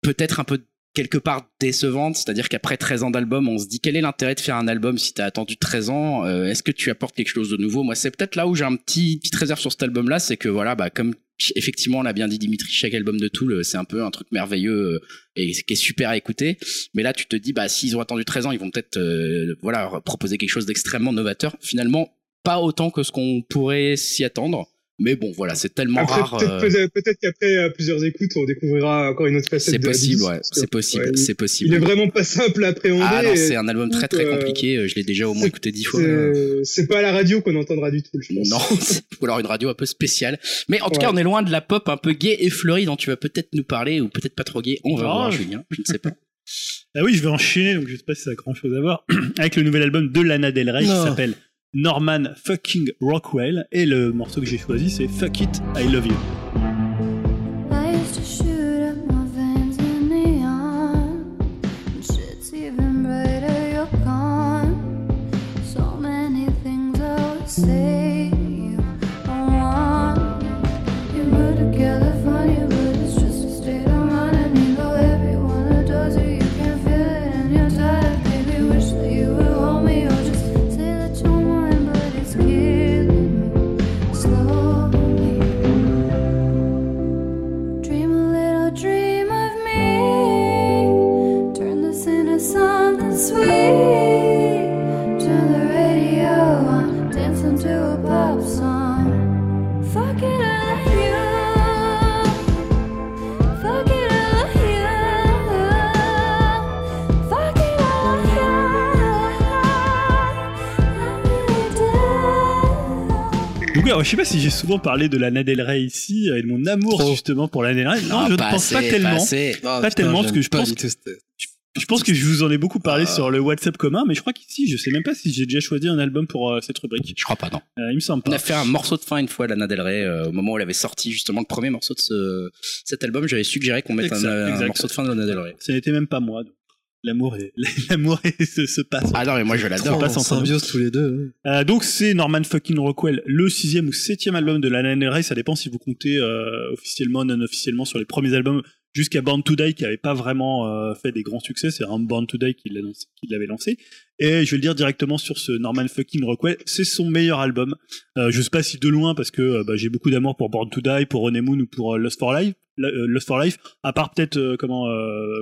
peut-être un peu quelque part décevante, c'est-à-dire qu'après 13 ans d'album, on se dit quel est l'intérêt de faire un album si t'as attendu 13 ans euh, Est-ce que tu apportes quelque chose de nouveau? Moi, c'est peut-être là où j'ai un petit petite réserve sur cet album-là, c'est que voilà, bah comme effectivement on l'a bien dit Dimitri, chaque album de Tool, c'est un peu un truc merveilleux euh, et qui est super à écouter. Mais là, tu te dis bah s'ils ont attendu 13 ans, ils vont peut-être euh, voilà proposer quelque chose d'extrêmement novateur. Finalement, pas autant que ce qu'on pourrait s'y attendre. Mais bon, voilà, c'est tellement rare. Peut-être euh... peut qu'après euh, plusieurs écoutes, on découvrira encore une autre facette. C'est possible, ouais. C'est possible, ouais, c'est possible. Il est vraiment pas simple à appréhender. Ah non, c'est un album très très euh, compliqué. Je l'ai déjà au moins écouté dix fois. C'est pas à la radio qu'on entendra du tout, je pense. Non, ou alors une radio un peu spéciale. Mais en tout cas, on est loin de la pop un peu gay et fleurie dont tu vas peut-être nous parler, ou peut-être pas trop gay. On va voir, Julien. Je ne sais pas. Ah oui, je vais enchaîner, donc je sais pas si ça a grand chose à voir, avec le nouvel album de Lana Del Rey qui s'appelle Norman fucking Rockwell et le morceau que j'ai choisi c'est Fuck It, I Love You. Alors, je sais pas si j'ai souvent parlé de Lana Del Rey ici et de mon amour justement pour Lana Del Rey. Non, je ne pense pas tellement. Pas, non, pas putain, tellement parce que je pense je pense que je vous en ai beaucoup parlé Ah. sur le WhatsApp commun, mais je crois qu'ici, je sais même pas si j'ai déjà choisi un album pour euh, cette rubrique. Je crois pas, non. Euh, il me semble On pas. a fait un morceau de fin une fois, Lana Del Rey, euh, au moment où elle avait sorti justement le premier morceau de ce, cet album. J'avais suggéré qu'on mette un, Exact, un exact. morceau de fin de Lana Del Rey. Ce n'était même pas moi. donc. L'amour est, l'amour est- se, se passe. Ah non, mais moi je l'adore. passe en symbiose tous les deux. ouais. Euh, donc c'est Norman fucking Rockwell, le sixième ou septième album de Lana Del Rey, ça dépend si vous comptez euh, officiellement, non officiellement sur les premiers albums jusqu'à Born to Die qui avait pas vraiment euh, fait des grands succès, c'est un Born to Die qui l'avait lancé. Et je vais le dire directement sur ce Norman fucking Rockwell, c'est son meilleur album. Euh, je sais pas si de loin parce que euh, bah, j'ai beaucoup d'amour pour Born to Die, pour Honeymoon ou pour euh, Lost for Life, euh, Lost for Life, à part peut-être comment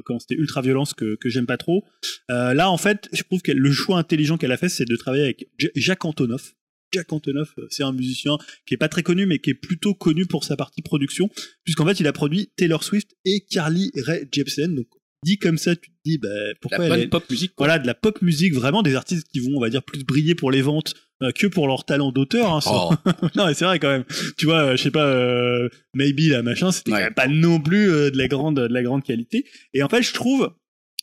comment c'était Ultra Violence que que j'aime pas trop. Là, en fait, je trouve que le choix intelligent qu'elle a fait, c'est de travailler avec Jacques Antonoff. Jacques Antonoff, euh, c'est un musicien qui est pas très connu, mais qui est plutôt connu pour sa partie production, puisqu'en fait, il a produit Taylor Swift et Carly Rae Jepsen. Donc, dit comme ça, tu te dis, bah, pourquoi La elle bonne est- pop musique. quoi. voilà, de la pop musique, vraiment des artistes qui vont, on va dire, plus briller pour les ventes euh, que pour leur talent d'auteur. Hein, sans- Oh. non, mais c'est vrai quand même. Tu vois, euh, je sais pas, euh, Maybe là, machin, c'était Ouais. pas non plus de la grande, de la grande qualité. Et en fait, je trouve,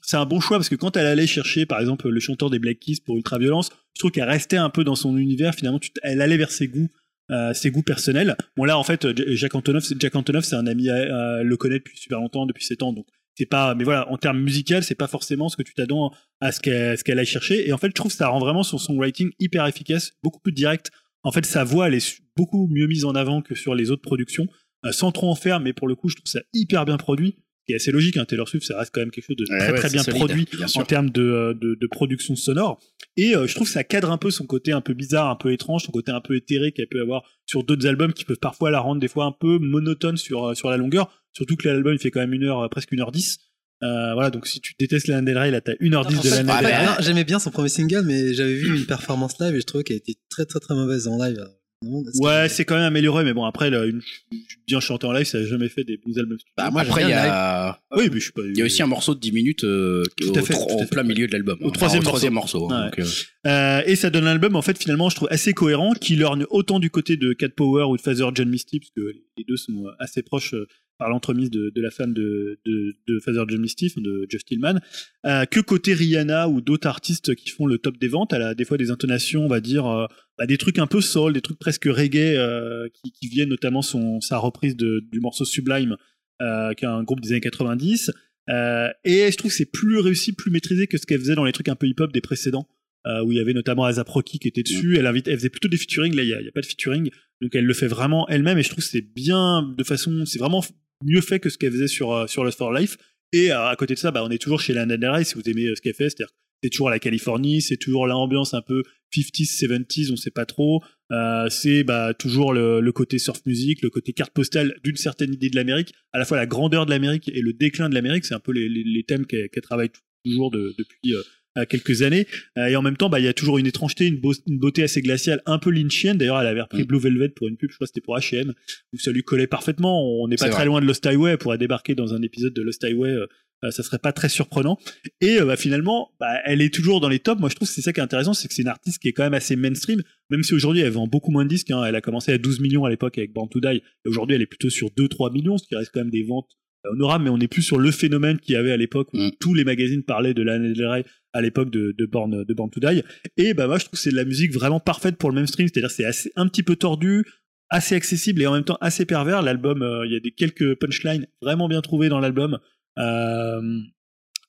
c'est un bon choix parce que quand elle allait chercher, par exemple, le chanteur des Black Keys pour Ultraviolence, je trouve qu'elle restait un peu dans son univers. Finalement, elle allait vers ses goûts. euh, ses goûts personnels. Bon là en fait J- Jacques Antonoff, Jacques Antonoff c'est un ami à, à le connaît depuis super longtemps, depuis 7 ans, donc c'est pas mais voilà en termes musical c'est pas forcément ce que tu t'attends à ce qu'elle ce qu'elle aille chercher et en fait je trouve que ça rend vraiment son songwriting hyper efficace beaucoup plus direct en fait sa voix elle est beaucoup mieux mise en avant que sur les autres productions euh, sans trop en faire mais pour le coup je trouve ça hyper bien produit qui est assez logique hein, Taylor Swift ça reste quand même quelque chose de Ouais, très ouais, très bien solide, produit bien en termes de, euh, de, de production sonore. Et euh, je trouve que ça cadre un peu son côté un peu bizarre un peu étrange son côté un peu éthéré qu'elle peut avoir sur d'autres albums qui peuvent parfois la rendre des fois un peu monotone sur, euh, sur la longueur. Surtout que l'album il fait quand même une heure euh, presque une heure dix. Euh, voilà donc si tu détestes Lana Del Rey là t'as une heure dix En de fait, Lana Del Rey. J'aimais bien son premier single, mais j'avais vu une performance live et je trouvais qu'elle était très très très mauvaise en live. Ouais que- c'est quand même amélioré mais bon après là, une, bien chanter en live ça a jamais fait des bons albums Bah, moi, après, il y a, Ah oui mais je suis pas il y a aussi un morceau de 10 minutes euh, Tout au, à fait, tro- tout à au fait. plein milieu de l'album. Au hein. troisième Enfin, troisième morceau. hein, Ouais. donc, euh, Euh, et ça donne un album en fait finalement je trouve assez cohérent qui lorgne autant du côté de Cat Power ou de Father John Misty parce que les deux sont euh, assez proches par l'entremise de, de la femme de, de, de Father John Misty de Jeff Tillman euh, que côté Rihanna ou d'autres artistes qui font le top des ventes elle a des fois des intonations on va dire euh, bah, des trucs un peu soul des trucs presque reggae euh, qui, qui viennent notamment son sa reprise de, du morceau Sublime euh, qui est un groupe des années 90 euh, et je trouve que c'est plus réussi plus maîtrisé que ce qu'elle faisait dans les trucs un peu hip hop des précédents euh, où il y avait notamment Azap Rocky qui était dessus. Elle, invite, elle faisait plutôt des featuring. Là, il n'y a, a pas de featuring. Donc, elle le fait vraiment elle-même. Et je trouve que c'est bien de façon. C'est vraiment mieux fait que ce qu'elle faisait sur, euh, sur Lost for Life. Et euh, à côté de ça, bah, on est toujours chez Lana Del Rey si vous aimez ce qu'elle fait. C'est-à-dire c'est toujours la Californie, c'est toujours l'ambiance un peu 50s, 70s, on sait pas trop. Euh, c'est bah, toujours le, le côté surf music, le côté carte postale d'une certaine idée de l'Amérique, à la fois la grandeur de l'Amérique et le déclin de l'Amérique. C'est un peu les, les, les thèmes qu'elle qu'elle travaille toujours de- depuis euh, euh, quelques années. Euh, et en même temps, bah, il y a toujours une étrangeté, une, beau- une beauté assez glaciale, un peu lynchienne. D'ailleurs, elle avait repris Mm. Blue Velvet pour une pub, je crois que c'était pour H&M, où ça lui collait parfaitement. On n'est pas très vrai. loin de Lost Highway, elle pourrait débarquer dans un épisode de Lost Highway, euh, ça serait pas très surprenant. Et euh, bah, finalement, bah, elle est toujours dans les tops. Moi, je trouve que c'est ça qui est intéressant, c'est que c'est une artiste qui est quand même assez mainstream, même si aujourd'hui elle vend beaucoup moins de disques. hein. Elle a commencé à 12 millions à l'époque avec Born to Die, et aujourd'hui elle est plutôt sur 2-3 millions, ce qui reste quand même des ventes euh, honorables, mais on n'est plus sur le phénomène qu'il y avait à l'époque où Mm. tous les magazines parlaient de Lana Del Rey à l'époque de, de, Born, de Born to Die. Et bah moi je trouve que c'est de la musique vraiment parfaite pour le mainstream, c'est-à-dire c'est assez un petit peu tordu, assez accessible et en même temps assez pervers. L'album, euh, il y a des quelques punchlines vraiment bien trouvées dans l'album. Euh,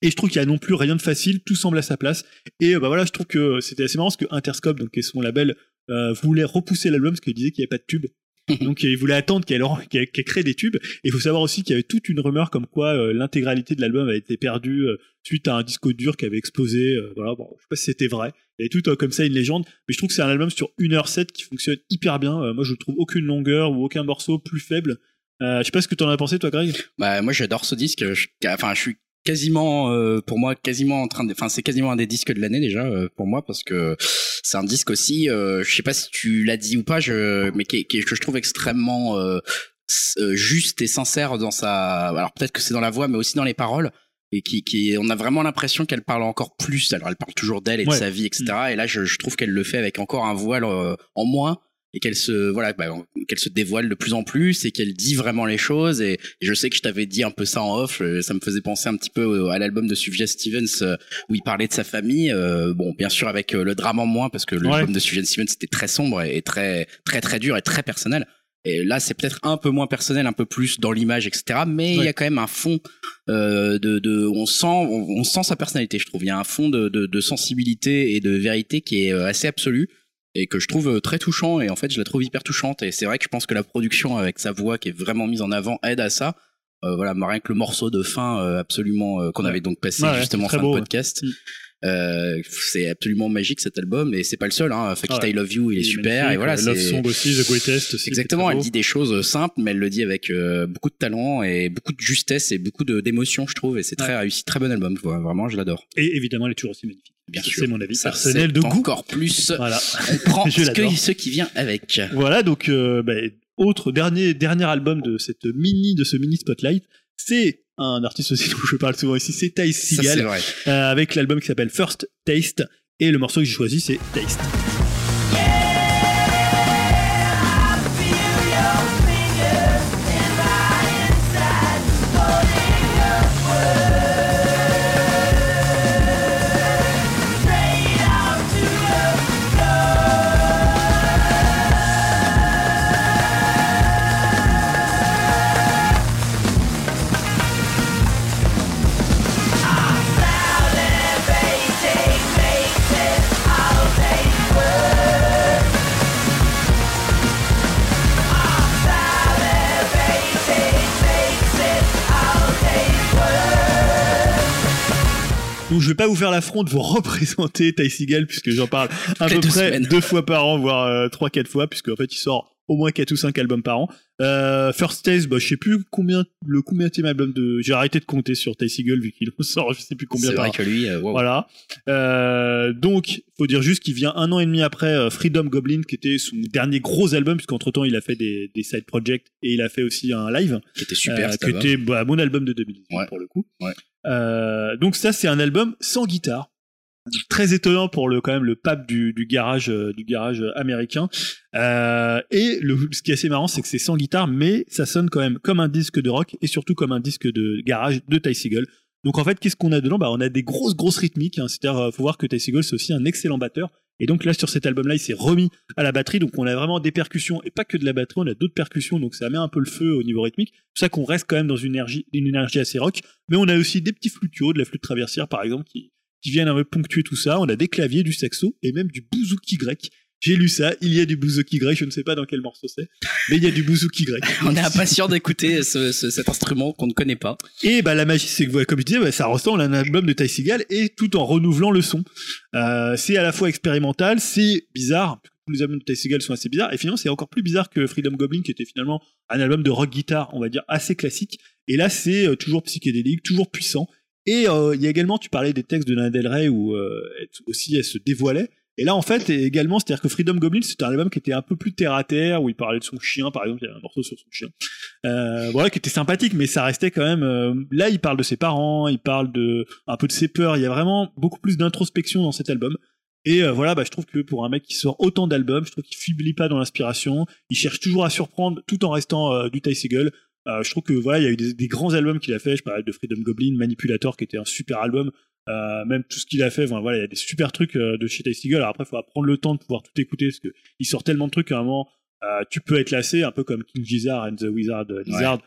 et je trouve qu'il y a non plus rien de facile, tout semble à sa place. Et euh, bah voilà, je trouve que c'était assez marrant parce que Interscope, donc qui est son label, euh, voulait repousser l'album parce qu'il disait qu'il n'y avait pas de tube. donc il voulait attendre qu'elle crée des tubes. Et il faut savoir aussi qu'il y avait toute une rumeur comme quoi euh, l'intégralité de l'album avait été perdue euh, suite à un disco dur qui avait explosé. euh, voilà, bon, je sais pas si c'était vrai. Il y avait tout comme ça une légende. Mais je trouve que c'est un album sur 1h07 qui fonctionne hyper bien. Moi je trouve aucune longueur ou aucun morceau plus faible. Euh, je sais pas ce que t'en as pensé toi Greg. Bah, moi, j'adore ce disque. Enfin, je suis quasiment, euh, pour moi, quasiment en train de, enfin, c'est quasiment un des disques de l'année déjà euh, pour moi parce que c'est un disque aussi. Euh, je sais pas si tu l'as dit ou pas, je, mais qui, qui que je trouve extrêmement euh, euh, juste et sincère dans sa. Alors peut-être que c'est dans la voix, mais aussi dans les paroles. Et qui, qui, on a vraiment l'impression qu'elle parle encore plus. Alors, elle parle toujours d'elle et de Ouais. sa vie, etc. Et là, je, je trouve qu'elle le fait avec encore un voile euh, en moins. Et qu'elle se voilà bah, qu'elle se dévoile de plus en plus et qu'elle dit vraiment les choses. Et, et je sais que je t'avais dit un peu ça en off euh, ça me faisait penser un petit peu à l'album de Sufjan Stevens euh, où il parlait de sa famille. Euh, bon bien sûr avec euh, le drame en moins parce que Ouais. l'album de Sufjan Stevens c'était très sombre et, et très très très dur et très personnel. Et là c'est peut-être un peu moins personnel un peu plus dans l'image etc mais il y a quand même un fond euh, de, de on sent on, on sent sa personnalité je trouve. Il y a un fond de, de, de sensibilité et de vérité qui est assez absolu et que je trouve euh, très touchant et en fait je la trouve hyper touchante et c'est vrai que je pense que la production avec sa voix qui est vraiment mise en avant aide à ça euh, voilà rien que le morceau de fin euh, absolument euh, qu'on avait donc passé Ouais, justement fin beau, de podcast Mm. c'est absolument magique cet album et c'est pas le seul hein. Fuck It Ouais. I Love You il est super et voilà Love Song aussi, The Greatest aussi. qui est Exactement, elle dit des choses simples, mais elle le dit avec beaucoup de talent et beaucoup de justesse et beaucoup d'émotion, je trouve. Et c'est très réussi, très bon album. Vraiment, je l'adore. Et évidemment, elle est toujours aussi magnifique. Bien Ça, sûr. C'est mon avis Ça, personnel de goût. Encore plus. Voilà. On prend ce, que, ce qui vient avec. Voilà, donc euh, bah, autre dernier dernier album de cette mini de ce mini spotlight, c'est un artiste aussi dont je parle souvent ici, c'est Ty Seagal vrai. euh, avec l'album qui s'appelle First Taste et le morceau que j'ai choisi c'est Taste. Donc je vais pas vous faire l'affront de vous représenter Ty Seagal puisque j'en parle à peu deux près semaines. deux fois par an, voire euh, trois quatre fois, puisque en fait il sort au moins quatre ou cinq albums par an. Euh, First Taste, bah, je sais plus combien le combien album de. J'ai arrêté de compter sur Ty Seagal vu qu'il en sort, je sais plus combien C'est par vrai an. que lui, euh, wow. Voilà. Euh, donc, faut dire juste qu'il vient un an et demi après euh, Freedom Goblin, qui était son dernier gros album, puisqu'entre temps il a fait des, des side projects et il a fait aussi un live, qui était super. euh, qui était bah, mon album de 2018 Ouais. pour le coup. Ouais. Euh, donc ça, c'est un album sans guitare. Très étonnant pour le quand même le pape du, du garage euh, du garage américain. Euh, et le, ce qui est assez marrant, c'est que c'est sans guitare, mais ça sonne quand même comme un disque de rock et surtout comme un disque de garage de Ty Seagal. Donc en fait, qu'est-ce qu'on a dedans? Bah, on a des grosses grosses rythmiques. Hein. C'est-à-dire, euh, faut voir que Ty Seagal c'est aussi un excellent batteur. Et donc là, sur cet album-là, il s'est remis à la batterie. Donc on a vraiment des percussions et pas que de la batterie. On a d'autres percussions. Donc ça met un peu le feu au niveau rythmique. C'est ça qu'on reste quand même dans une énergie, une énergie assez rock. Mais on a aussi des petits flutios, de la flûte traversière par exemple, qui, qui viennent un peu ponctuer tout ça. On a des claviers, du saxo et même du bouzouki grec. J'ai lu ça, il y a du bouzouki grec, je ne sais pas dans quel morceau c'est, mais il y a du bouzouki grec. On est impatient d'écouter ce, ce- cet instrument qu'on ne connaît pas. Et bah la magie, c'est que comme je disais, bah, ça ressemble à un album de Ty Seagal et tout en renouvelant le son. Euh, c'est à la fois expérimental, c'est bizarre. Tous les albums de Ty Seagal sont assez bizarres et finalement c'est encore plus bizarre que Freedom Goblin qui était finalement un album de rock guitare, on va dire assez classique. Et là c'est euh, toujours psychédélique, toujours puissant. Et euh, il y a également, tu parlais des textes de Lana Del Rey où euh, aussi elle se dévoilait. Et là, en fait, également, c'est-à-dire que Freedom Goblin, c'était un album qui était un peu plus terre à terre, où il parlait de son chien, par exemple, il y a un morceau sur son chien. Euh, voilà, qui était sympathique, mais ça restait quand même. euh, là, il parle de ses parents, il parle de un peu de ses peurs. Il y a vraiment beaucoup plus d'introspection dans cet album. Et euh, voilà, bah, je trouve que pour un mec qui sort autant d'albums, je trouve qu'il faiblit pas dans l'inspiration. Il cherche toujours à surprendre, tout en restant euh, du Ty Seagal. Euh, je trouve que voilà, il y a eu des, des grands albums qu'il a fait. Je parlais de Freedom Goblin, Manipulator, qui était un super album. Euh, même tout ce qu'il a fait, enfin, voilà, il y a des super trucs euh, de chez Ty Seagal. Alors après, il faut prendre le temps de pouvoir tout écouter parce que il sort tellement de trucs qu'à un moment, euh, tu peux être lassé, un peu comme King Gizzard and the Wizard euh, Lizard.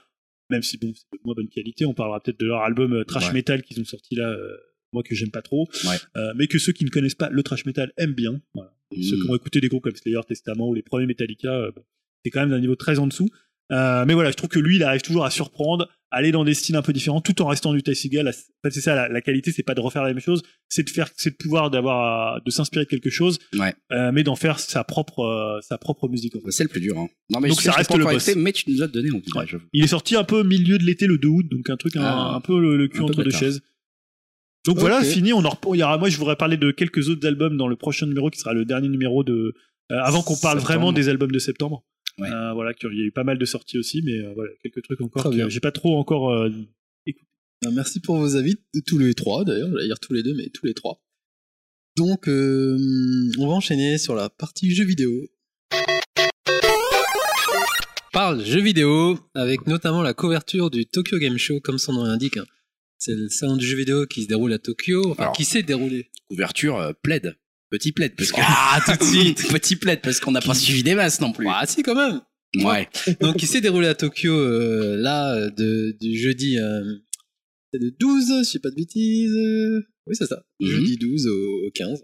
Même si bon, c'est de moins bonne qualité. On parlera peut-être de leur album euh, trash Ouais. metal qu'ils ont sorti là, euh, moi que j'aime pas trop, Ouais. Euh, mais que ceux qui ne connaissent pas le trash metal aiment bien. Voilà. Ceux Mm. qui ont écouté des groupes comme Slayer, Testament ou les premiers Metallica, bon, c'est quand même d'un niveau très en dessous. Euh, mais voilà, je trouve que lui, il arrive toujours à surprendre, à aller dans des styles un peu différents, tout en restant du Ty Seagal. En fait, c'est ça, la, la qualité, c'est pas de refaire la même chose, c'est de faire, c'est de pouvoir d'avoir, euh, de s'inspirer de quelque chose, Ouais. euh, mais d'en faire sa propre, euh, sa propre musique. en fait. C'est le plus dur. Hein. Non, mais Donc je ça sais, reste le boss. mais tu nous as donné envie. Ouais. Il est sorti un peu au milieu de l'été, le 2 août, donc un truc un, Ah. un peu le, le cul entre deux chaises. Donc voilà, fini. On en rep- il y aura, moi, je voudrais parler de quelques autres albums dans le prochain numéro qui sera le dernier numéro de. euh, avant qu'on parle Septembre. vraiment des albums de septembre. Ouais. Euh, voilà, qu'il y a eu pas mal de sorties aussi, mais euh, voilà, quelques trucs encore. Que bien. J'ai pas trop encore. euh, Ben, merci pour vos avis, de tous les trois d'ailleurs, j'allais dire tous les deux, mais tous les trois. Donc, euh, on va enchaîner sur la partie jeux vidéo. parle jeux vidéo avec notamment la couverture du Tokyo Game Show, comme son nom l'indique. hein. C'est le salon du jeu vidéo qui se déroule à Tokyo, enfin Alors. qui s'est déroulé. Couverture euh, plaid. Petit plaid parce que Ah, tout de suite. petit plaid parce qu'on n'a pas suivi des masses non plus. Ah si quand même. Ouais. Donc qui s'est déroulé à Tokyo euh, là euh, de, du jeudi euh, le 12, si je dis pas de bêtises. euh, Oui c'est ça. Mhm. Jeudi 12 au, au 15.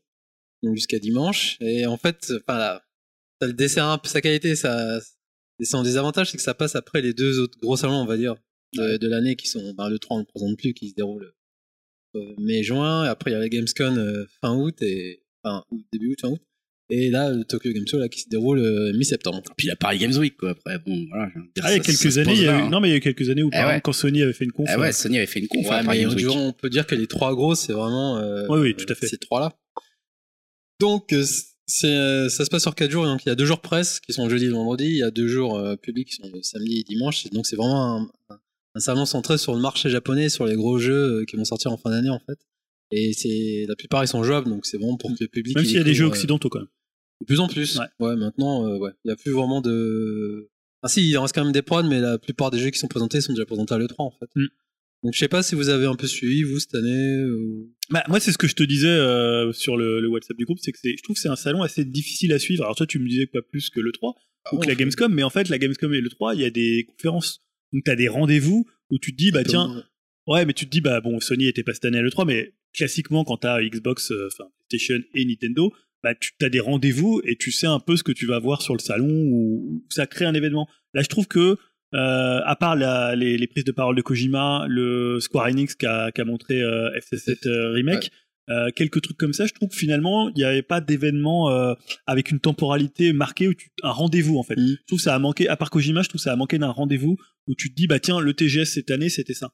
Donc jusqu'à dimanche. Et en fait, enfin là, ça le dessert un peu sa qualité, ça. Et son désavantage, c'est que ça passe après les deux autres gros salons, on va dire, de, de l'année qui sont, ben, le 3 on le présente plus, qui se déroule euh, mai-juin, après il y a la Gamescom euh, fin août et, enfin, début août, fin août. Et là, le Tokyo Game Show, là, qui se déroule euh, mi-septembre. Puis la Paris Games Week quoi. Après bon voilà. je veux dire, Ah, il y a ça- ça quelques se années, pose il y a eu... hein. non mais il y a eu quelques années où par Eh ouais. exemple, quand Sony avait fait une conf, Ah ouais, Sony avait fait une conf à Ouais, Paris mais Games on, peut dire que les trois gros, c'est vraiment euh, Oui, oui, tout à fait. ces trois-là. Donc, euh, c'est, euh, ça se passe sur quatre jours. Donc, il y a deux jours presse qui sont jeudi et vendredi. Il y a deux jours euh, publics qui sont le samedi et dimanche. Et donc, c'est vraiment un, un- un salon centré sur le marché japonais, sur les gros jeux euh, qui vont sortir en fin d'année, en fait. Et c'est la plupart ils sont jouables, donc c'est vraiment pour que le public. même il s'il y a des jeux euh, occidentaux quand même. de plus en plus. Ouais. Ouais, maintenant, euh, ouais. Il y a plus vraiment de. Ah si, il reste quand même des prods, mais la plupart des jeux qui sont présentés sont déjà présentés à l'E3 en fait. Mm. Donc je sais pas si vous avez un peu suivi vous cette année. Ou... Bah, moi, c'est ce que je te disais euh, sur le, le WhatsApp du groupe, c'est que je trouve que c'est un salon assez difficile à suivre. Alors toi, tu me disais pas plus que le 3 ou que la Gamescom, mais en fait, la Gamescom et le 3, il y a des conférences. Donc t'as des rendez-vous où tu te dis, bah tiens, ouais, mais tu te dis, bah bon, Sony était pas cette année à l'E3, mais classiquement, quand t'as Xbox, euh, enfin PlayStation et Nintendo, bah tu as des rendez-vous et tu sais un peu ce que tu vas voir sur le salon ou, ou ça crée un événement. Là, je trouve que euh, à part la- les, les prises de parole de Kojima, le Square Enix qui a, montré euh, FC7 euh, remake, euh, quelques trucs comme ça, je trouve que finalement il n'y avait pas d'événement euh, avec une temporalité marquée où tu, un rendez-vous en fait. Mm. Je trouve que ça a manqué, à part Kojima, je trouve que ça a manqué d'un rendez-vous où tu te dis bah tiens le TGS cette année c'était ça.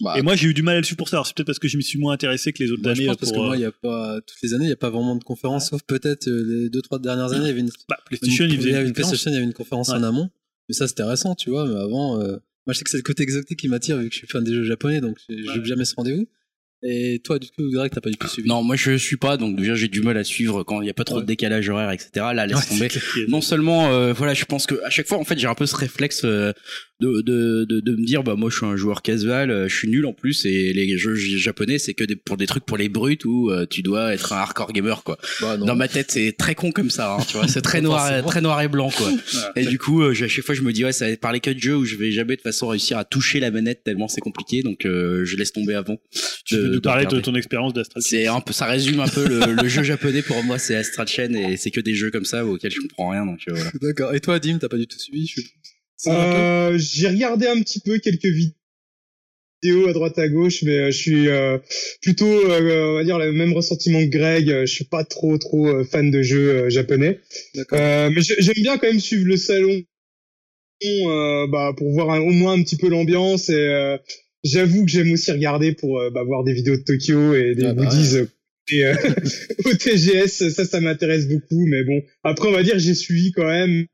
Bah, Et moi j'ai eu du mal à le suivre pour ça. Alors c'est peut-être parce que je m'y suis moins intéressé que les autres moi, je années. pense parce que moi, euh, il y a pas toutes les années, il y a pas vraiment de conférence, sauf peut-être euh, les deux trois dernières années, il y avait une. bah, PlayStation une, il y avait une une conférence. PlayStation, il y avait une conférence en amont. Mais ça c'était récent, tu vois. Mais avant, euh, moi je sais que c'est le côté exotique qui m'attire vu que je suis fan des jeux japonais, donc j'ai j'ai Ouais. jamais ce rendez-vous. Et toi, du coup, Greg, t'as pas du tout suivi. Non, moi je suis pas, donc déjà j'ai du mal à suivre quand il y a pas trop Ouais. de décalage horaire, etc. Là, laisse Ouais, tomber. Non seulement, euh, voilà, je pense que à chaque fois, en fait, j'ai un peu ce réflexe euh, de, de, de, de me dire, bah moi je suis un joueur casual, euh, je suis nul en plus, et les jeux japonais c'est que des, pour des trucs pour les brutes où euh, tu dois être un hardcore gamer quoi. Bah, non. Dans ma tête, c'est très con comme ça, hein, tu vois, c'est très noir, très noir et blanc quoi. Et du coup, euh, à chaque fois, je me dis, ouais, ça va être par les cas de jeu où je vais jamais de façon réussir à toucher la manette tellement c'est compliqué, donc euh, je laisse tomber avant. Tu de- nous parler de ton expérience d'Astral C'est un peu, ça résume un peu le, le jeu japonais pour moi, c'est Astral Chain et c'est que des jeux comme ça auxquels je comprends rien, donc euh, voilà. D'accord. Et toi, Dim, t'as pas du tout suivi je... Euh, j'ai regardé un petit peu quelques vidéos à droite à gauche, mais euh, je suis euh, plutôt, euh, on va dire, le même ressentiment que Greg. Je suis pas trop trop fan de jeux euh, japonais, D'accord. Euh, mais j'ai- j'aime bien quand même suivre le salon, euh, bah, pour voir un- au moins un petit peu l'ambiance. Et euh, j'avoue que j'aime aussi regarder pour euh, bah, voir des vidéos de Tokyo et des Ah bah goodies. euh, Et, euh, au TGS, ça, ça m'intéresse beaucoup, mais bon. Après, on va dire, j'ai suivi quand même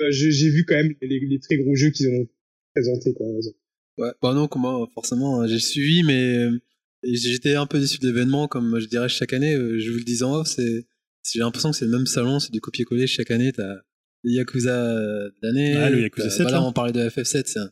euh, j'ai j'ai vu quand même les, les très gros jeux qu'ils ont présentés. Quoi. Ouais, bah non, comment forcément, hein, j'ai suivi, mais j'étais un peu déçu de l'événement, comme je dirais chaque année. Je vous le disais en off, c'est, j'ai l'impression que c'est le même salon, c'est du copier-coller chaque année. T'as les Yakuza de l'année. Ouais, le Yakuza t'as- 7, Voilà, là. on parlait de FF7. C'est un-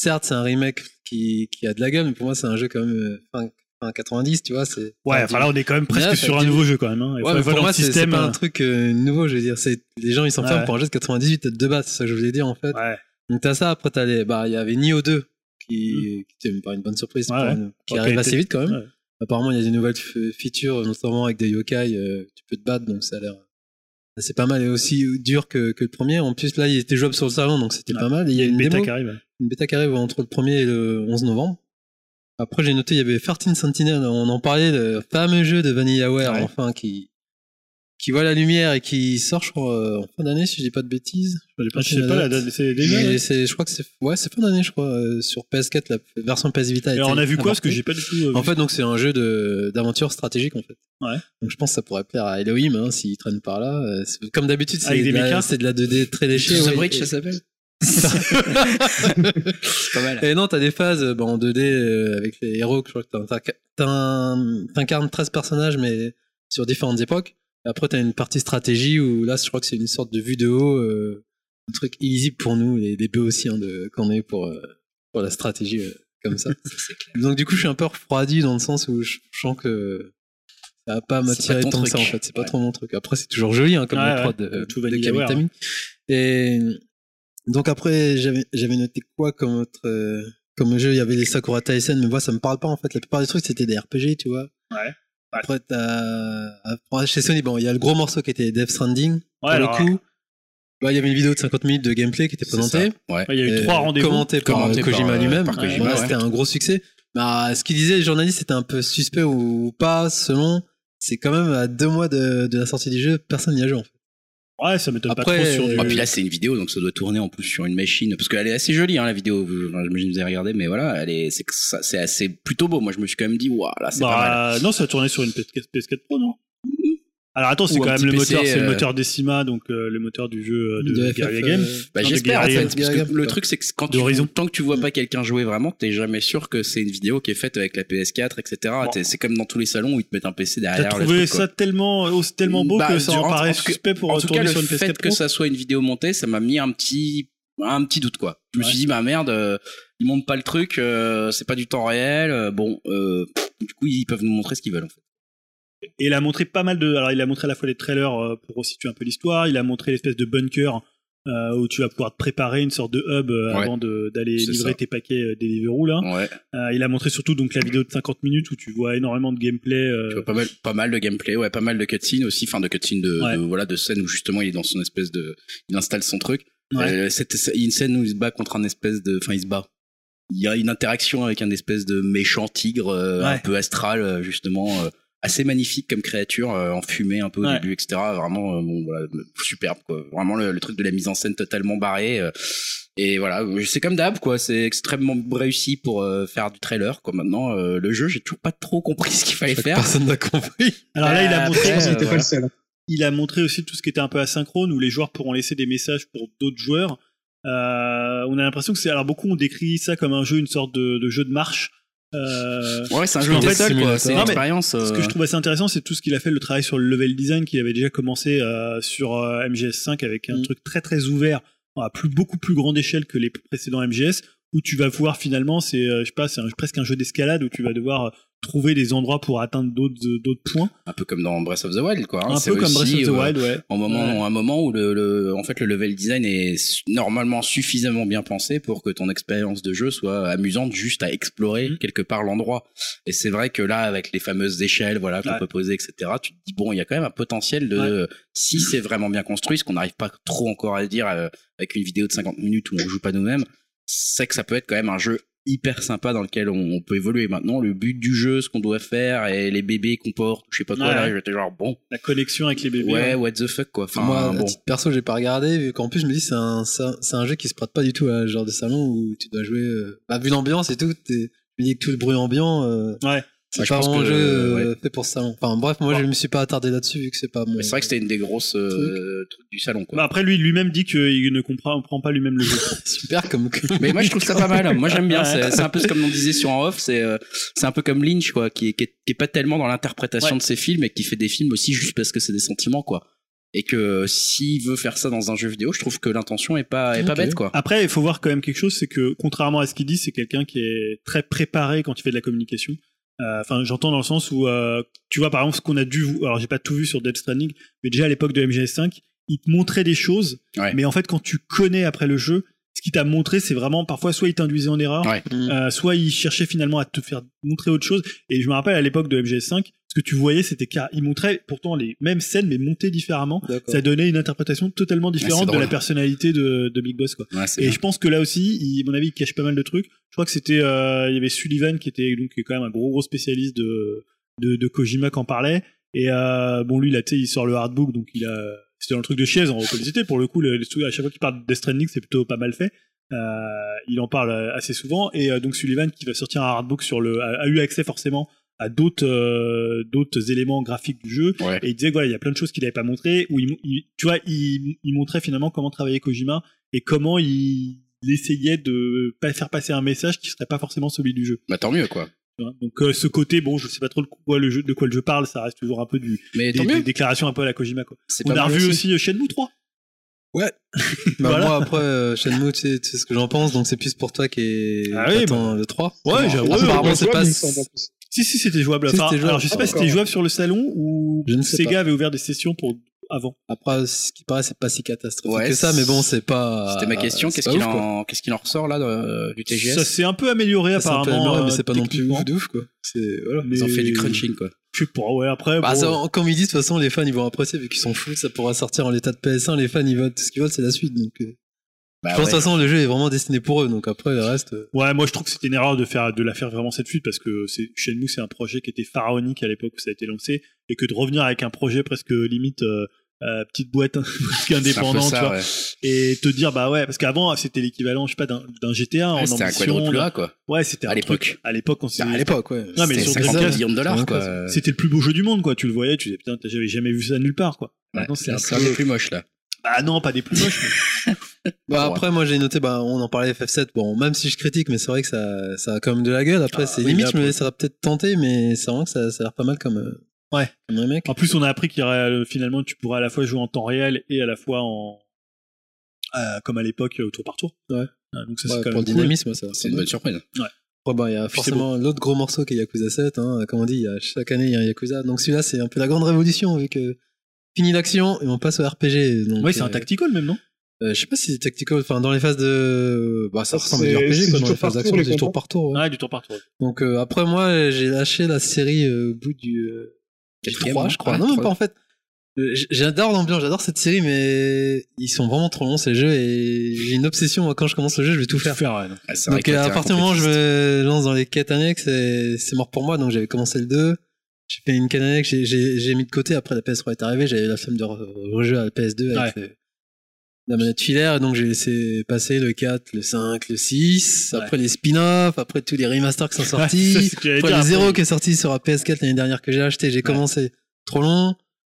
certes, c'est un remake qui, qui a de la gueule, mais pour moi, c'est un jeu quand même euh, fin, fin 90, tu vois. C'est, Ouais, enfin là on est quand même presque sur un nouveau jeu quand même. Hein. Ouais, mais pour moi, c'est, pas un euh, truc euh, nouveau, je veux dire. C'est, les gens, ils s'enferment Ouais. pour un jeu de 98, peut-être de base, c'est ça que je voulais dire, en fait. Ouais. Donc t'as ça, après t'as les, bah il y avait Nioh 2 qui, qui était pas une bonne surprise, pour une- qui arrive assez vite quand même. Apparemment il y a des nouvelles features, notamment avec des yokai, euh, tu peux te battre, donc ça a l'air c'est pas mal et aussi dur que, que le premier. En plus là il était jouable sur le salon, donc c'était pas mal. Et il y a une une, démo, qui arrive. Une bêta qui arrive entre le 1er et le 11 novembre. Après j'ai noté il y avait 13 Sentinel, on en parlait, le fameux jeu de VanillaWare Ouais. enfin qui qui voit la lumière et qui sort je crois euh, en fin d'année si je dis pas de bêtises. Je suivi sais pas, la date, c'est déjà. je crois que c'est, ouais, c'est fin d'année, je crois, euh, sur PS4, la version PS Vita. Et on a vu quoi Parce que j'ai pas du tout. euh, En fait, donc c'est un jeu de d'aventure stratégique en fait. Ouais. Donc je pense que ça pourrait plaire à Elohim hein, s'il traîne par là. Comme d'habitude, c'est Avec des de, la, mechas c'est de la 2D très léchée. The ouais, Bridge, et- ça s'appelle Pas mal. Et non, t'as des phases bah, en 2D euh, avec les héros. Je crois que t'in- t'in- t'incarnes 13 personnages, mais sur différentes époques. Et après, t'as une partie stratégie où là, je crois que c'est une sorte de vue de haut euh, un truc easy pour nous, les, les béotiens de qu'on est pour euh, pour la stratégie euh, comme ça. Clair. Donc du coup, je suis un peu refroidi dans le sens où je sens que ça va pas m'attirer tant que ça en fait. C'est pas trop mon truc. Après, c'est toujours joli hein, comme Ouais, les ouais. de, de Kamitami. Et donc après, j'avais noté quoi comme autre euh, comme jeu? Il y avait les Sakura Taisen, mais moi ça me parle pas en fait. La plupart des trucs c'était des RPG, tu vois. Ouais. Après, t'as chez Sony, bon, il y a le gros morceau qui était Death Stranding. Ouais, pour alors, le coup, bah, il y avait une vidéo de 50 minutes de gameplay qui était présentée. Ouais. il y a eu Euh, trois rendez-vous. Commenté par Commenté euh, Kojima euh, lui-même. ouais. C'était un gros succès. Bah, ce qu'il disait, les journalistes, c'était un peu suspect ou pas, selon. C'est quand même à deux mois de, de la sortie du jeu, personne n'y a joué en fait. Ouais, ça m'étonne pas Après, trop sur du. Ah, puis là, c'est une vidéo, donc ça doit tourner en plus sur une machine. Parce qu'elle est assez jolie, hein, la vidéo. Enfin, J'imagine que vous avez regardé, mais voilà, elle est, c'est, que ça- c'est assez plutôt beau. Moi, je me suis quand même dit, waouh, là, c'est pas mal. Bah, non, ça a tourné sur une PS4, PS4 Pro, non? Alors attends, c'est quand même le PC, moteur, c'est le euh, moteur Decima, donc euh, le moteur du jeu euh, de, De Guerrilla Games. euh, Bah, j'espère, en fait. Parce que le truc, c'est que quand tu, tant que tu vois pas quelqu'un jouer vraiment, t'es jamais sûr que c'est une vidéo qui est faite avec la PS4, etc. Bon. C'est comme dans tous les salons où ils te mettent un PC T'as derrière. le trouvé quoi. ça tellement, oh, c'est tellement beau Bah, que ça en paraît suspect pour en tout cas, le sur une fait PS4 que ça soit une vidéo montée, ça m'a mis un petit, un petit doute, quoi. Je me suis dit, bah merde, euh, ils montent pas le truc, euh, c'est pas du temps réel, bon, du coup, ils peuvent nous montrer ce qu'ils veulent, en fait. Et il a montré pas mal de. Alors, il a montré à la fois les trailers euh, pour resituer un peu l'histoire. Il a montré l'espèce de bunker euh, où tu vas pouvoir te préparer une sorte de hub euh, Ouais. avant d'aller livrer ça. tes paquets euh, Deliveroo là. Ouais. Il a montré surtout donc la vidéo de 50 minutes où tu vois énormément de gameplay. Tu vois pas mal, pas mal de gameplay, ouais, pas mal de cutscenes aussi, enfin de cutscenes de, Ouais. de- voilà, de scènes où justement il est dans son espèce de, il installe son truc. Ouais. Euh, cette- c'est une scène où il se bat contre un espèce de, enfin il se bat. Il y a une interaction avec un espèce de méchant tigre un peu astral justement, assez magnifique comme créature, euh, en fumée un peu au Ouais. début, etc. Vraiment, euh, bon voilà, superbe quoi. Vraiment le, le truc de la mise en scène totalement barré. euh, et voilà, c'est comme d'hab quoi. C'est extrêmement réussi pour euh, faire du trailer. Quoi maintenant, euh, le jeu, j'ai toujours pas trop compris ce qu'il fallait faire. Personne n'a compris. Alors là, il a Euh, montré. après, Je euh, n'étais pas voilà. le seul. Il a montré aussi tout ce qui était un peu asynchrone où les joueurs pourront laisser des messages pour d'autres joueurs. Euh, on a l'impression que c'est alors beaucoup ont décrit ça comme un jeu, une sorte de, de jeu de marche. Euh, Ouais, c'est un jeu de fait, seul, quoi. C'est une expérience. Ce euh, que je trouve assez intéressant, c'est tout ce qu'il a fait, le travail sur le level design qu'il avait déjà commencé euh, sur euh, MGS5 avec un Mm. truc très très ouvert, à plus beaucoup plus grande échelle que les précédents MGS, où tu vas voir finalement, c'est euh, je sais pas, c'est presque un jeu d'escalade où tu vas devoir euh, trouver des endroits pour atteindre d'autres euh, d'autres points, un peu comme dans Breath of the Wild, quoi. hein. un peu comme Breath of the euh, Wild, ouais. Un moment, Ouais. un moment où le, le, en fait, le level design est normalement suffisamment bien pensé pour que ton expérience de jeu soit amusante juste à explorer Mhm. quelque part l'endroit. Et c'est vrai que là, avec les fameuses échelles, voilà, qu'on Ouais. peut poser, etc., tu te dis, bon, il y a quand même un potentiel de, si c'est vraiment bien construit, ce qu'on n'arrive pas trop encore à dire euh, avec une vidéo de 50 minutes où on joue pas nous-mêmes, c'est que ça peut être quand même un jeu hyper sympa dans lequel on, on peut évoluer maintenant le but du jeu ce qu'on doit faire et les bébés qu'on porte je sais pas quoi Ouais. là j'étais genre bon La connexion avec les bébés. ouais hein. what the fuck quoi enfin Moi, à bon titre perso, j'ai pas regardé, vu qu'en plus, je me dis, c'est un, c'est un- jeu qui se prête pas du tout à ce genre de salon où tu dois jouer. euh, Bah, vu l'ambiance et tout, t'es- je me dis que tout le bruit ambiant, euh, Ouais. C'est Ouais, je pas un jeu euh, fait pour salon. Enfin, bref, moi, Bon. je me suis pas attardé là-dessus, vu que c'est pas mon. mais c'est vrai que c'était une des grosses euh, trucs du salon quoi Bah après lui lui-même dit qu'il ne comprend, comprend pas lui-même le jeu. super comme. mais moi je trouve ça pas mal moi j'aime bien Ouais. c'est c'est un peu comme on disait sur en off c'est euh, c'est un peu comme Lynch quoi qui est, qui est, qui est pas tellement dans l'interprétation Ouais. de ses films et qui fait des films aussi juste parce que c'est des sentiments quoi et que s'il veut faire ça dans un jeu vidéo je trouve que l'intention est pas est pas bête quoi Après, il faut voir quand même quelque chose, c'est que contrairement à ce qu'il dit, c'est quelqu'un qui est très préparé quand il fait de la communication. Euh, Enfin, j'entends dans le sens où, euh, tu vois, par exemple, ce qu'on a dû, alors j'ai pas tout vu sur Death Stranding, mais déjà à l'époque de MGS5, il te montrait des choses, Ouais. mais en fait, quand tu connais après le jeu, ce qu'il t'a montré, c'est vraiment parfois soit il t'induisait en erreur, Ouais. Mm. euh, soit il cherchait finalement à te faire montrer autre chose. Et je me rappelle à l'époque de MGS5, ce que tu voyais, c'était qu'il montrait pourtant les mêmes scènes, mais montées différemment. Ça donnait une interprétation totalement différente de la personnalité de, de Big Boss, quoi. Ouais, Et bien. je pense que là aussi, il, à mon avis, il cache pas mal de trucs. Je crois que c'était, euh, il y avait Sullivan qui était donc qui est quand même un gros gros spécialiste de de, de Kojima qui en parlait. Et euh, bon, lui, là, tu sais, il sort le hardbook, donc il a, c'était dans le truc de chaise en publicité. Pour le coup, le, le- à chaque fois qu'il parle de Death Stranding, c'est plutôt pas mal fait. Euh, il en parle euh, assez souvent. Et euh, donc Sullivan qui va sortir un hardbook sur le, a, a eu accès forcément à d'autres euh, d'autres éléments graphiques du jeu. Ouais. Et il disait voilà, il y a plein de choses qu'il n'avait pas montré, où il, il- tu vois, il, il montrait finalement comment travaillait Kojima et comment il, il essayait de pas faire passer un message qui serait pas forcément celui du jeu. bah tant mieux quoi. Donc euh, ce côté, bon, je sais pas trop de quoi le jeu, de quoi le jeu parle, ça reste toujours un peu du mais des, déclarations un peu à la Kojima quoi. c'est On a revu aussi. aussi euh, Shenmue 3. Bah, Voilà. moi, après, euh, Shenmue, tu sais, tu sais ce que j'en pense, donc c'est plus pour toi qui est Ah oui, attends, le 3. Ouais, j'avoue. Apparemment, Ouais, c'est pas. Si, si, c'était jouable. Si, Enfin, jouable. Alors, je sais pas si c'était jouable sur le salon ou Je ne sais Sega pas. avait ouvert des sessions pour avant. Après, ce qui paraît, c'est pas si catastrophique Ouais, que ça, mais bon, c'est pas. C'était ma question. Qu'est-ce qu'il en, qu'est-ce qu'il en ressort là de- du TGS Ça s'est un peu amélioré Ça, un peu apparemment. amélioré, mais euh, c'est pas non plus ouf de ouf, quoi. C'est, voilà. Ils ont fait du crunching quoi. Je sais pas, ouais, après. Bah, bon, ça, comme ils disent, de toute façon, les fans, ils vont apprécier, vu qu'ils s'en foutent, ça pourra sortir en l'état de PS1, les fans, ils votent, ce qu'ils veulent, c'est la suite, donc, euh, Bah je pense, de ouais. toute façon, le jeu est vraiment destiné pour eux, donc après, le reste, euh, Ouais, moi je trouve que c'était une erreur de faire de la faire vraiment cette fuite parce que Shenmue c'est un projet qui était pharaonique à l'époque où ça a été lancé et que de revenir avec un projet presque limite euh, euh, petite boîte presque C'est un peu indépendant, ça, tu vois, ouais. et te dire bah ouais parce qu'avant c'était l'équivalent je sais pas d'un d'un GTA Ouais, en C'était un ambition. quadruple A quoi. Ouais, c'était À l'époque. À l'époque, on s'est- à l'époque, ouais. Non, mais C'était sur 50 Dreamcast, millions de dollars quoi. C'était le plus beau jeu du monde, quoi. Tu le voyais, tu disais putain, j'avais jamais vu ça nulle part, quoi. Ouais, Maintenant, c'est un peu plus moche là. Bah non, pas des plus moches. mais- Bah, Ouais. après, moi, j'ai noté, bah, on en parlait FF7, bon, même si je critique, mais c'est vrai que ça, ça a quand même de la gueule. Après, Ah, c'est oui, limite, je me laisserais peut-être tenter, mais c'est vraiment que ça, ça a l'air pas mal comme, euh, Ouais. comme. En plus, on a appris qu'il y aurait euh, finalement, tu pourrais à la fois jouer en temps réel et à la fois en euh, comme à l'époque euh, tour par tour. Ouais. Ah, donc ça Ouais, c'est quand pour le cool. dynamisme, ça. C'est une bonne surprise. Après, bah, il y a forcément l'autre gros morceau qui est Yakuza 7, hein. Comme on dit, il y a, chaque année, il y a un Yakuza. Donc celui-là, c'est un peu la grande révolution, vu que fini l'action et on passe au RPG. Donc, Oui, c'est un tactical même, non? euh, je sais pas si c'est tactical, enfin, dans les phases de, bah, ça ressemble à du c'est RPG, quoi, du dans les phases par d'action, du tour par tour, ouais. Ouais, du tour par tour. Donc, euh, après, moi, j'ai lâché la série euh, au bout du, euh, du Quatrième, 3, non je crois. Ah, non, même pas, en fait. Euh, J'adore l'ambiance, j'adore cette série, mais ils sont vraiment trop longs, ces jeux, et j'ai une obsession, moi, quand je commence le jeu, je vais tout faire. faire. ouais. Ah, Donc que euh, à partir du moment où je me lance dans les quêtes annexes, c'est mort pour moi. Donc j'avais commencé le 2, j'ai fait une quête annexe, j'ai- j'ai j'ai mis de côté. Après la PS3 est arrivée, j'avais la flemme de re- rejouer à la PS2 avec euh, la manette filaire. Et donc j'ai laissé passer le 4, le 5, le 6. Ouais. Après les spin-offs, après tous les remasters qui sont Ouais, sortis. que j'allais après dire, le après. 0 qui est sorti sur la PS4 l'année dernière que j'ai acheté. J'ai commencé trop long.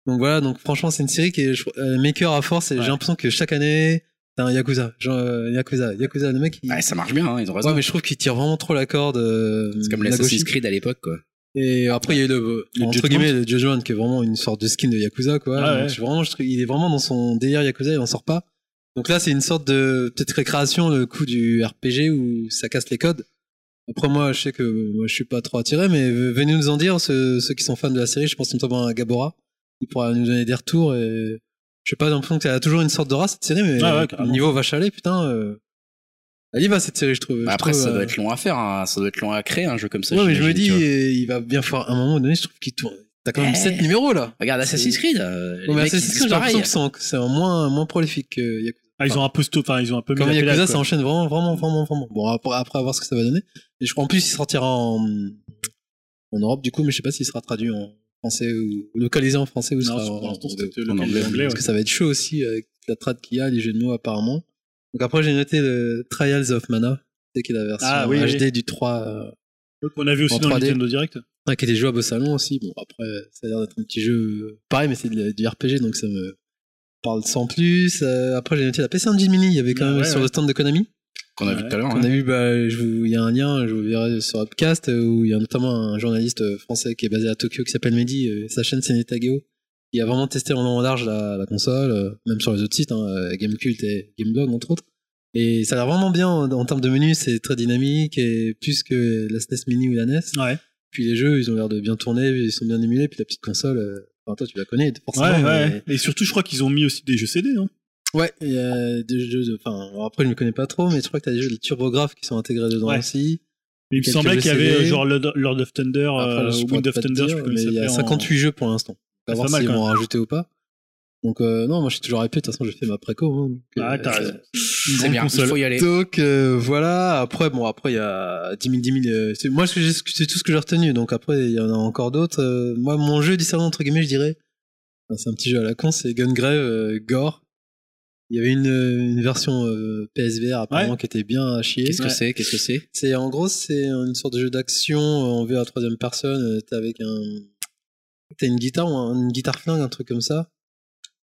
Donc voilà, donc franchement c'est une série qui est euh, maker à force. Et Ouais. j'ai l'impression que chaque année, t'as un Yakuza. Genre, euh, Yakuza, Yakuza, le mec il... Ouais, ça marche bien, hein, ils ont raison. Ouais, mais je trouve qu'il tire vraiment trop la corde. euh, C'est comme la l'Assassin's. Creed à l'époque quoi. Et après, il y a eu le, Le entre guillemets, le Judgment, qui est vraiment une sorte de skin de Yakuza, quoi. Ah ouais. Donc, vraiment, je il est vraiment dans son délire Yakuza, il en sort pas. Donc là, c'est une sorte de, peut-être récréation, le coup du RPG où ça casse les codes. Après, moi, je sais que, moi, je suis pas trop attiré, mais venez nous en dire, ceux, ceux qui sont fans de la série, je pense notamment à Gabora. Il pourra nous donner des retours et, je sais pas, l'impression que a toujours une sorte de race, cette série, mais, Ah ouais, niveau vache à lait, putain, euh, elle y va, cette série, je trouve. Bah, Je Après, trouve, ça euh, doit être long à faire, hein. ça doit être long à créer un jeu comme ça. Ouais, mais je me dis, euh, il va bien à un moment donné, je trouve qu'il tourne. T'as quand même Eh. 7 numéros là. Regarde Assassin's Creed. euh, les Ouais, mais Assassin's Creed, j'ai l'impression que c'est- moins, moins prolifique que Yakuza. Ah, ils ont un peu sto- enfin, ils ont un peu mis Comme Yakuza, ça quoi. enchaîne vraiment, vraiment, vraiment, vraiment. Bon, après, après, à voir ce que ça va donner. Et je crois en plus, il sortira en, en Europe, du coup, mais je sais pas s'il sera traduit en français ou localisé en français ou Non, sera en, en- anglais, Parce ouais. que ça va être chaud aussi avec la trad qu'il y a, les jeux de mots apparemment. Donc après, j'ai noté le Trials of Mana. C'est qui est la version Ah, oui, HD oui. du 3, euh, on a vu aussi dans le 3D. Nintendo Direct. Ouais, qui était jouable au salon aussi. Bon, après, ça a l'air d'être un petit jeu euh, pareil, mais c'est du RPG, donc ça me parle sans plus. Euh, après, j'ai noté la PC Engine Mini. Il y avait quand même ouais, sur ouais. le stand de Konami. Qu'on a vu tout à l'heure. On hein. a vu, bah, je vous- il y a un lien, je vous verrai sur Upcast, euh, où il y a notamment un journaliste euh, français qui est basé à Tokyo qui s'appelle Mehdi. euh, sa chaîne, c'est Netageo. Il a vraiment testé en long en large la, la console, euh, même sur les autres sites, hein, Gamecult et Gameblog, entre autres. Et ça a l'air vraiment bien en, en termes de menu, c'est très dynamique et plus que la SNES Mini ou la NES. Ouais. Puis les jeux, ils ont l'air de bien tourner, ils sont bien émulés. Puis la petite console, enfin, toi tu la connais forcément. Ouais, mais- ouais. Et surtout, je crois qu'ils ont mis aussi des jeux CD. Ouais, il y a des jeux. de- Enfin, après je me connais pas trop, mais je crois que t'as des jeux de turbographes qui sont intégrés dedans Ouais. aussi. Mais il me semblait qu'il y avait euh, genre Lord of Thunder, Après, euh, Wind of Thunder, dire, mais il y a s'appelait en- 58 jeux pour l'instant. À C'est voir pas mal, s'ils quand vont rajouter ou pas. Donc euh, non, moi je suis toujours hypé. De toute façon, j'ai fait ma préco. hein, donc, Ah, euh, t'as raison. C'est bien, il faut y aller. Donc euh, voilà. Après, bon, après il y a 10 000, 10 000. euh, c'est- moi, ce que j'ai- c'est tout ce que j'ai retenu. Donc après, il y en a encore d'autres. Euh, moi, mon jeu discernant entre guillemets, je dirais, enfin, c'est un petit jeu à la con, c'est Gungrave euh, Gore. Il y avait une, une version euh, PSVR apparemment Ouais. qui était bien à chier. Qu'est-ce que Ouais. c'est? Qu'est-ce que c'est? C'est en gros c'est une sorte de jeu d'action euh, en vue à la troisième personne. euh, T'es avec un, t'as une guitare ou un- une guitare flingue, un truc comme ça.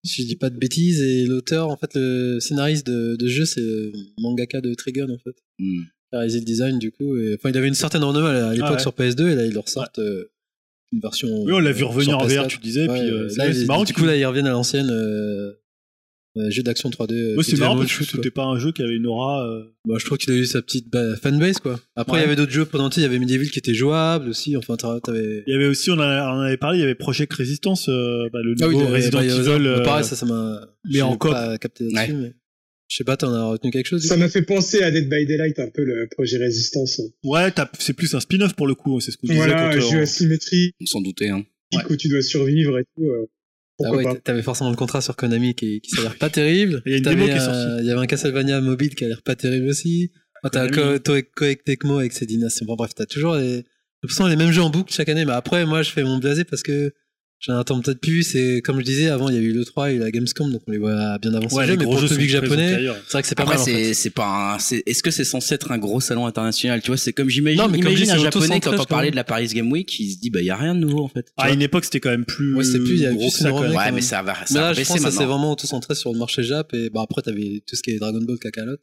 Si je dis pas de bêtises. Et l'auteur, en fait, le scénariste de, de jeu, c'est le mangaka de Trigun en fait. Hmm. Il a réalisé le design du coup. Et, enfin, il avait une certaine renommée à l'époque Ah ouais. sur PS2 et là ils leur sortent euh, une version. Oui, on l'a vu euh, revenir en VR, PS4. tu disais, Ouais, puis euh, euh, c'est marrant du coup là ils reviennent à l'ancienne. euh, euh, jeu d'action 3D. euh, Ouais, c'est marrant parce que c'était pas un jeu qui avait une aura. euh, Bah, je trouve qu'il a eu sa petite bah, fanbase quoi. Après il Ouais. y avait d'autres jeux pendant il y avait Medieval qui était jouable aussi. Enfin t'avais. Il y avait aussi, on en en avait parlé, il y avait Project Resistance, euh, bah, le Ah oui, nouveau y avait Resident. Evil. Euh, pareil ça ça m'a. mais j'ai en coop. pas capté là-dessus mais. Je sais pas t'en as retenu quelque chose. Ça m'a fait penser à Dead by Daylight, un peu le projet Résistance. Ouais, t'as- c'est plus un spin-off pour le coup, c'est ce qu'on disait Voilà, un euh, jeu on- asymétrique On s'en doutait. Hein. où tu dois survivre et tout. euh, Ah ouais, t'avais forcément le contrat sur Konami qui, qui s'avère pas terrible. Il y a une démo qui est sortie. Il y avait un Castlevania mobile qui a l'air pas terrible aussi. Ah, t'as Koei Tecmo avec ses dynasties. Bon, bref, t'as toujours les, de toute façon, les mêmes jeux en boucle chaque année. Mais après, moi, je fais mon blasé parce que j'en attends peut-être plus. C'est, comme je disais, avant, il y a eu le 3 et la Gamescom, donc on les voit bien avant Ouais, Mais gros pour le public japonais, c'est vrai que c'est pas Après, mal, en c'est fait. c'est pas un. c'est- Est-ce que c'est censé être un gros salon international? Tu vois, c'est comme j'imagine. Non, mais comme imagine un japonais quand on parlait de la Paris Game Week, il se dit bah y a rien de nouveau en fait. À une époque, c'était quand même plus. Ouais, c'était plus, il y avait gros ça, quand même. ouais, mais ça va, Mais ça là, va je pense que ça s'est vraiment auto-centré sur le marché Jap. Et bah, après, t'avais tout ce qui est Dragon Ball Kakarot.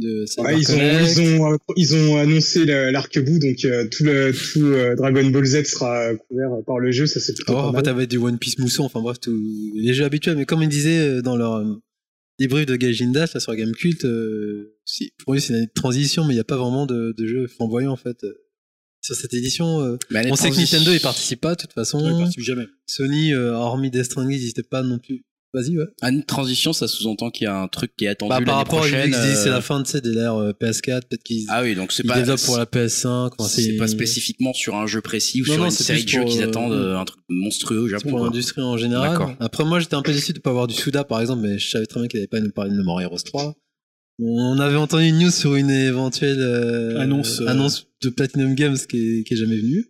Là. De Ouais, ils, ont, ils, ont, euh, ils ont annoncé l'arc-bout, donc euh, tout, le, tout euh, Dragon Ball Z sera couvert par le jeu, ça c'est plutôt Oh, t'avais du One Piece mousson, enfin bref, tous les jeux habituels. Mais comme ils disaient dans leur débrief de Gaijin Dash, là, sur Game Cult, euh, si, pour eux, c'est une transition, mais il n'y a pas vraiment de, de jeux flamboyants, en fait. Sur cette édition, on sait que Nintendo, il participe pas, de toute façon. Ouais, il participe jamais. Sony, euh, hormis Death Stranding, ils n'étaient pas non plus. Vas-y, ouais. À une transition, ça sous-entend qu'il y a un truc qui est attendu Bah, par rapport à prochaine. XD, c'est euh, la fin, tu sais, de l'ère euh, PS4, peut-être qu'ils Ah oui, donc c'est ils pas. développent pour la PS5. enfin, C'est pas spécifiquement sur un jeu précis ou Non, sur non, une série de jeux qu'ils euh, attendent euh, un truc monstrueux au Japon. pour l'industrie en général. D'accord. Après, moi, j'étais un peu déçu de pas avoir du Suda, par exemple, mais je savais très bien qu'il n'avait pas nous parler de No More Heroes 3. On avait entendu une news sur une éventuelle euh, Annonce, euh. annonce de Platinum Games qui est, qui est jamais venue.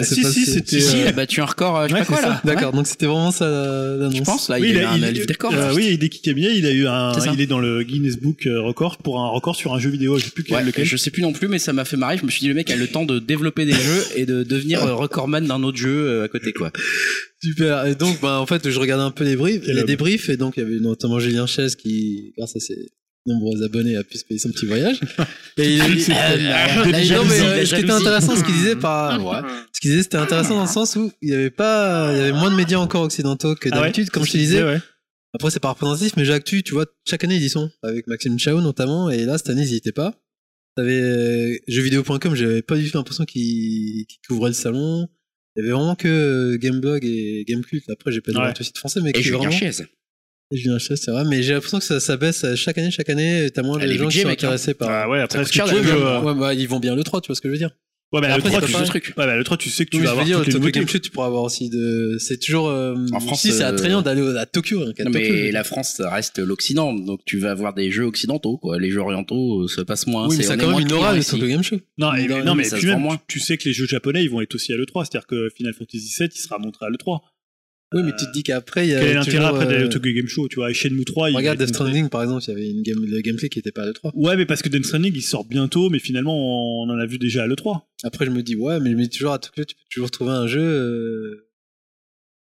Ah, si, pas si, si- c'était, Si, si, euh, il a battu un record, euh, je sais ouais, pas quoi là. D'accord, donc c'était vraiment ça la- l'annonce. Je pense là, Oui, il, il a a, eu il- un livre des records. euh, là. oui, Hideki Kamiya, il a eu un, il est dans le Guinness Book euh, record pour un record sur un jeu vidéo. Je sais plus quel, Ouais, lequel. je sais plus non plus, mais ça m'a fait marrer. Je me suis dit, le mec a le temps de développer des jeux et de devenir euh, recordman d'un autre jeu euh, à côté, quoi. Super. Et donc, bah, en fait, je regardais un peu les briefs, les débriefs, et donc il y avait notamment Julien Chaise qui, grâce à ses nombreux abonnés, a pu se payer son petit voyage. Et il, euh, euh, non, mais, euh, ce qui était intéressant, ce qu'il disait par, ouais, ce qu'il disait, c'était intéressant dans le sens où il y avait pas, il y avait moins de médias encore occidentaux que Ah ouais? d'habitude, comme je te disais. Ouais. Après, c'est pas représentatif, mais j'ai actu, tu vois, chaque année ils y sont, avec Maxime Chao notamment, et là, cette année, ils y étaient pas. T'avais euh, jeuxvideo.com, j'avais pas du tout l'impression qu'ils qu'ils couvraient le salon. Il y avait vraiment que euh, Gameblog et Gamecult. Après, j'ai pas de Ouais. site français, mais Et qui vraiment... Chiez. Julien Chaise, c'est vrai, mais j'ai l'impression que ça, ça baisse euh, chaque année, chaque année, t'as moins Ah, de les gens qui sont mec, hein. intéressés par... Ah ouais, après, cher, tu la veux, euh, Ouais, bah, ils vont bien le 3, tu vois ce que je veux dire. Ouais, bah, Après, le 3, c'est tu sais, truc. Ouais, bah, le 3, tu sais que tu Oui, vas avoir dire, le toutes les Tokyo. Game Show, tu pourras avoir aussi de... C'est toujours... euh, En France, si, c'est euh, attrayant d'aller à Tokyo. hein, Non, mais la France ça reste l'Occident, donc tu vas avoir des jeux occidentaux, quoi. Les jeux orientaux, euh, ça passe moins. oui, mais c'est- ça on a quand même moins une aura, le. Tokyo Game Show. Non, Non, non, mais ça puis se vend même, moins. tu, tu sais que les jeux japonais, ils vont être aussi à l'E3. C'est-à-dire que Final Fantasy VII, il sera montré à l'E3. Oui, mais tu te dis qu'après, il y a Quel est l'intérêt après d'aller euh, au Tokyo Game Show Tu vois, et Shenmue 3, il Regarde Death. Stranding, par exemple, il y avait une game, le gameplay qui était pas à l'E3. Ouais, mais parce que Death Stranding, il sort bientôt, mais finalement, on en a vu déjà à l'E3. Après, je me dis, ouais, mais je me dis toujours à Tokyo, tu peux toujours trouver un jeu euh,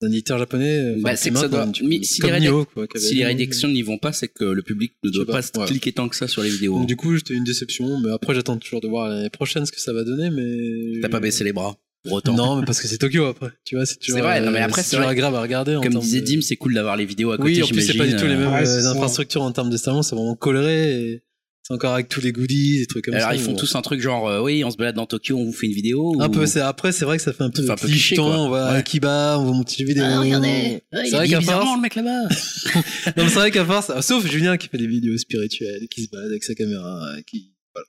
d'un éditeur japonais. euh, Bah, c'est que ça doit- mais peux- si comme les quoi, avait Si les rédactions n'y vont pas, c'est que le public ne doit pas pas, ouais. cliquer tant que ça sur les vidéos. Donc, du coup, c'était une déception, mais après, j'attends toujours de voir l'année prochaine ce que ça va donner, mais. T'as pas baissé les bras pour autant. Non, mais parce que c'est Tokyo après. Tu vois, c'est toujours. vrai, non, mais euh, après, c'est toujours agréable à regarder. en Comme disait de- Dim, c'est cool d'avoir les vidéos à côté. Oui, en plus, c'est pas du tout les j'imagine, mêmes Ouais, euh, c'est infrastructures en termes de salon, c'est vraiment coloré et c'est encore avec tous les goodies, des trucs comme Alors ça. ils font tous un truc genre, euh, oui, on se balade dans Tokyo, on vous fait une vidéo. Un ou- peu, c'est après, c'est vrai que ça fait un peu, un peu cliché, quoi. On va à Ouais. Akiba, on va monter les vidéos. Ah, regardez, c'est il vrai est qu'à force, le mec là-bas. non, mais c'est vrai qu'à force, sauf Julien qui fait des vidéos spirituelles, qui se balade avec sa caméra, euh, qui, voilà.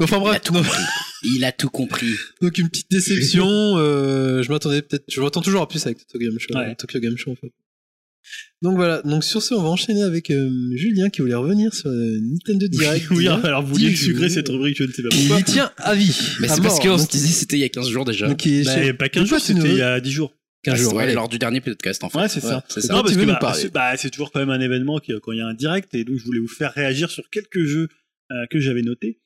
Enfin Il a bref, tout non. compris. Il a tout compris. donc une petite déception, euh, je m'attendais peut-être, je m'attends toujours à plus avec Tokyo Game Show, Ouais. Tokyo Game Show en fait. Donc voilà, donc sur ce, on va enchaîner avec euh, Julien qui voulait revenir sur euh, Nintendo Direct. Oui, alors vous vouliez sucrer cette rubrique, je ne sais pas Il pourquoi. y tient à vie. Mais c'est parce qu'on se disait c'était il y a 15 jours déjà. donc, il- Bah, je- pas 15 Pourquoi jours, c'était il y a 10 jours. 15 jours. Ouais, lors du dernier podcast en fait. Ouais, c'est ça. c'est C'est ça. Non, parce que bah, c'est bah, c'est toujours quand même un événement qui, quand il y a un direct, et donc je voulais vous faire réagir sur quelques jeux euh, que j'avais notés.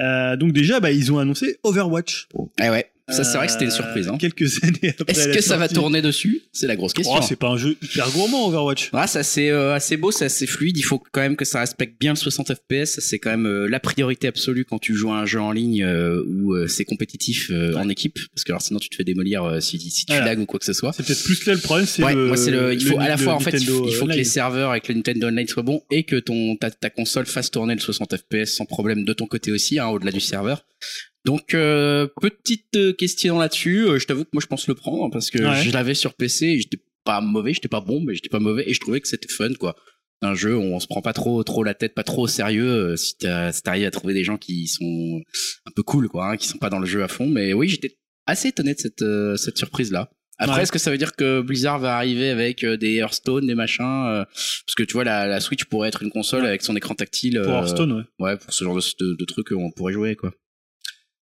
Euh, donc déjà, bah, ils ont annoncé Overwatch. Eh ouais. Ça, c'est vrai que c'était une surprise. Hein. Quelques années après. Est-ce que ça va tourner dessus? C'est la grosse question. Oh, c'est pas un jeu hyper gourmand Overwatch. Ah, c'est assez, euh, assez beau, c'est assez fluide. Il faut quand même que ça respecte bien le 60 FPS. Ça, C'est quand même euh, la priorité absolue quand tu joues à un jeu en ligne euh, où euh, c'est compétitif euh, en équipe. Parce que alors sinon tu te fais démolir euh, si, si tu Voilà. lag ou quoi que ce soit. C'est peut-être plus là le problème, c'est Ouais, le. moi c'est le. Il faut à la fois en fait, il faut, il faut que les serveurs avec le Nintendo Online soient bons et que ton ta, ta console fasse tourner le 60 FPS sans problème de ton côté aussi, hein, au-delà du serveur. Donc euh, petite euh, question là-dessus. Euh, je t'avoue que moi je pense le prendre parce que Ouais. je l'avais sur PC. et J'étais pas mauvais, j'étais pas bon, mais j'étais pas mauvais et je trouvais que c'était fun quoi. Un jeu où on se prend pas trop trop la tête, pas trop au sérieux. euh, si t'arrives à trouver des gens qui sont un peu cool quoi, hein, qui sont pas dans le jeu à fond. Mais oui, j'étais assez étonné de cette euh, cette surprise là. Après, Ouais. est-ce que ça veut dire que Blizzard va arriver avec des Hearthstone, des machins euh, Parce que tu vois, la, la Switch pourrait être une console avec son écran tactile. Pour Hearthstone, ouais. Ouais, pour ce genre de, de, de trucs, on pourrait jouer quoi.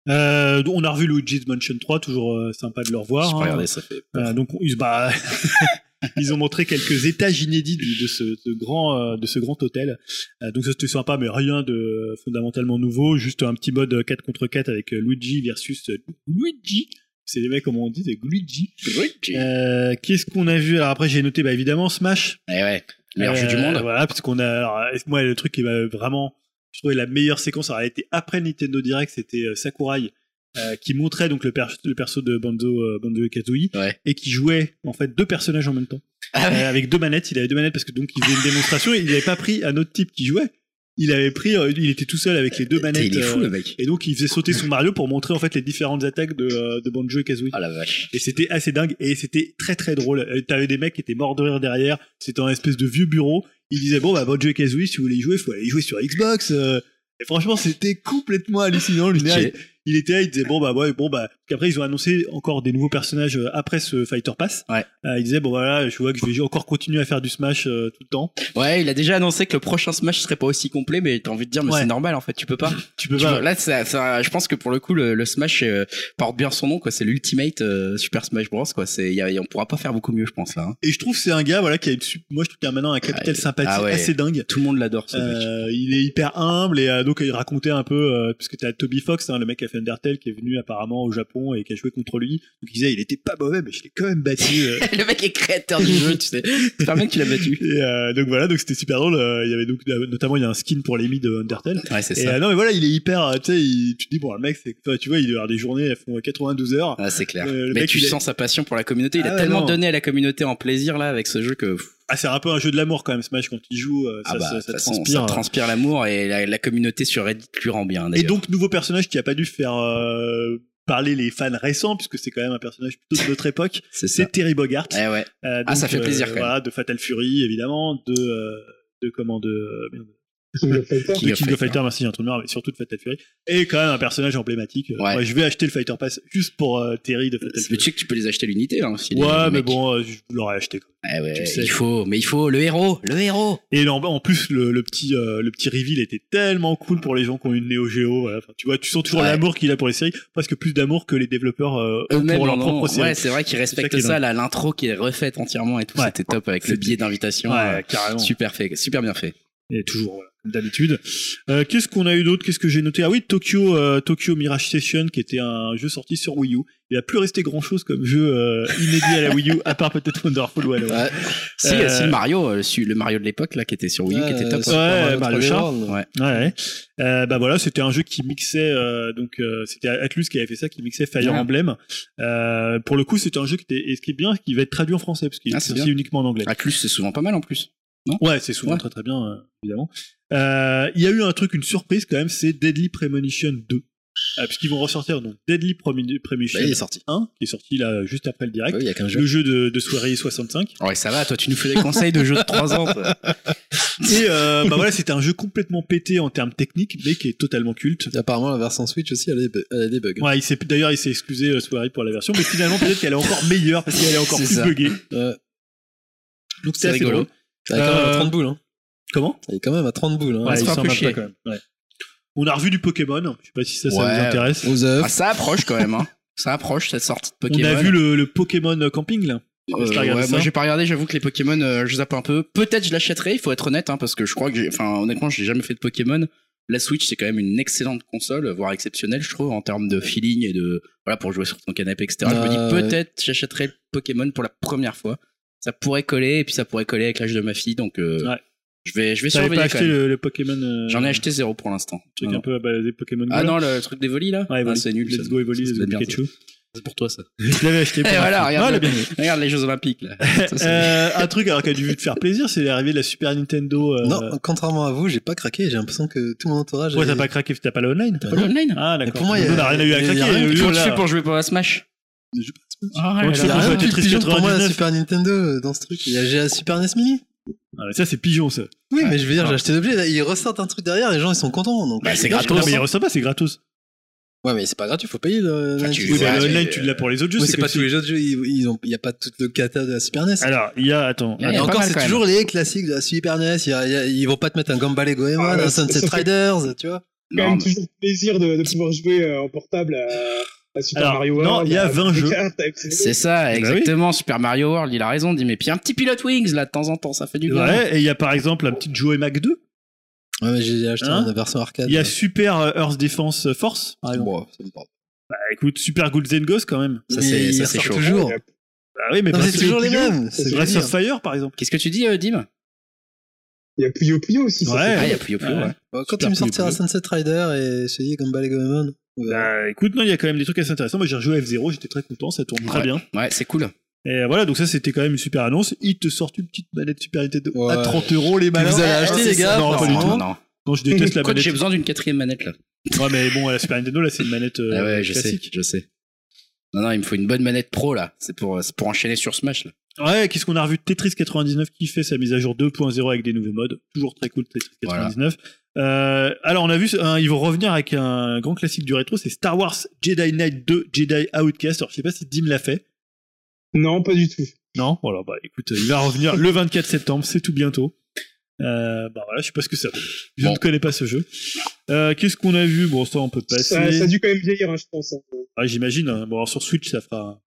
Euh, on a revu Luigi's Mansion 3, toujours euh, sympa de le revoir. Hein. regardé, ça fait. Euh, donc ils, bah, ils ont montré quelques étages inédits de, ce, de grand euh, de ce grand hôtel. Donc ça c'était sympa, mais rien de fondamentalement nouveau. Juste un petit mode 4 contre 4 avec Luigi versus Luigi. C'est les mecs comment on dit, c'est Luigi. Euh, Qu'est-ce qu'on a vu? Alors après j'ai noté bah évidemment Smash. Eh ouais, meilleur jeu du monde. Voilà, parce qu'on a alors, moi le truc qui m'a vraiment je trouvais la meilleure séquence ça a été après Nintendo Direct, c'était euh, Sakurai euh, qui montrait donc le, per- le perso de Banjo euh, Banjo et Kazooie Ouais. et qui jouait en fait deux personnages en même temps Ah ouais. Euh, avec deux manettes, il avait deux manettes parce que donc il faisait une démonstration et il n'avait pas pris un autre type qui jouait. Il avait pris euh, il était tout seul avec les deux manettes il est fou euh, le mec. et donc il faisait sauter son Mario pour montrer en fait les différentes attaques de, euh, de Banjo et Kazooie. Ah la vache. Et c'était assez dingue et c'était très très drôle. Euh, T'avais des mecs qui étaient morts de rire derrière. C'était un espèce de vieux bureau. Ils disaient bon bah Banjo et Kazooie si vous voulez y jouer, faut aller y jouer sur Xbox. euh. Et franchement c'était complètement hallucinant. Le. Il, était là, il disait bon bah ouais bon bah. Qu'après ils ont annoncé encore des nouveaux personnages euh, après ce Fighter Pass. Ouais. Euh, il disait bon voilà je vois que je vais encore continuer à faire du Smash euh, tout le temps. Ouais, il a déjà annoncé que le prochain Smash serait pas aussi complet, mais t'as envie de dire, mais Ouais. c'est normal en fait, tu peux pas. Tu peux Tu pas. vois, là, ça, ça- je pense que pour le coup, le, le Smash euh, porte bien son nom, quoi. C'est l'Ultimate Super Smash Bros, quoi. C'est, y a- y a- on pourra pas faire beaucoup mieux, je pense là. hein. Et je trouve que c'est un gars voilà qui a une, moi je trouve qu'il a maintenant un capital Ah, sympathie ah ouais. assez dingue. Tout le monde l'adore, ce mec. Il est hyper humble et donc il racontait un peu euh, puisque t'as Toby Fox hein, le mec qui a fait Undertale qui est venu apparemment au Japon et qui a joué contre lui donc il disait il était pas mauvais mais je l'ai quand même battu euh. le mec est créateur du jeu, tu sais. C'est un mec qui l'a battu. et euh, donc voilà donc c'était super drôle euh, il y avait donc notamment il y a un skin pour les de Undertale Ouais, c'est et ça. euh, non mais voilà il est hyper tu sais il- tu te dis bon le mec c'est tu vois il doit avoir des journées elles font 92 heures Ah, c'est clair. Euh, mais mec, tu sens sa passion pour la communauté. Il Ah a ouais, tellement non. donné à la communauté en plaisir là avec ce jeu que. pff, ah c'est un peu un jeu de l'amour quand même Smash quand il joue euh, ah ça, bah, ça, de ça transpire ça transpire l'amour et la, la communauté sur Reddit lui rend bien. Et donc, nouveau personnage qui a pas dû faire euh, parler les fans récents, puisque c'est quand même un personnage plutôt de notre époque, c'est Terry Bogart. Eh ouais. Euh, Ah, ça fait plaisir, euh, quand même. Voilà, de Fatal Fury, évidemment, de, euh, de comment, de, euh, merde, King of Fighters. King de of King of Fighter. Fighter, merci, j'ai un trou noir, mais surtout de Fatal Fury. Et quand même un personnage emblématique. Euh, Ouais. ouais, je vais acheter le Fighter Pass juste pour euh, Terry de Fatal Mais Fury. tu sais que tu peux les acheter à l'unité, hein, aussi. Ouais, les mais mecs. bon, euh, je l'aurais acheté. Quoi. Eh ouais, tu le sais. il faut, mais il faut le héros, le héros. Et en, en plus, le, le petit, euh, le petit reveal était tellement cool pour les gens qui ont une Neo Geo. voilà. Enfin, tu vois, tu sens toujours Ouais. l'amour qu'il a pour les séries, presque plus d'amour que les développeurs euh, pour leur propre série. Ouais, c'est vrai qu'ils respectent ça, là, l'intro qui est refaite entièrement et tout, Ouais. c'était top avec le billet d'invitation. Ouais, euh, carrément. Super fait, super bien fait. Et toujours, voilà, d'habitude. Euh, Qu'est-ce qu'on a eu d'autre? Qu'est-ce que j'ai noté? Ah oui, Tokyo, euh, Tokyo Mirage Session, qui était un jeu sorti sur Wii U. Il a plus resté grand-chose comme jeu euh, inédit à la Wii U, à part peut-être Wonderful 101. Ouais. Si, Euh, si le Mario, le Mario de l'époque là, qui était sur Wii U, qui était top. Super Mario Mario 3D 3D World. World. Ouais. Ouais, ouais. Bah voilà, c'était un jeu qui mixait, donc c'était Atlus qui avait fait ça, qui mixait Fire Ouais. Emblem. Pour le coup, c'était un jeu qui était, et ce qui est bien, qui va être traduit en français, parce qu'il Ah, est sorti uniquement en anglais. Atlus, c'est souvent pas mal en plus. Ouais, c'est souvent Ouais. très très bien, euh, évidemment. Euh, Il y a eu un truc, une surprise quand même, c'est Deadly Premonition 2. Euh, puisqu'ils vont ressortir donc Deadly Premoni- Premonition Bah, il est sorti. 1, qui est sorti là juste après le direct. Ouais, Il y a qu'un jeu. Le jeu de, de soirée 65. Ouais, ça va, toi, tu nous fais des conseils de jeux de 3 ans. toi. Et euh, bah voilà, c'était un jeu complètement pété en termes techniques, mais qui est totalement culte. Et apparemment, la version Switch aussi, elle a des, bu- elle a des bugs. Ouais, d'ailleurs il s'est excusé euh, soirée pour la version, mais finalement peut-être qu'elle est encore meilleure parce qu'elle est encore plus ça. buggée. Ouais. Donc C'est c'est assez rigolo. drôle. Elle est quand même Euh, à 30 boules. Hein. Comment? Elle est quand même à 30 boules. Hein. Ouais, un peu chier. pas quand même. Ouais. On a revu du Pokémon. Je sais pas si ça, ça Ouais. vous intéresse. Aux œufs. Ah, ça approche quand même, hein. Ça approche cette sortie de On Pokémon. a vu le, le Pokémon Camping là. Euh, ouais, moi j'ai pas regardé, j'avoue que les Pokémon, euh, je zappe un peu. Peut-être je l'achèterai, il faut être honnête, hein, parce que je crois que j'ai, enfin honnêtement, j'ai jamais fait de Pokémon. la Switch c'est quand même une excellente console, voire exceptionnelle, je trouve, en termes de feeling et de voilà pour jouer sur ton canapé, etc. je me dis peut-être j'achèterai le Pokémon pour la première fois. Ça pourrait coller et puis ça pourrait coller avec l'âge de ma fille, donc euh, Ouais. je vais je vais T'avais surveiller pas quand acheté même. le, le Pokémon euh, J'en ai acheté zéro pour l'instant. truc un peu à base des Pokémon Go, Ah là non, le truc d'Evoli là Ouais, Ah, Evoli. c'est nul. Let's ça. go Evoli, Ça, bien, Pikachu. C'est pour toi ça. Je l'avais acheté pour Et ma voilà, fille. regarde, Ah, le- elle est bien. regarde les Jeux Olympiques là. Ça, c'est- Euh, un truc alors qui a dû te faire plaisir, c'est l'arrivée de la Super Nintendo. euh, Non, contrairement à vous, j'ai pas craqué. J'ai l'impression que tout mon entourage. Ouais, t'as pas craqué, t'as pas le online Pas le online Ah, d'accord. pour moi, il y a- on a rien eu à il y a craquer. rien Comment tu là. fais pour jouer pour la Smash Je- Ah, là. pour jouer à Ah, Tetris pigeon pour moi la 99? Super Nintendo euh, dans ce truc. Il y a j'ai la Super NES Mini. Ah, mais Ça, c'est pigeon, ça. Oui, mais je veux dire, Ah. j'ai acheté l'objet. là, Ils ressortent un truc derrière, les gens ils sont contents. Donc. Bah, c'est gratos. Mais il pas. ressort pas, c'est gratos. Ouais, mais c'est pas gratuit, faut payer le. Enfin, tu- Oui, Ouais, mais online, tu l'as pour les autres jeux. Ouais, c'est pas tous les autres jeux, ils, ils ont, il y a pas tout le cata de la Super NES. Alors, il y a, attends. Il y a encore, c'est toujours les classiques de la Super NES. Il y a- il y a- ils vont pas te mettre un Gumball et Goemon, Ah un Sunset Riders, tu vois. quand même toujours plaisir de, de pouvoir jouer euh, en portable à, à Super Alors, Mario non, World. il y a avec 20 des jeux. C'est ça, Bah oui. exactement. Super Mario World, il a raison. Il dit, mais puis un petit Pilot Wings là de temps en temps, ça fait du bien. Ouais, et il y a par exemple un petit Joey Mac 2. Ouais, mais j'ai acheté Hein une version arcade. Il y a Super euh, Earth Defense Force, par exemple. Bon, ça me parle. Bah écoute, Super Ghouls and Ghosts quand même. Ça, c'est ça, c'est chaud. toujours. Bah oui, mais Non, c'est toujours les mêmes. c'est Breath of. Fire, par exemple. Qu'est-ce que tu dis, euh, Dim? Il y a Puyo Puyo aussi. Ouais. c'est Ah, il y a Puyo Puyo, Ouais. ouais. Quand Super tu me sortiras Puyo. Sunset Rider et je te dis Gumball et Goemon. Bah écoute, non, il y a quand même des trucs assez intéressants. Moi j'ai rejoué à F0, j'étais très content, ça tourne très bien. Ouais, c'est cool. Et voilà, donc ça c'était quand même une super annonce. Ils te sortent une petite manette Super Nintendo à Ouais. 30 euros les malins. vous allez Ah, acheter, c'est les gars, Non, pas du tout. Non, je déteste la manette. j'ai besoin d'une quatrième manette là. Ouais, mais bon, la Super Nintendo là c'est une manette euh, Ah ouais, je classique. sais, je sais. Non, non, il me faut une bonne manette pro là. C'est pour, c'est pour enchaîner sur Smash là. Ouais, qu'est-ce qu'on a revu Tetris 99 qui fait sa mise à jour 2.0 avec des nouveaux modes. Toujours très cool Tetris 99. Euh, alors on a vu, hein, ils vont revenir avec un grand classique du rétro, c'est Star Wars Jedi Knight 2 Jedi Outcast. Alors je sais pas si Dim l'a fait. Non, pas du tout. Non, voilà, bah écoute, il va revenir le 24 septembre, c'est tout bientôt. Euh, bah voilà, je sais pas ce que ça vaut. Je Bon. ne connais pas ce jeu. Euh, Qu'est-ce qu'on a vu? Bon, ça on peut passer. Ça, ça a dû quand même vieillir, hein, je pense. hein. Ah, J'imagine. hein. Bon, alors, sur Switch, ça fera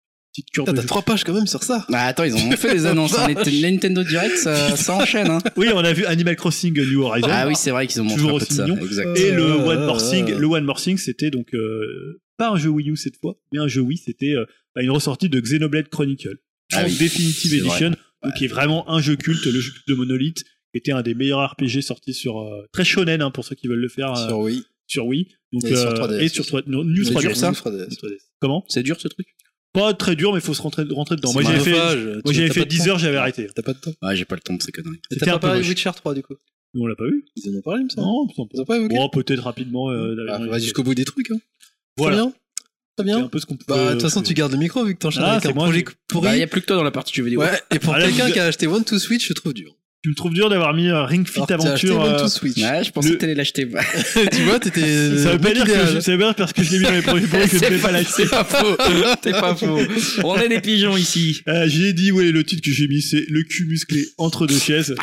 petite T'as trois pages quand même sur ça. Ah, attends, ils ont fait des annonces. hein. Les Nintendo Direct, ça, ça enchaîne. Hein. Oui, on a vu Animal Crossing New Horizon. Ah oui, c'est vrai qu'ils ont montré Toujours un peu de aussi ça. mignon. Exact. Et le Euh, One More euh, Thing, euh. le One More Thing, c'était donc euh, pas un jeu Wii U cette fois, mais un jeu Wii. C'était euh, bah, une ressortie de Xenoblade Chronicle Ah en oui, Definitive. Edition, donc qui est vraiment un jeu culte, le jeu culte de Monolith, qui était un des meilleurs RPG sortis sur euh, très shonen hein, pour ceux qui veulent le faire euh, Sur Wii. sur Wii. Donc, Et sur euh, 3DS et sur 3 non, New C'est 3DS. dur, ça New 3DS. Comment? C'est dur ce truc? Pas très dur, mais faut se rentrer, rentrer dedans. Moi j'avais fait, moi j'avais fait pas de 10 temps. heures, j'avais arrêté. T'as pas de temps. Ouais, j'ai pas le temps de ces conneries. T'as pas parlé de. Witcher 3 du coup Nous, on l'a pas vu Ils en ont parlé, semble. Non, ont pas évoqué Bon, peut-être rapidement. Euh, Ah, dans les- Va jusqu'au bout des trucs. Hein. Voilà. Très bien. Très C'est un bien. peu ce qu'on Bah, de peut- toute façon, tu gardes le micro vu que t'enchaînes Ah, avec c'est un moi, projet je- pourri. Bah, il y a plus que toi dans la partie jeux vidéo. Ouais, et pour Ah, quelqu'un vous- qui a acheté One to Switch, je trouve dur. Tu me trouves dur d'avoir mis euh, Ring Fit Alors, Aventure. Euh, to Switch. Ouais, je pensais Le- que t'allais l'acheter. tu vois, t'étais. Ça veut pas mec dire que idéal. je, ça veut pas dire parce que je l'ai mis dans les premiers points que je ne pas pas, l'acheter. c'est pas faux. C'est pas faux. On est des pigeons ici. Euh, j'ai dit, ouais, le titre que j'ai mis, c'est le cul musclé entre deux chaises.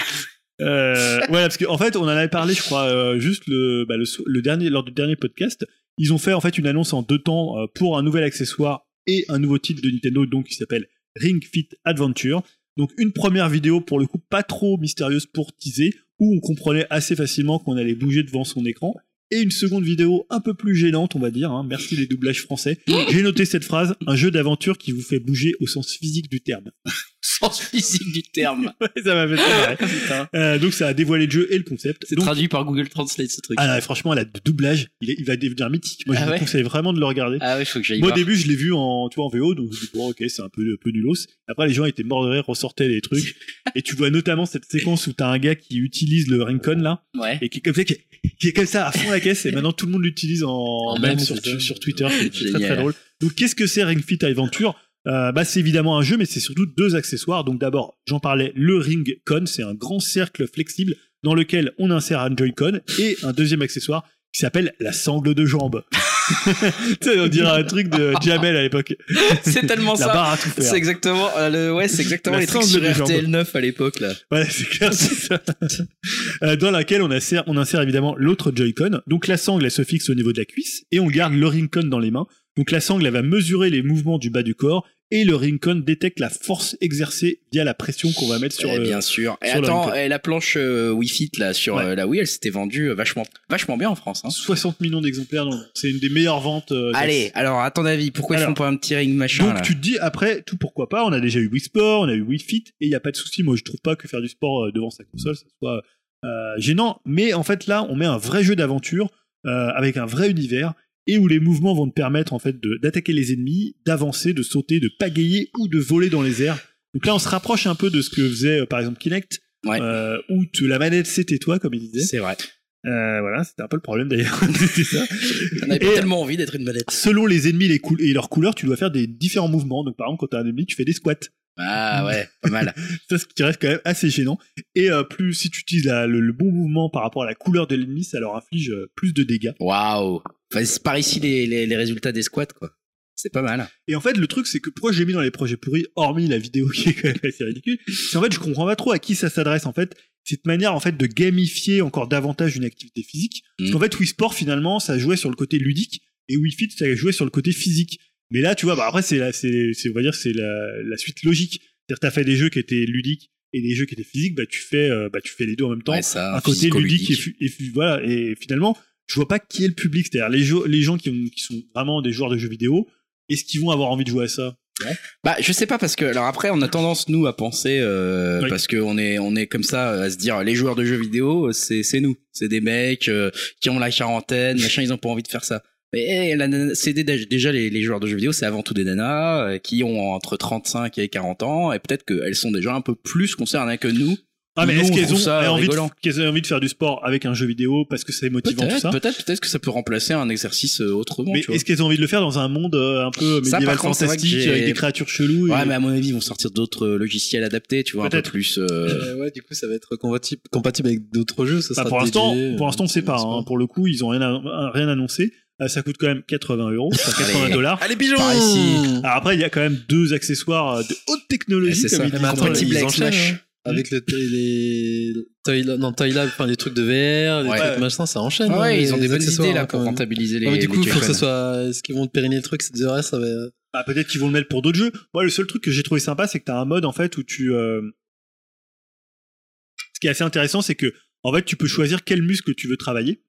Euh, voilà, parce qu'en en fait, on en avait parlé, je crois, euh, juste le, bah, le, le dernier, lors du dernier podcast. Ils ont fait en fait une annonce en deux temps euh, pour un nouvel accessoire et un nouveau titre de Nintendo, donc qui s'appelle Ring Fit Adventure. Donc une première vidéo pour le coup pas trop mystérieuse pour teaser, où on comprenait assez facilement qu'on allait bouger devant son écran. Et une seconde vidéo un peu plus gênante, on va dire. hein. Merci les doublages français. J'ai noté cette phrase un jeu d'aventure qui vous fait bouger au sens physique du terme. Sens physique du terme. ça m'a fait très. Euh, donc ça a dévoilé le jeu et le concept. C'est Donc, traduit par Google Translate ce truc. ah, là, franchement, la doublage, il, est- il va devenir mythique. Moi, je Ah vous ouais conseille vraiment de le regarder. Ah ouais, faut que j'aille Moi, au début, je l'ai vu en, tu vois, en VO, donc je me dis, bon, ok, c'est un peu, un peu nulos. Après, les gens étaient morts de rire, ressortaient les trucs. et tu vois notamment cette séquence où t'as un gars qui utilise le Rincon, là, Ouais. et qui est comme ça, qui est, qui est comme ça à fond la caisse, et maintenant tout le monde l'utilise en, En même sur, Twitter. C'est très très drôle. Donc, qu'est-ce que c'est Ring Fit Adventure? Euh, bah, c'est évidemment un jeu, mais c'est surtout deux accessoires. Donc d'abord, j'en parlais, le Ring Con, c'est un grand cercle flexible dans lequel on insère un Joy-Con et un deuxième accessoire qui s'appelle la sangle de jambe. on dirait un truc de Jamel à l'époque. C'est tellement La ça. barre à tout faire. C'est exactement, euh, le, ouais, c'est exactement La les trucs sur de jambe. RTL 9 à l'époque, là. Ouais, c'est clair, c'est ça. Euh, dans laquelle on insère, on insère évidemment l'autre Joy-Con. Donc la sangle, elle se fixe au niveau de la cuisse et on garde le Ring-Con dans les mains. Donc la sangle, elle va mesurer les mouvements du bas du corps et le Rincon détecte la force exercée via la pression qu'on va mettre sur Eh le. bien sûr. Et attends, eh, la planche euh, Wi-Fi là sur Ouais. euh, la Wii, elle s'était vendue euh, vachement, vachement bien en France. Hein. 60 millions d'exemplaires, donc c'est une des meilleures ventes. euh, Allez, alors à ton avis, pourquoi ils font pas un petit ring machin Donc là? tu te dis après tout pourquoi pas on a déjà eu Wii Sport on a eu Wii Fit et il y a pas de souci moi je trouve pas que faire du sport euh, devant sa console ça soit euh, gênant mais en fait là on met un vrai jeu d'aventure euh, avec un vrai univers et où les mouvements vont te permettre en fait d'attaquer les ennemis d'avancer de sauter de pagayer ou de voler dans les airs donc là on se rapproche un peu de ce que faisait euh, par exemple Kinect Ouais. euh, où te- la manette c'était toi comme il disait C'est vrai. euh, voilà c'était un peu le problème d'ailleurs On avait Et- tellement envie d'être une manette. selon les ennemis les et leurs couleurs tu dois faire des différents mouvements donc par exemple quand t'as un ennemi tu fais des squats Ah ouais, pas mal. ça ce qui reste quand même assez gênant et euh, plus si tu utilises la- le, le bon mouvement par rapport à la couleur de l'ennemi ça leur inflige euh, plus de dégâts Waouh. Enfin, c'est par ici les, les, les résultats des squats quoi. C'est pas mal. et en fait le truc c'est que pourquoi j'ai mis dans les projets pourris hormis la vidéo qui est quand même assez ridicule c'est en fait je comprends pas trop à qui ça s'adresse en fait cette manière en fait de gamifier encore davantage une activité physique parce Mm. qu'en fait Wii Sport finalement ça jouait sur le côté ludique et Wii Fit ça jouait sur le côté physique mais là tu vois bah après c'est la c'est c'est- on va dire c'est la, la suite logique c'est-à-dire t'as fait des jeux qui étaient ludiques et des jeux qui étaient physiques bah tu fais euh, bah tu fais les deux en même temps Ouais, ça, un côté ludique et, voilà et finalement je vois pas qui est le public c'est-à-dire les, les gens qui, ont- qui sont vraiment des joueurs de jeux vidéo est-ce qu'ils vont avoir envie de jouer à ça? Bah, je sais pas parce que alors après on a tendance nous à penser euh, Oui. parce que on est on est comme ça à se dire les joueurs de jeux vidéo c'est c'est nous c'est des mecs euh, qui ont la quarantaine machin ils ont pas envie de faire ça. Mais eh, c'est déjà les, les joueurs de jeux vidéo c'est avant tout des nanas euh, qui ont entre 35 et 40 ans et peut-être qu'elles sont déjà un peu plus concernées que nous. Ah mais est-ce trouve ont envie de, rigolant. qu'elles ont envie de faire du sport avec un jeu vidéo parce que c'est motivant tout Peut-être ça peut-être peut-être que ça peut remplacer un exercice euh, autrement. mais tu vois. est-ce qu'elles ont envie de le faire dans un monde euh, un peu médiéval fantastique avec des créatures cheloues Ouais et- mais à mon avis ils vont sortir d'autres euh, logiciels adaptés tu vois un peu Peut-être. plus. euh, ouais, du coup, ça va être compatible, compatible avec d'autres jeux. Ça Bah, sera pour l'instant, dédié, pour l'instant, on euh, sait pas. hein. Pour le coup, ils ont rien, à- rien annoncé. Ça coûte quand même 80 euros, enfin 80 Allez. dollars. Allez, pigeons. Alors après, il y a quand même deux accessoires de haute technologie, c'est comme ils disent. Avec le, les Toy Lab- non, Toy Lab, enfin les trucs de VR, les Ouais. trucs machin, ça enchaîne. Ouais, hein, ils ont des bonnes idées là hein, pour rentabiliser les. Ouais, mais du coup, il faut que ce soit. Est-ce qu'ils vont te périner le truc C'est ouais, ça va. Bah, peut-être qu'ils vont le mettre pour d'autres jeux. Moi, le seul truc que j'ai trouvé sympa, c'est que t'as un mode en fait où tu. euh, Ce qui est assez intéressant, c'est que en fait, tu peux choisir quel muscle tu veux travailler.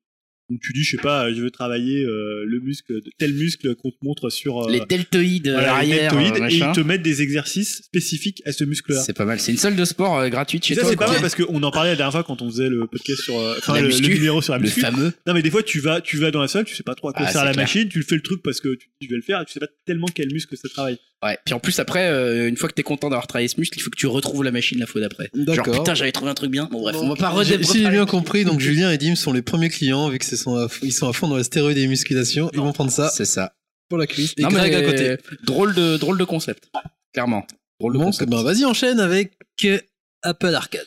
Donc tu dis, je sais pas, je veux travailler euh, le muscle, tel muscle qu'on te montre sur euh, Les deltoïdes voilà, les arrière, deltoïdes, euh, et ils te mettent des exercices spécifiques à ce muscle-là. C'est pas mal. C'est une salle de sport euh, gratuite Et chez ça toi. c'est pas mal parce qu'on en parlait la dernière fois quand on faisait le podcast sur euh, enfin La le, le numéro sur la Le muscu. fameux. Non mais des fois tu vas tu vas dans la salle, tu sais pas trop à quoi Ah, sert la clair. machine, tu le fais le truc parce que tu je vais le faire et tu sais pas tellement quel muscle ça travaille. Ouais. Puis en plus après, euh, une fois que t'es content d'avoir travaillé ce muscle, il faut que tu retrouves la machine la fois d'après. Genre D'accord. putain, j'avais trouvé un truc bien. Bon bref, on va Donc, pas j'ai- redé- Si j'ai bien compris, donc Julien et Dim sont les premiers clients, vu que ce sont à, ils sont à fond dans la stéroïde et les musculations. Ils vont prendre ça C'est ça. pour la cuisse. Et Non, Greg mais à côté. drôle de drôle de concept. Clairement. Drôle de Donc, concept. ben, vas-y, enchaîne avec Apple Arcade.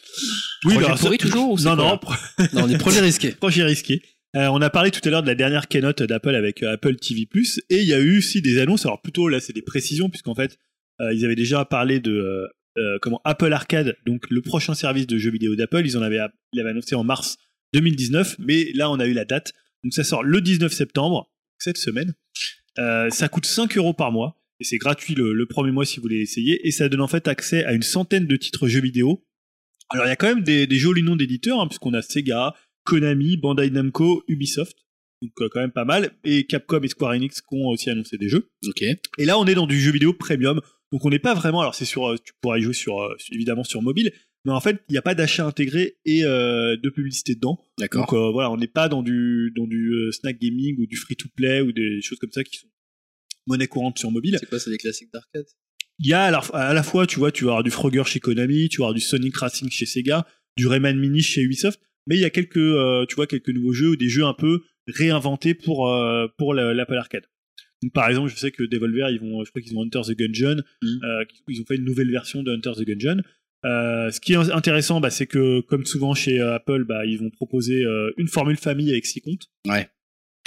Oui, Projet alors, pourri ça- toujours ou Non non, Non, les projets risqués. projet risqué. Euh, on a parlé tout à l'heure de la dernière keynote d'Apple avec euh, Apple TV+, et il y a eu aussi des annonces, alors plutôt là c'est des précisions, puisqu'en fait euh, ils avaient déjà parlé de comment Apple Arcade, donc le prochain service de jeux vidéo d'Apple, ils en avaient, annoncé en mars 2019, mais là on a eu la date, donc ça sort le 19 septembre, cette semaine, ça coûte 5 euros par mois, et c'est gratuit le, premier mois si vous voulez essayer, et ça donne en fait accès à une centaine de titres jeux vidéo. Alors il y a quand même des, des jolis noms d'éditeurs, hein, puisqu'on a Sega, Konami, Bandai Namco, Ubisoft, donc euh, quand même pas mal, et Capcom et Square Enix qui ont aussi annoncé des jeux. Ok. Et là, on est dans du jeu vidéo premium. Donc, on n'est pas vraiment. Alors, c'est sur. euh, Tu pourras y jouer sur, euh, évidemment sur mobile. Mais en fait, il n'y a pas d'achat intégré et euh, de publicité dedans. D'accord. Donc, euh, voilà, on n'est pas dans du, dans du snack gaming ou du free-to-play ou des choses comme ça qui sont monnaie courante sur mobile. C'est quoi, c'est des classiques d'arcade? Il y a à la, à la fois, tu vois, tu vas avoir du Frogger chez Konami, tu vas avoir du Sonic Racing chez Sega, du Rayman Mini chez Ubisoft. Mais il y a quelques, euh, tu vois, quelques nouveaux jeux ou des jeux un peu réinventés pour, euh, pour la- l'Apple Arcade. Donc, par exemple, je sais que Devolver, ils vont, je crois qu'ils ont Hunter the Gungeon, Mhm. euh, ils ont fait une nouvelle version de Hunter the Gungeon. Ce qui est intéressant, bah, c'est que comme souvent chez Apple, bah, ils vont proposer une formule famille avec six comptes. Ouais.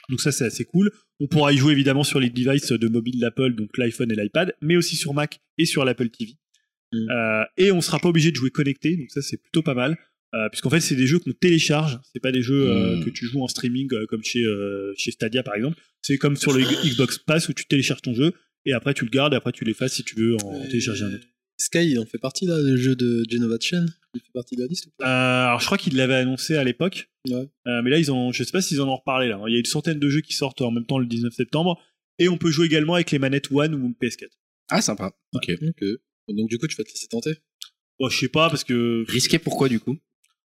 Donc ça, c'est assez cool. On pourra y jouer évidemment sur les devices de mobile d'Apple, donc l'iPhone et l'iPad, mais aussi sur Mac et sur l'Apple TV. Mm. Euh, et on sera pas obligé de jouer connecté, donc ça c'est plutôt pas mal. Euh, puisqu'en fait c'est des jeux qu'on télécharge, c'est pas des jeux euh, Mm. que tu joues en streaming euh, comme chez euh, chez Stadia par exemple. C'est comme sur le Xbox Pass où tu télécharges ton jeu et après tu le gardes, et après tu l'effaces si tu veux en Et télécharger un autre. Sky, il en fait partie là, le jeu de Genova Chain. Il fait partie de la liste. ou Euh, pas alors je crois qu'ils l'avaient annoncé à l'époque, Ouais. Euh, mais là ils ont, je sais pas s'ils en ont reparlé là. Il y a une centaine de jeux qui sortent en même temps le 19 septembre, et on peut jouer également avec les manettes One ou PS4. Ah, sympa. Ok. Ok. Donc du coup, tu vas te laisser tenter? Bon, je sais pas parce que Risqué pourquoi du coup?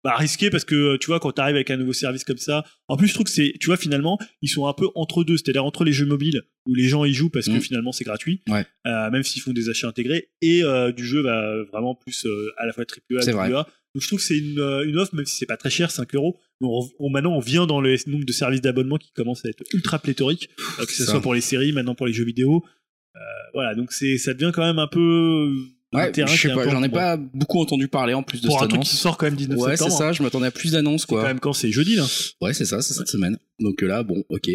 Bah risqué parce que tu vois quand t'arrives avec un nouveau service comme ça en plus je trouve que c'est tu vois finalement ils sont un peu entre deux c'est-à-dire entre les jeux mobiles où les gens y jouent parce que Mm. finalement c'est gratuit Ouais. euh, même s'ils font des achats intégrés et euh, du jeu bah, vraiment plus euh, à la fois triple A C'est double vrai. A donc je trouve que c'est une, euh, une offre même si c'est pas très cher 5 euros mais on, on- maintenant on vient dans le nombre de services d'abonnement qui commence à être ultra pléthorique euh, que ce soit pour les séries maintenant pour les jeux vidéo Euh, voilà donc c'est ça devient quand même un peu Ouais, terrain je sais pas, j'en ai pas beaucoup entendu parler en plus de pour cette un truc qui annonce. sort quand même 19 Ouais, c'est septembre hein. ça, je m'attendais à plus d'annonces quand quoi. même quand c'est jeudi là Ouais, c'est ça, c'est cette semaine. Donc là, bon, ok.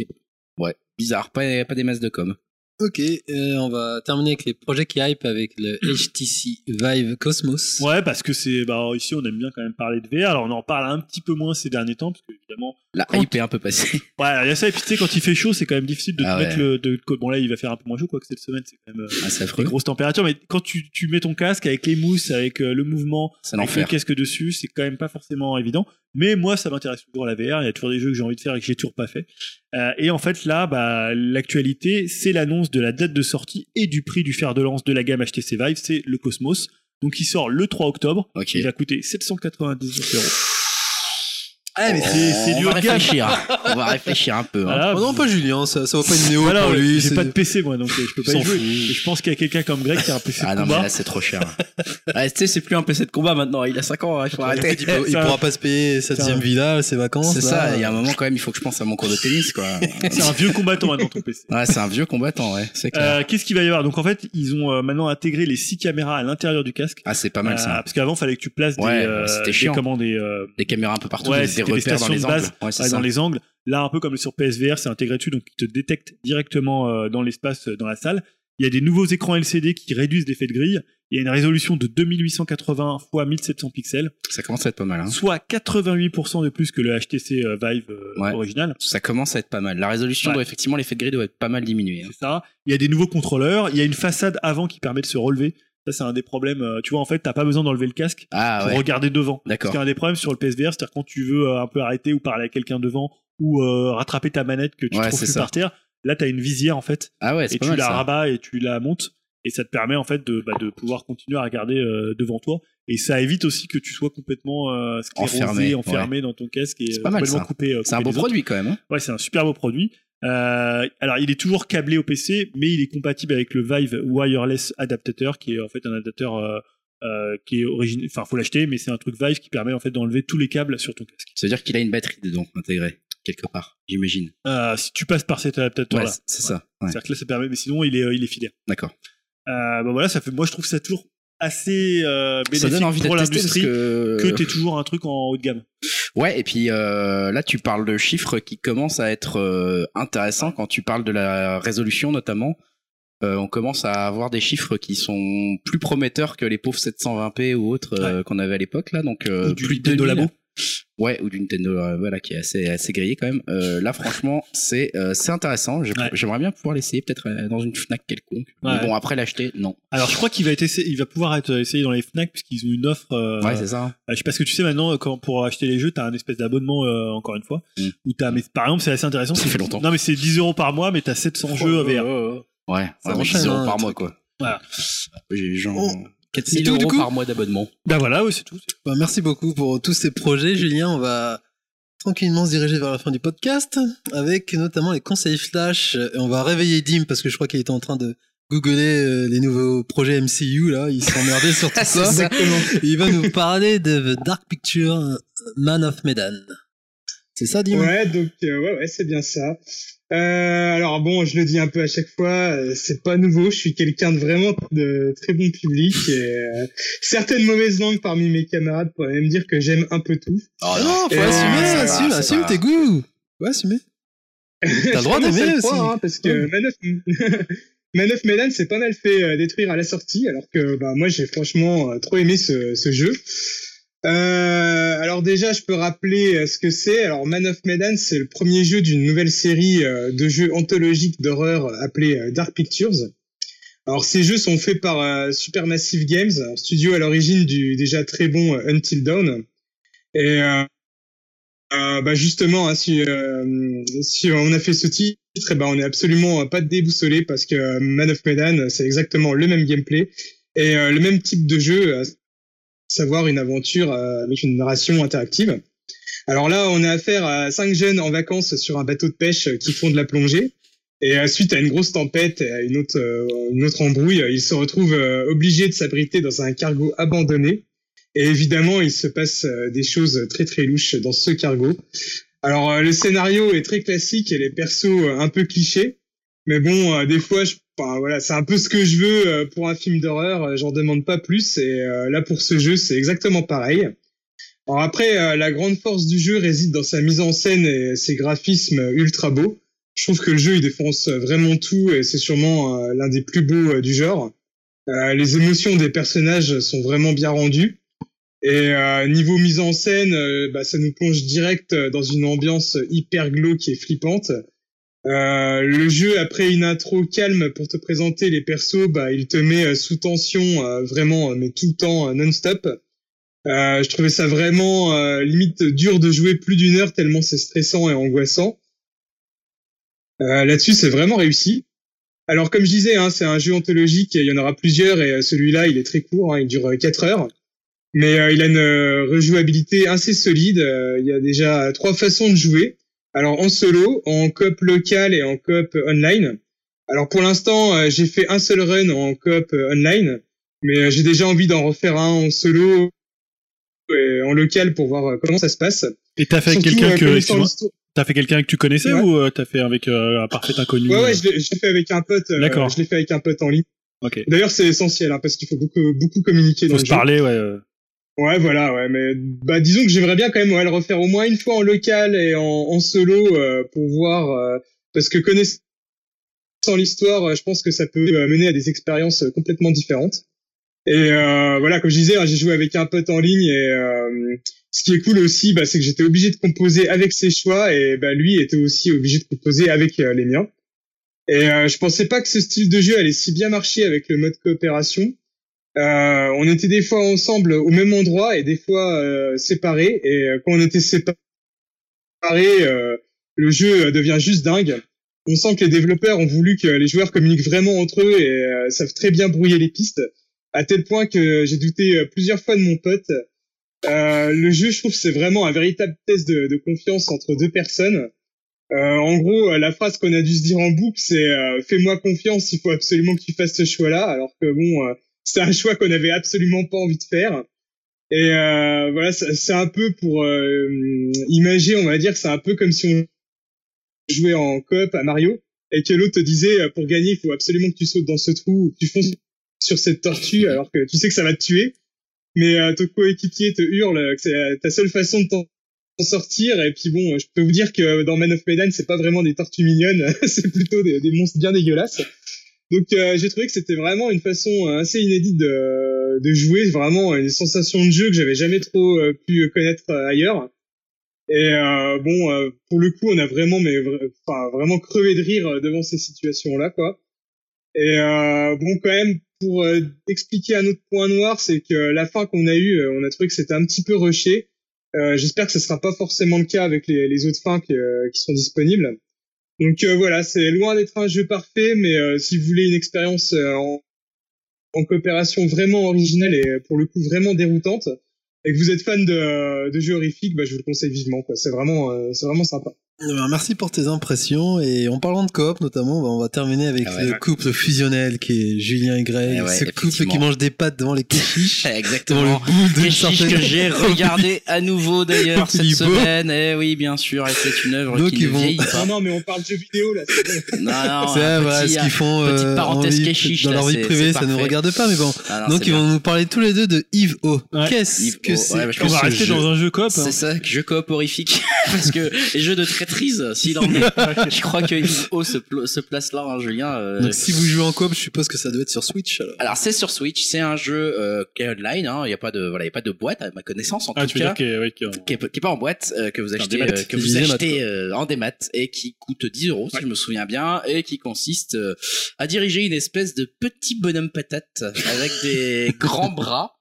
Ouais, bizarre, pas, pas des masses de com. Ok, euh, on va terminer avec les projets qui hype avec le HTC Vive Cosmos. Ouais, parce que c'est bah alors ici on aime bien quand même parler de VR. Alors on en parle un petit peu moins ces derniers temps parce que évidemment. La Quand- hype est un peu passée. Ouais, il y a ça et puis tu sais quand il fait chaud, c'est quand même difficile de te Ah mettre ouais. le de bon là il va faire un peu moins chaud quoi que cette semaine, c'est quand même euh, Ah, c'est des affreux. grosses températures mais quand tu, tu mets ton casque avec les mousses, avec euh, le mouvement, avec le casque dessus, c'est quand même pas forcément évident. Mais moi ça m'intéresse toujours la VR, il y a toujours des jeux que j'ai envie de faire et que j'ai toujours pas fait. Euh, et en fait là bah l'actualité, c'est l'annonce de la date de sortie et du prix du fer de lance de la gamme HTC Vive, c'est le Cosmos. Donc il sort le 3 octobre. Il va coûter 799 euros. Ah, mais c'est, c'est on du va haut de gamme. réfléchir. on va réfléchir un peu. hein. Voilà. Oh non, pas Julien, ça, ça vaut pas une néo Voilà, pour lui. j'ai c'est- pas de PC moi donc euh, je peux pas y jouer. je pense qu'il y a quelqu'un comme Greg qui a un PC Ah de non, mais combat. là, c'est trop cher. Ah, tu sais, c'est plus un PC de combat maintenant. Il a 5 ans, hein, il faut arrêter. Il, peut- il Ça- pourra pas se payer sa deuxième villa, ses vacances. C'est ça, il y a un moment quand même, il faut que je pense à mon cours de tennis, quoi. C'est un vieux combattant maintenant ton PC. Ouais, c'est un vieux combattant, ouais, c'est clair. Euh, qu'est-ce qu'il va y avoir? Donc en fait, ils ont euh, maintenant intégré les six caméras à l'intérieur du casque. Ah, c'est pas mal Euh, ça. parce qu'avant, fallait que tu places des, euh, euh, caméras un peu partout, des, des stations les de angles. base, Ouais, dans les angles. Là, un peu comme sur PSVR, c'est intégré dessus, donc il te détecte directement euh, dans l'espace, euh, dans la salle. Il y a des nouveaux écrans LCD qui réduisent l'effet de grille. Il y a une résolution de 2880 x 1700 pixels, Ça commence à être pas mal. Hein. soit 88% de plus que le HTC euh, Vive Ouais. original. Ça commence à être pas mal. La résolution Ouais. doit effectivement, l'effet de grille doit être pas mal diminué. hein. C'est ça. Il y a des nouveaux contrôleurs. Il y a une façade avant qui permet de se relever. Ça, c'est un des problèmes. euh, Tu vois, en fait, t'as pas besoin d'enlever le casque Ah pour ouais, regarder devant. d'accord. Parce qu'un des problèmes sur le PSVR, c'est-à-dire quand tu veux euh, un peu arrêter ou parler à quelqu'un devant ou euh, rattraper ta manette que tu Ouais, trouves c'est plus ça. par terre, là, t'as une visière, en fait. Ah ouais, et c'est pas tu mal la ça. rabats et tu la montes. Et ça te permet, en fait, de, bah, de pouvoir continuer à regarder euh, devant toi. Et ça évite aussi que tu sois complètement euh, sclérosé, Enfermé, enfermé, dans ton casque et euh, pas mal, complètement ça. coupé. euh, C'est un beau autres. produit quand même. hein. Ouais, c'est un super beau produit. Euh, alors, il est toujours câblé au PC, mais il est compatible avec le Vive Wireless Adaptator, qui est en fait un adaptateur euh, euh, qui est original. Enfin, faut l'acheter, mais c'est un truc Vive qui permet en fait d'enlever tous les câbles sur ton casque. Ça veut dire qu'il a une batterie dedans intégrée quelque part, j'imagine. Euh, si tu passes par cet Ouais, adaptateur-là, c'est- ça. Ouais. c'est-à-dire que là, ça permet, mais sinon, il est, il est filaire. D'accord. Euh, bah voilà, ça fait. Moi, je trouve ça toujours assez euh, Ça bénéfique donne envie pour l'industrie que. que t'aies toujours un truc en haut de gamme. Ouais, et puis euh, là, tu parles de chiffres qui commencent à être euh, intéressants quand tu parles de la résolution notamment. Euh, on commence à avoir des chiffres qui sont plus prometteurs que les pauvres 720p ou autres qu'on avait à l'époque là, donc euh, Ou du plus de Nintendo 2000. Labo. Ouais, ou du Nintendo, euh, voilà, qui est assez assez grillé quand même. Euh, là, franchement, c'est euh, c'est intéressant. Ouais. J'aimerais bien pouvoir l'essayer, peut-être euh, dans une Fnac quelconque. Mais bon, après l'acheter, non. Alors, je crois qu'il va être essayé- il va pouvoir être essayé dans les Fnac puisqu'ils ont une offre. euh, ouais, c'est ça. Je sais pas ce que tu sais maintenant, quand pour acheter les jeux, t'as un espèce d'abonnement, euh, encore une fois. Mm. Où mais par exemple, c'est assez intéressant. Ça fait longtemps. Non, mais c'est 10 euros par mois, mais t'as 700 jeux VR. Ouais, Ça ouais, enchaîne, 10 euros hein, par mois quoi. Voilà. J'ai genre Oh. 4000 tout, du euros par mois d'abonnement. Bah voilà, oui, c'est tout. Bah, merci beaucoup pour tous ces projets, Julien. On va tranquillement se diriger vers la fin du podcast avec notamment les conseils flash. Et on va réveiller Dim parce que je crois qu'il était en train de googler euh, les nouveaux projets MCU là. Il s'emmerdait sur tout ça. Exactement. Il va nous parler de The Dark Picture Man of Medan. C'est ça, Dim? Ouais, donc euh, ouais, ouais, c'est bien ça. Euh, alors bon, je le dis un peu à chaque fois, euh, c'est pas nouveau. Je suis quelqu'un de vraiment de très bon public et euh, certaines mauvaises langues parmi mes camarades pourraient même dire que j'aime un peu tout. Oh, non, faut Euh, assumer, va, assume, assume tes goûts. Faut assumer. T'as le droit d'aimer le aussi. croire, hein, parce que Ouais. Man of, Man of Medan s'est pas mal fait euh, détruire à la sortie, alors que bah, moi j'ai franchement trop aimé ce, ce jeu. Euh, alors déjà, je peux rappeler euh, ce que c'est. Alors Man of Medan, c'est le premier jeu d'une nouvelle série euh, de jeux anthologiques d'horreur appelée euh, Dark Pictures. Alors ces jeux sont faits par Supermassive Games, un studio à l'origine du déjà très bon Until Dawn. Et euh, bah justement, hein, si, on a fait ce titre, eh ben on est absolument pas déboussolé parce que Man of Medan, c'est exactement le même gameplay et le même type de jeu, savoir une aventure euh, avec une narration interactive. Alors là, on a affaire à cinq jeunes en vacances sur un bateau de pêche qui font de la plongée. Et euh, suite à une grosse tempête et à une autre, euh, une autre embrouille, ils se retrouvent euh, obligés de s'abriter dans un cargo abandonné. Et évidemment, il se passe euh, des choses très très louches dans ce cargo. Alors euh, le scénario est très classique et les persos euh, un peu clichés. Mais bon, euh, des fois, je, voilà, c'est un peu ce que je veux euh, pour un film d'horreur. euh, J'en demande pas plus. Et euh, là, pour ce jeu, c'est exactement pareil. Alors après, la grande force du jeu réside dans sa mise en scène et ses graphismes ultra beaux. Je trouve que le jeu il défonce vraiment tout et c'est sûrement l'un des plus beaux du genre. Les émotions des personnages sont vraiment bien rendues. Et niveau mise en scène, bah, ça nous plonge direct dans une ambiance hyper glauque et flippante. Euh, le jeu, après une intro calme pour te présenter les persos, bah, il te met euh, sous tension euh, vraiment, mais tout le temps, non-stop. Euh, je trouvais ça vraiment limite dur de jouer plus d'une heure tellement c'est stressant et angoissant. Là-dessus, c'est vraiment réussi. Alors, comme je disais, hein, c'est un jeu anthologique, il y en aura plusieurs, et celui-là, il est très court, hein, il dure 4 heures. Mais il a une rejouabilité assez solide. il y a déjà trois façons de jouer. Alors, en solo, en coop local et en coop online. Alors, pour l'instant, euh, j'ai fait un seul run en coop euh, online, mais euh, j'ai déjà envie d'en refaire un en solo et en local pour voir comment ça se passe. Et t'as fait avec quelqu'un que, connaissant excuse-moi, l'histoire- t'as fait quelqu'un que tu connaissais Ouais. ou t'as fait avec euh, un parfait inconnu Ouais, ouais, je l'ai fait avec un pote. euh, D'accord. Je l'ai fait avec un pote en ligne. Ok. D'ailleurs, c'est essentiel hein, parce qu'il faut beaucoup, beaucoup communiquer dans Faut le se jeu. parler, ouais. Ouais, voilà, ouais, mais bah disons que j'aimerais bien quand même ouais, le refaire au moins une fois en local et en, solo euh, pour voir euh, parce que connaissant l'histoire, euh, je pense que ça peut euh, mener à des expériences euh, complètement différentes. Et voilà, comme je disais, hein, j'ai joué avec un pote en ligne et ce qui est cool aussi, bah, c'est que j'étais obligé de composer avec ses choix et bah, lui était aussi obligé de composer avec les miens. Et je pensais pas que ce style de jeu allait si bien marcher avec le mode coopération. Euh, on était des fois ensemble au même endroit et des fois euh, séparés. Et euh, quand on était séparés, euh, le jeu devient juste dingue. On sent que les développeurs ont voulu que les joueurs communiquent vraiment entre eux et euh, savent très bien brouiller les pistes, à tel point que j'ai douté euh, plusieurs fois de mon pote. Euh, le jeu, je trouve, c'est vraiment un véritable test de, de confiance entre deux personnes. Euh, en gros, euh, la phrase qu'on a dû se dire en boucle, c'est euh, "Fais-moi confiance, il faut absolument que tu fasses ce choix-là", alors que bon, c'est un choix qu'on avait absolument pas envie de faire. Et euh, voilà, c'est un peu pour euh, imager, on va dire c'est un peu comme si on jouait en coop à Mario et que l'autre te disait euh, pour gagner, il faut absolument que tu sautes dans ce trou ou que tu fonces sur cette tortue alors que tu sais que ça va te tuer. Mais euh, ton coéquipier te hurle que c'est euh, ta seule façon de t'en t'en sortir. Et puis bon, je peux vous dire que dans Man of Medan, c'est pas vraiment des tortues mignonnes, c'est plutôt des, des monstres bien dégueulasses. Donc euh, j'ai trouvé que c'était vraiment une façon euh, assez inédite de, de jouer, vraiment une sensation de jeu que j'avais jamais trop euh, pu connaître euh, ailleurs. Et bon, pour le coup, on a vraiment, mais enfin vraiment crevé de rire devant ces situations-là, quoi. Et bon, quand même, pour expliquer un autre point noir, c'est que la fin qu'on a eue, on a trouvé que c'était un petit peu rushé. J'espère que ce sera pas forcément le cas avec les, autres fins qui sont disponibles. Donc euh, voilà, c'est loin d'être un jeu parfait, mais euh, si vous voulez une expérience euh, en, en coopération vraiment originale et pour le coup vraiment déroutante, et que vous êtes fan de, de jeux horrifiques, bah, je vous le conseille vivement. C'est vraiment, c'est vraiment sympa. Eh ben, merci pour tes impressions et en parlant de coop notamment, bah, on va terminer avec Ah ouais. le couple fusionnel qui est Julien et Greg, Eh ouais, ce couple qui mange des pâtes devant les le Exactement. Les certaine que j'ai regardé à nouveau d'ailleurs cette semaine. Eh oui, bien sûr, et c'est une œuvre Donc, qui ils ne vont- vieillit Non, pas. non, mais on parle de jeux vidéo là. Non, non, C'est voilà, petit- ce qu'ils font petite euh, en parenthèse vie- dans là, leur vie privée, ça ne nous regarde pas, mais bon. Ah non, Donc ils vont nous parler tous les deux de Yves O. Ouais. Qu'est-ce Yves que O, c'est que On va rester dans un jeu coop. hein. C'est ça, jeu coop horrifique. Parce que les jeux de très maîtrise s'il en est. je crois que se, pl- se place là, hein, Julien. euh, Donc si vous jouez en coop, je suppose que ça doit être sur Switch alors. Alors c'est sur Switch, c'est un jeu euh, qui est online. hein, Il y a pas de voilà, il y a pas de boîte à ma connaissance en Ah, tout tu veux cas. dire que, ouais, qui est, qui est pas en boîte, euh, que vous achetez, démat. euh, que Des vous achetez euh, en démat et qui coûte 10 euros si je me souviens bien et qui consiste euh, à diriger une espèce de petit bonhomme patate avec des grands bras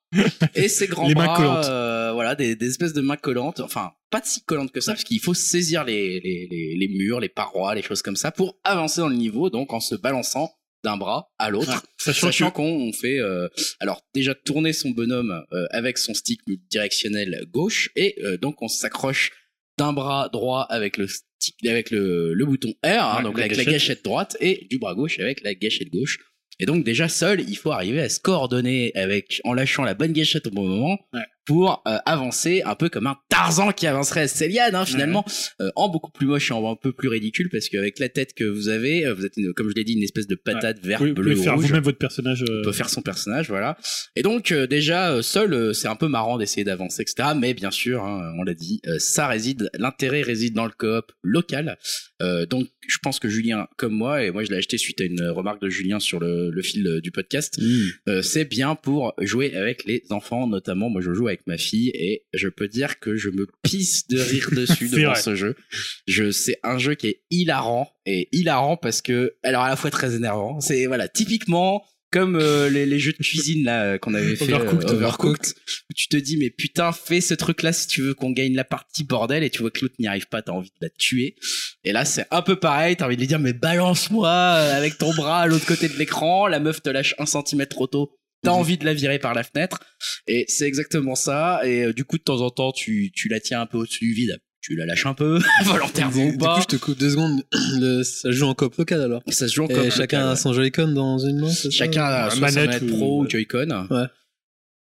et ces grands Les mains bras, collantes. Voilà, des, des espèces de mains collantes. Enfin, pas si collantes que ça parce qu'il faut saisir les, les, les, les murs, les parois, les choses comme ça pour avancer dans le niveau, donc en se balançant d'un bras à l'autre. Sachant qu'on fait euh, alors déjà tourner son bonhomme euh, avec son stick directionnel gauche et euh, donc on s'accroche d'un bras droit avec le stick avec le, le bouton R hein, Ouais, donc la avec la gâchette. gâchette droite et du bras gauche avec la gâchette gauche et donc déjà seul il faut arriver à se coordonner avec en lâchant la bonne gâchette au bon moment Ouais. Pour euh, avancer un peu comme un Tarzan qui avancerait à Céliane hein, finalement euh, en beaucoup plus moche et en un peu plus ridicule parce qu'avec la tête que vous avez euh, vous êtes une- comme je l'ai dit une espèce de patate verte vous bleu pouvez faire rouge vous-même votre personnage. euh, on peut faire son personnage, voilà. Et donc euh, déjà seul, euh, c'est un peu marrant d'essayer d'avancer, etc. Mais bien sûr, hein, on l'a dit, euh, ça réside, l'intérêt réside dans le coop local. Euh, donc je pense que Julien, comme moi, et moi je l'ai acheté suite à une remarque de Julien sur le, le fil du podcast, euh, c'est bien pour jouer avec les enfants, notamment. Moi je joue avec ma fille et je peux dire que je me pisse de rire dessus devant vrai. ce jeu. Je, c'est un jeu qui est hilarant et hilarant parce que, alors à la fois très énervant. C'est voilà, typiquement comme euh, les, les jeux de cuisine là euh, qu'on avait fait Overcooked, euh, Overcooked, où tu te dis mais putain fais ce truc là si tu veux qu'on gagne la partie bordel et tu vois que l'autre n'y arrive pas t'as envie de la tuer et là c'est un peu pareil t'as envie de lui dire mais balance-moi avec ton bras à l'autre côté de l'écran la meuf te lâche un centimètre trop tôt T'as Mhm. envie de la virer par la fenêtre et c'est exactement ça et euh, du coup de temps en temps tu, tu la tiens un peu au-dessus du vide tu la lâches un peu volontairement ou Du pas coup, je te coupe deux secondes. Le- ça se joue en coop local alors. ça se joue en coop chacun local, a son Joy-Con dans une main. chacun a Un soit manette sa manette ou- pro ou Joy-Con Ouais.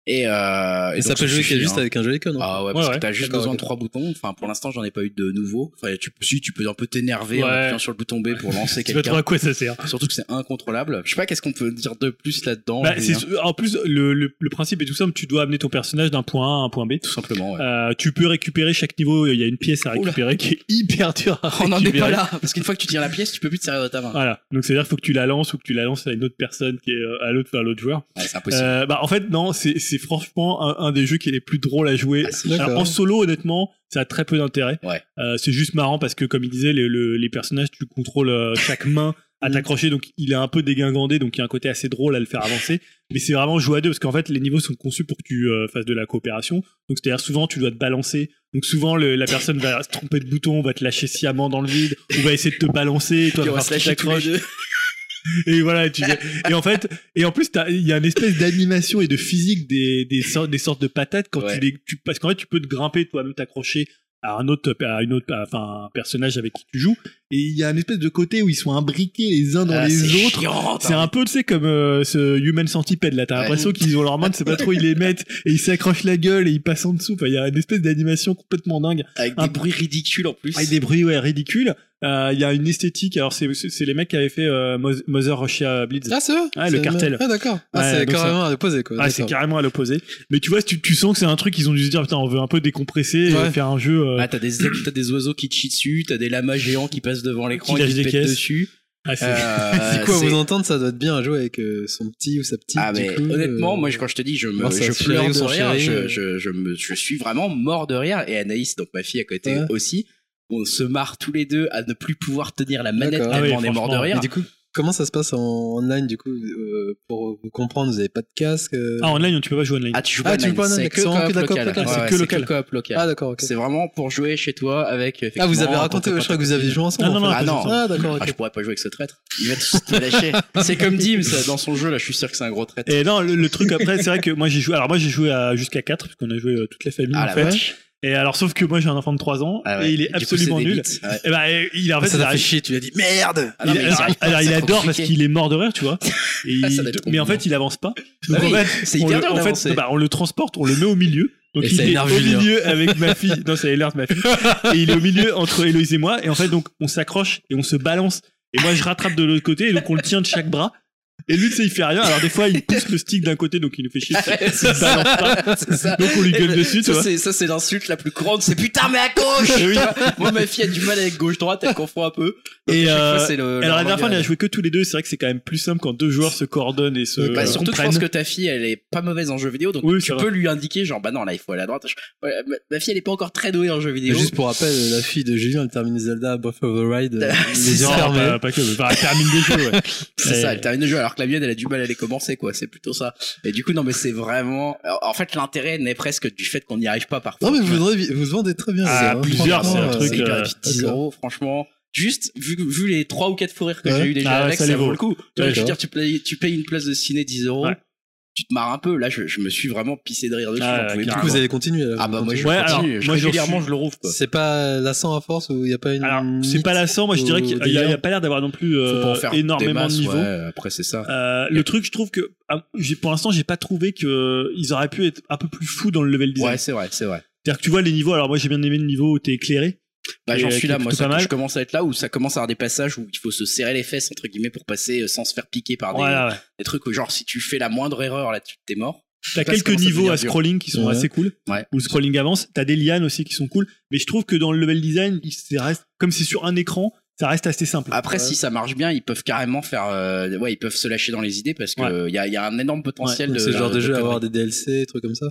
Et, euh, et Et ça peut jouer suffit, juste hein. avec un Joy-Con. hein. Ah ouais, Ouais, parce ouais. que t'as juste besoin de trois boutons. Enfin, pour l'instant, j'en ai pas eu de nouveaux. Enfin, tu, si, tu peux un peu t'énerver en appuyant sur le bouton B pour lancer Tu sais pas trop quelqu'un. à quoi ça sert. Surtout que c'est incontrôlable. Je sais pas qu'est-ce qu'on peut dire de plus là-dedans. Bah, c'est- en plus, le, le, le principe est tout simple. Tu dois amener ton personnage d'un point A à un point B. tout simplement. Ouais. Euh, tu peux récupérer chaque niveau. Il y a une pièce à Oula. récupérer qui est hyper dure à On n'en est pas là, parce qu'une fois que tu tiens la pièce, tu peux plus te servir de ta main. Voilà. Donc c'est à dire qu'il faut que tu la lances ou que tu la lances à une autre personne qui est euh, à l'autre à l'autre joueur. Ouais, c'est impossible. Euh, bah en fait non, c'est c'est franchement un, un des jeux qui est les plus drôles à jouer. Ah. Alors, en solo honnêtement, ça a très peu d'intérêt. Ouais. Euh, c'est juste marrant parce que comme il disait, le- le- les personnages tu contrôles euh, chaque main à t'accrocher, donc il est un peu dégingandé, donc il y a un côté assez drôle à le faire avancer. Mais c'est vraiment jouer à deux parce qu'en fait les niveaux sont conçus pour que tu euh, fasses de la coopération. Donc c'est-à-dire souvent tu dois te balancer. Donc souvent le- la personne va se tromper de bouton, va te lâcher sciemment dans le vide, ou va essayer de te balancer. Toi, Puis on va se lâcher tous les t'accroches. deux. Et voilà, tu et en fait, et en plus, il y a une espèce d'animation et de physique des, des sortes, des sortes de patates quand Ouais. tu les, tu, parce qu'en fait, tu peux te grimper toi-même t'accrocher à un autre, à une autre, à- enfin, un personnage avec qui tu joues. Et il y a une espèce de côté où ils sont imbriqués les uns dans Ah, les autres. C'est un peu, tu sais, comme euh, ce Human Centipede là. T'as Ouais. l'impression qu'ils ont leurs mains, tu sais pas trop ils les mettent, et ils s'accrochent la gueule et ils passent en dessous. Enfin, il y a une espèce d'animation complètement dingue. Avec un- des bruits ridicules en plus. Avec des bruits ouais, ridicules. Euh, Il y a une esthétique. Alors c'est c'est les mecs qui avaient fait euh, Mo- Mother Russia Blitz. Ah, c'est eux Ouais, le cartel. Ah, d'accord. Ah, Ouais, c'est carrément à l'opposé, quoi. Ah, c'est carrément à l'opposé. Mais tu vois, tu, tu sens que c'est un truc qu'ils ont dû se dire, putain, on veut un peu décompresser, et Ouais. faire un jeu. euh, Ah, t'as des, t'as des oiseaux qui te chient dessus, t'as des lamas géants qui passent devant l'écran Qui et lâchent qui des te pètent caisses. dessus. ah, c'est- Euh, c'est- vous entendre, ça doit être bien à jouer avec euh, son petit ou sa petite. Ah mais coup, honnêtement, euh, moi quand je te dis, je me, je pleure de son rire, je, euh. je, je, me, je suis vraiment mort de rire. Et Anaïs, donc ma fille à côté Ouais. aussi, on se marre tous les deux à ne plus pouvoir tenir la manette D'accord. tellement Ah oui, on est mort de rire. Et du coup, comment ça se passe en online, du coup, euh, pour vous comprendre, vous avez pas de casque euh, Ah, online, tu peux pas jouer online. Ah tu joues Ah, pas tu joues pas online, c'est que que de la coop coop local. locale, c'est Ouais, que local. local. Ah, d'accord, ok. C'est vraiment pour jouer chez toi avec. Ah, vous avez raconté, je crois que vous avez joué ensemble. Ah, non, en non. Ah non. Ah, d'accord, Ah, ok. je pourrais pas jouer avec ce traître. Il va te lâcher. c'est comme Dim, ça, dans son jeu là, je suis sûr que c'est un gros traître. Et non, le, le truc après, c'est vrai que moi j'ai joué. Alors moi j'ai joué jusqu'à 4 parce qu'on a joué euh, toute la famille Ah en la fait. Et alors sauf que moi j'ai un enfant de 3 ans Ah ouais. et il est coup, absolument nul. bits. Ouais. Et bah il en fait ça t'a fait chier, tu lui as dit merde Ah non, il- mais alors, il adore parce qu'il est mort de rire, tu vois. Et il- mais en fait, il avance pas. Donc Ah en oui, fait, on le- en fait, bah, on le transporte, on le met au milieu. Donc Et il est au Julien. milieu avec ma fille. Non, ça énerve ma fille. Et il est au milieu entre Héloïse et moi. Et en fait, donc on s'accroche et on se balance. Et moi, je rattrape de l'autre côté. Et donc on le tient de chaque bras. Et lui, tu sais, il fait rien. Alors des fois, il pousse le stick d'un côté, donc il nous fait chier. Ouais, Il c'est balance ça. ça. Donc on lui gueule Et dessus, tu ça, vois. c'est- Ça, c'est l'insulte la plus courante. C'est putain, mais à gauche! Eh oui. Moi, ma fille a du mal avec gauche-droite, elle confond un peu. Donc, Et, euh, fois, c'est le, Alors la dernière fois, on a joué que tous les deux. C'est vrai que c'est quand même plus simple quand deux joueurs se coordonnent et se Bah, euh, surtout que je comprennent. pense que ta fille, elle est pas mauvaise en jeu vidéo, donc Oui, tu peux vrai. lui indiquer, genre, bah non, là, il faut aller à droite. Je- ouais, ma, fille, elle est pas encore très douée en jeu Mais vidéo. juste pour rappel, la fille de Julien, elle termine Zelda Breath of the Ride, euh, C'est les yeux fermés. pas, pas que. Enfin, elle termine des jeux, ouais. C'est ça, elle termine le jeu alors que la mienne, elle a du mal à les commencer, quoi. C'est plutôt ça. Et du coup, non, mais c'est vraiment, en fait, l'intérêt naît presque du fait qu'on n'y arrive pas parfois. Non, mais vous, vous vendez très bien. Ah, ça, hein. plusieurs, c'est un euh, truc, c'est hyper euh, vite, 10 d'accord. euros, franchement. Juste, vu, vu les 3 ou 4 fous rires que Ouais. j'ai eu déjà Ah ouais, avec, ça ça, vaut le coup. Tu vois, je veux dire, tu payes, tu payes une place de ciné 10 euros. Ouais. Tu te marres un peu. Là, je, je me suis vraiment pissé de rire dessus. Ah, Du coup, vous allez continuer. là, Ah vous bah, moi, je. Ouais, continue. alors, Je- moi, régulièrement, suis- je le rouvre, quoi. C'est pas lassant à force ou il y a pas une. Alors, c'est pas lassant. Moi, je dirais qu'il y, a- y pas l'air d'avoir non plus euh, énormément masses, de niveaux. ouais, après, c'est ça. Euh, le truc, je trouve que ah, j'ai- pour l'instant, j'ai pas trouvé que euh, ils auraient pu être un peu plus fous dans le level design. Ouais, c'est vrai, c'est vrai. C'est-à-dire que tu vois les niveaux. Alors moi, j'ai bien aimé le niveau où t'es éclairé. Bah, j'en euh, suis là, moi, ça, je commence à être là où ça commence à avoir des passages où il faut se serrer les fesses, entre guillemets, pour passer euh, sans se faire piquer par des, Voilà. Ouais. des trucs où, genre, si tu fais la moindre erreur, là, tu t'es mort. T'as quelques niveaux à dur. scrolling qui sont Ouais. assez cool. Ouais. Où scrolling avance. T'as des lianes aussi qui sont cool. Mais je trouve que dans le level design, il reste comme c'est sur un écran, ça reste assez simple. Après, Ouais. si ça marche bien, ils peuvent carrément faire, euh, ouais, ils peuvent se lâcher dans les idées parce que Ouais. euh, il y, a, il y a un énorme potentiel de. C'est genre de, jeu à conneries. avoir des DLC, trucs comme ça.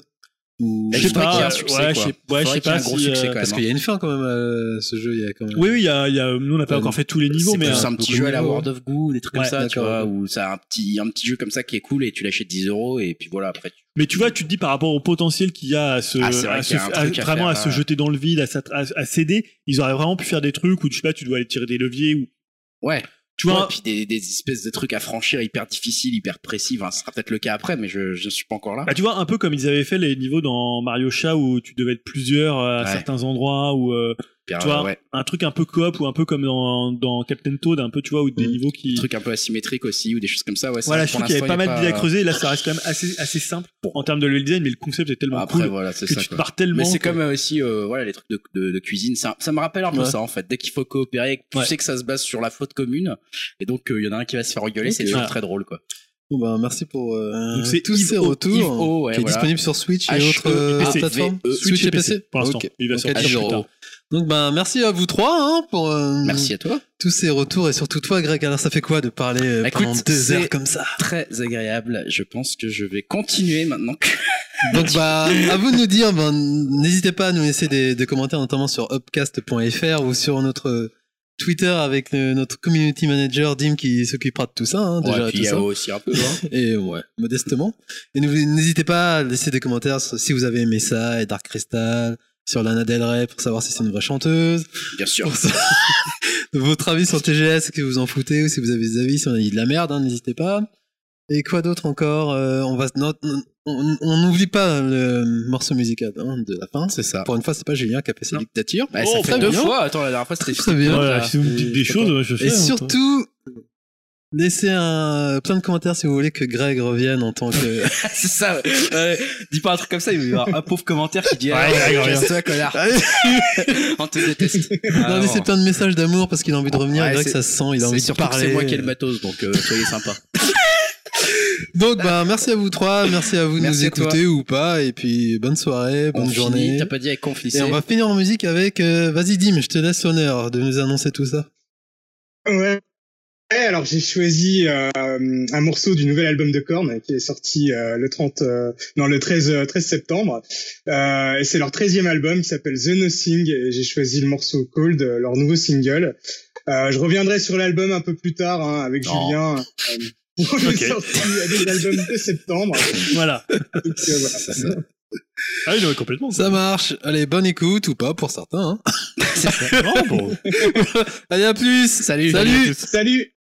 Ou... Je sais pas. un succès, ouais, quoi. je sais, ouais, je pas un gros si, succès, euh, quand même. Parce qu'il y a une fin quand même à ce jeu, il y a quand même. Oui, oui, il y a, il y a- nous on n'a pas Euh, encore fait tous les niveaux, C'est mais plus euh, un petit jeu à la World of Goo, des trucs comme ça, tu vois, où ça a un petit, un petit jeu comme ça qui est cool et tu l'achètes 10 euros et puis voilà, après. tu- mais tu vois, tu te dis par rapport au potentiel qu'il y a à se, Ah, c'est vrai à qu'il y se- a un à- truc à vraiment à se jeter dans le vide, à, à, à céder, ils auraient vraiment pu faire des trucs où tu sais pas, tu dois aller tirer des leviers ou Ouais. Tu Ouais, vois. puis des, des espèces de trucs à franchir hyper difficiles, hyper précis. Enfin, ce sera peut-être le cas après, mais je, je suis pas encore là. Bah, tu vois, un peu comme ils avaient fait les niveaux dans Mario Chat où tu devais être plusieurs à Ouais. certains endroits ou euh, Tu euh, vois, ouais. un truc un peu coop ou un peu comme dans, dans Captain Toad, un peu tu vois, ou des Mm. niveaux qui Des trucs un peu asymétriques aussi ou des choses comme ça. Ouais, voilà, je trouve qu'il y avait pas mal d'idées à creuser. Là, ça reste quand même assez assez simple en termes de level design, mais le concept est tellement Après, cool voilà, c'est que ça. tu te pars tellement. Mais c'est comme euh, aussi euh, voilà les trucs de, de, de cuisine ça, ça me rappelle un peu Ouais. ça en fait dès qu'il faut coopérer tu Ouais. sais que ça se base sur la faute commune et donc il y en a un qui va se faire rigoler c'est toujours très drôle quoi Bon, bah, merci pour euh, Donc, tous Yves ces retours. Yves O, ouais, qui est voilà. disponible sur Switch et H, autres euh, plateformes. Switch et PC. pour l'instant. Il va sortir Donc, ben, merci à vous trois hein, pour euh, merci à toi tous ces retours et surtout toi, Greg. Alors, ça fait quoi de parler euh, Bah, écoute, pendant deux heures comme ça? très agréable je pense que je vais continuer maintenant que Donc, bah, à vous de nous dire. Ben, n'hésitez pas à nous laisser des, des commentaires, notamment sur upcast.fr ou sur notre Twitter avec le- notre community manager Dim qui s'occupera de tout ça. Hein, déjà, Ouais, puis tout ça. a aussi un peu hein. Et ouais, modestement. Et n'hésitez pas à laisser des commentaires si vous avez aimé ça et Dark Crystal, sur Lana Del Rey pour savoir si c'est une vraie chanteuse. bien sûr Votre avis sur TGS, que vous en foutez ou si vous avez des avis, si on a dit de la merde, hein, n'hésitez pas. Et quoi d'autre encore Euh, On va non, on on n'oublie pas le morceau musical hein, de la fin. c'est ça Pour une fois, c'est pas Julien qui a Non. dictatures. Bah, Oh, ça fait deux bien. fois attends la dernière fois c'était Très bien. Voilà, si vous me dites des Et- choses, je fais. Et hein, surtout, laissez un, plein de commentaires si vous voulez que Greg revienne en tant que c'est ça ouais. Ouais, dis pas un truc comme ça il va y avoir un pauvre commentaire qui dit Ouais, ah, ouais, ouais, casse-toi, connard on te déteste Non, laissez plein de messages d'amour parce qu'il a envie de revenir. Ouais, Greg, ça se sent, il a envie de parler. c'est moi qui ai le matos donc euh, soyez sympa Donc, bah, merci à vous trois, merci à vous de Merci nous toi. écouter ou pas, et puis bonne soirée, bonne On journée. t'as pas dit avec Et on va finir en musique avec, euh, vas-y Dim, je te laisse l'honneur de nous annoncer tout ça. Ouais. Ouais, alors j'ai choisi euh, un morceau du nouvel album de Korn qui est sorti euh, le 30 euh, non le 13 euh, 13 septembre euh, et c'est leur 13e album qui s'appelle The Nothing et j'ai choisi le morceau Cold euh, leur nouveau single. Euh, je reviendrai sur l'album un peu plus tard hein, avec Non. Julien euh, pour les sorties des albums de septembre. Voilà. Donc, euh, voilà. Ah mais complètement. Ça marche. Allez, bonne écoute ou pas pour certains. Hein. Non, bon. Allez, à plus. Salut. Salut. Salut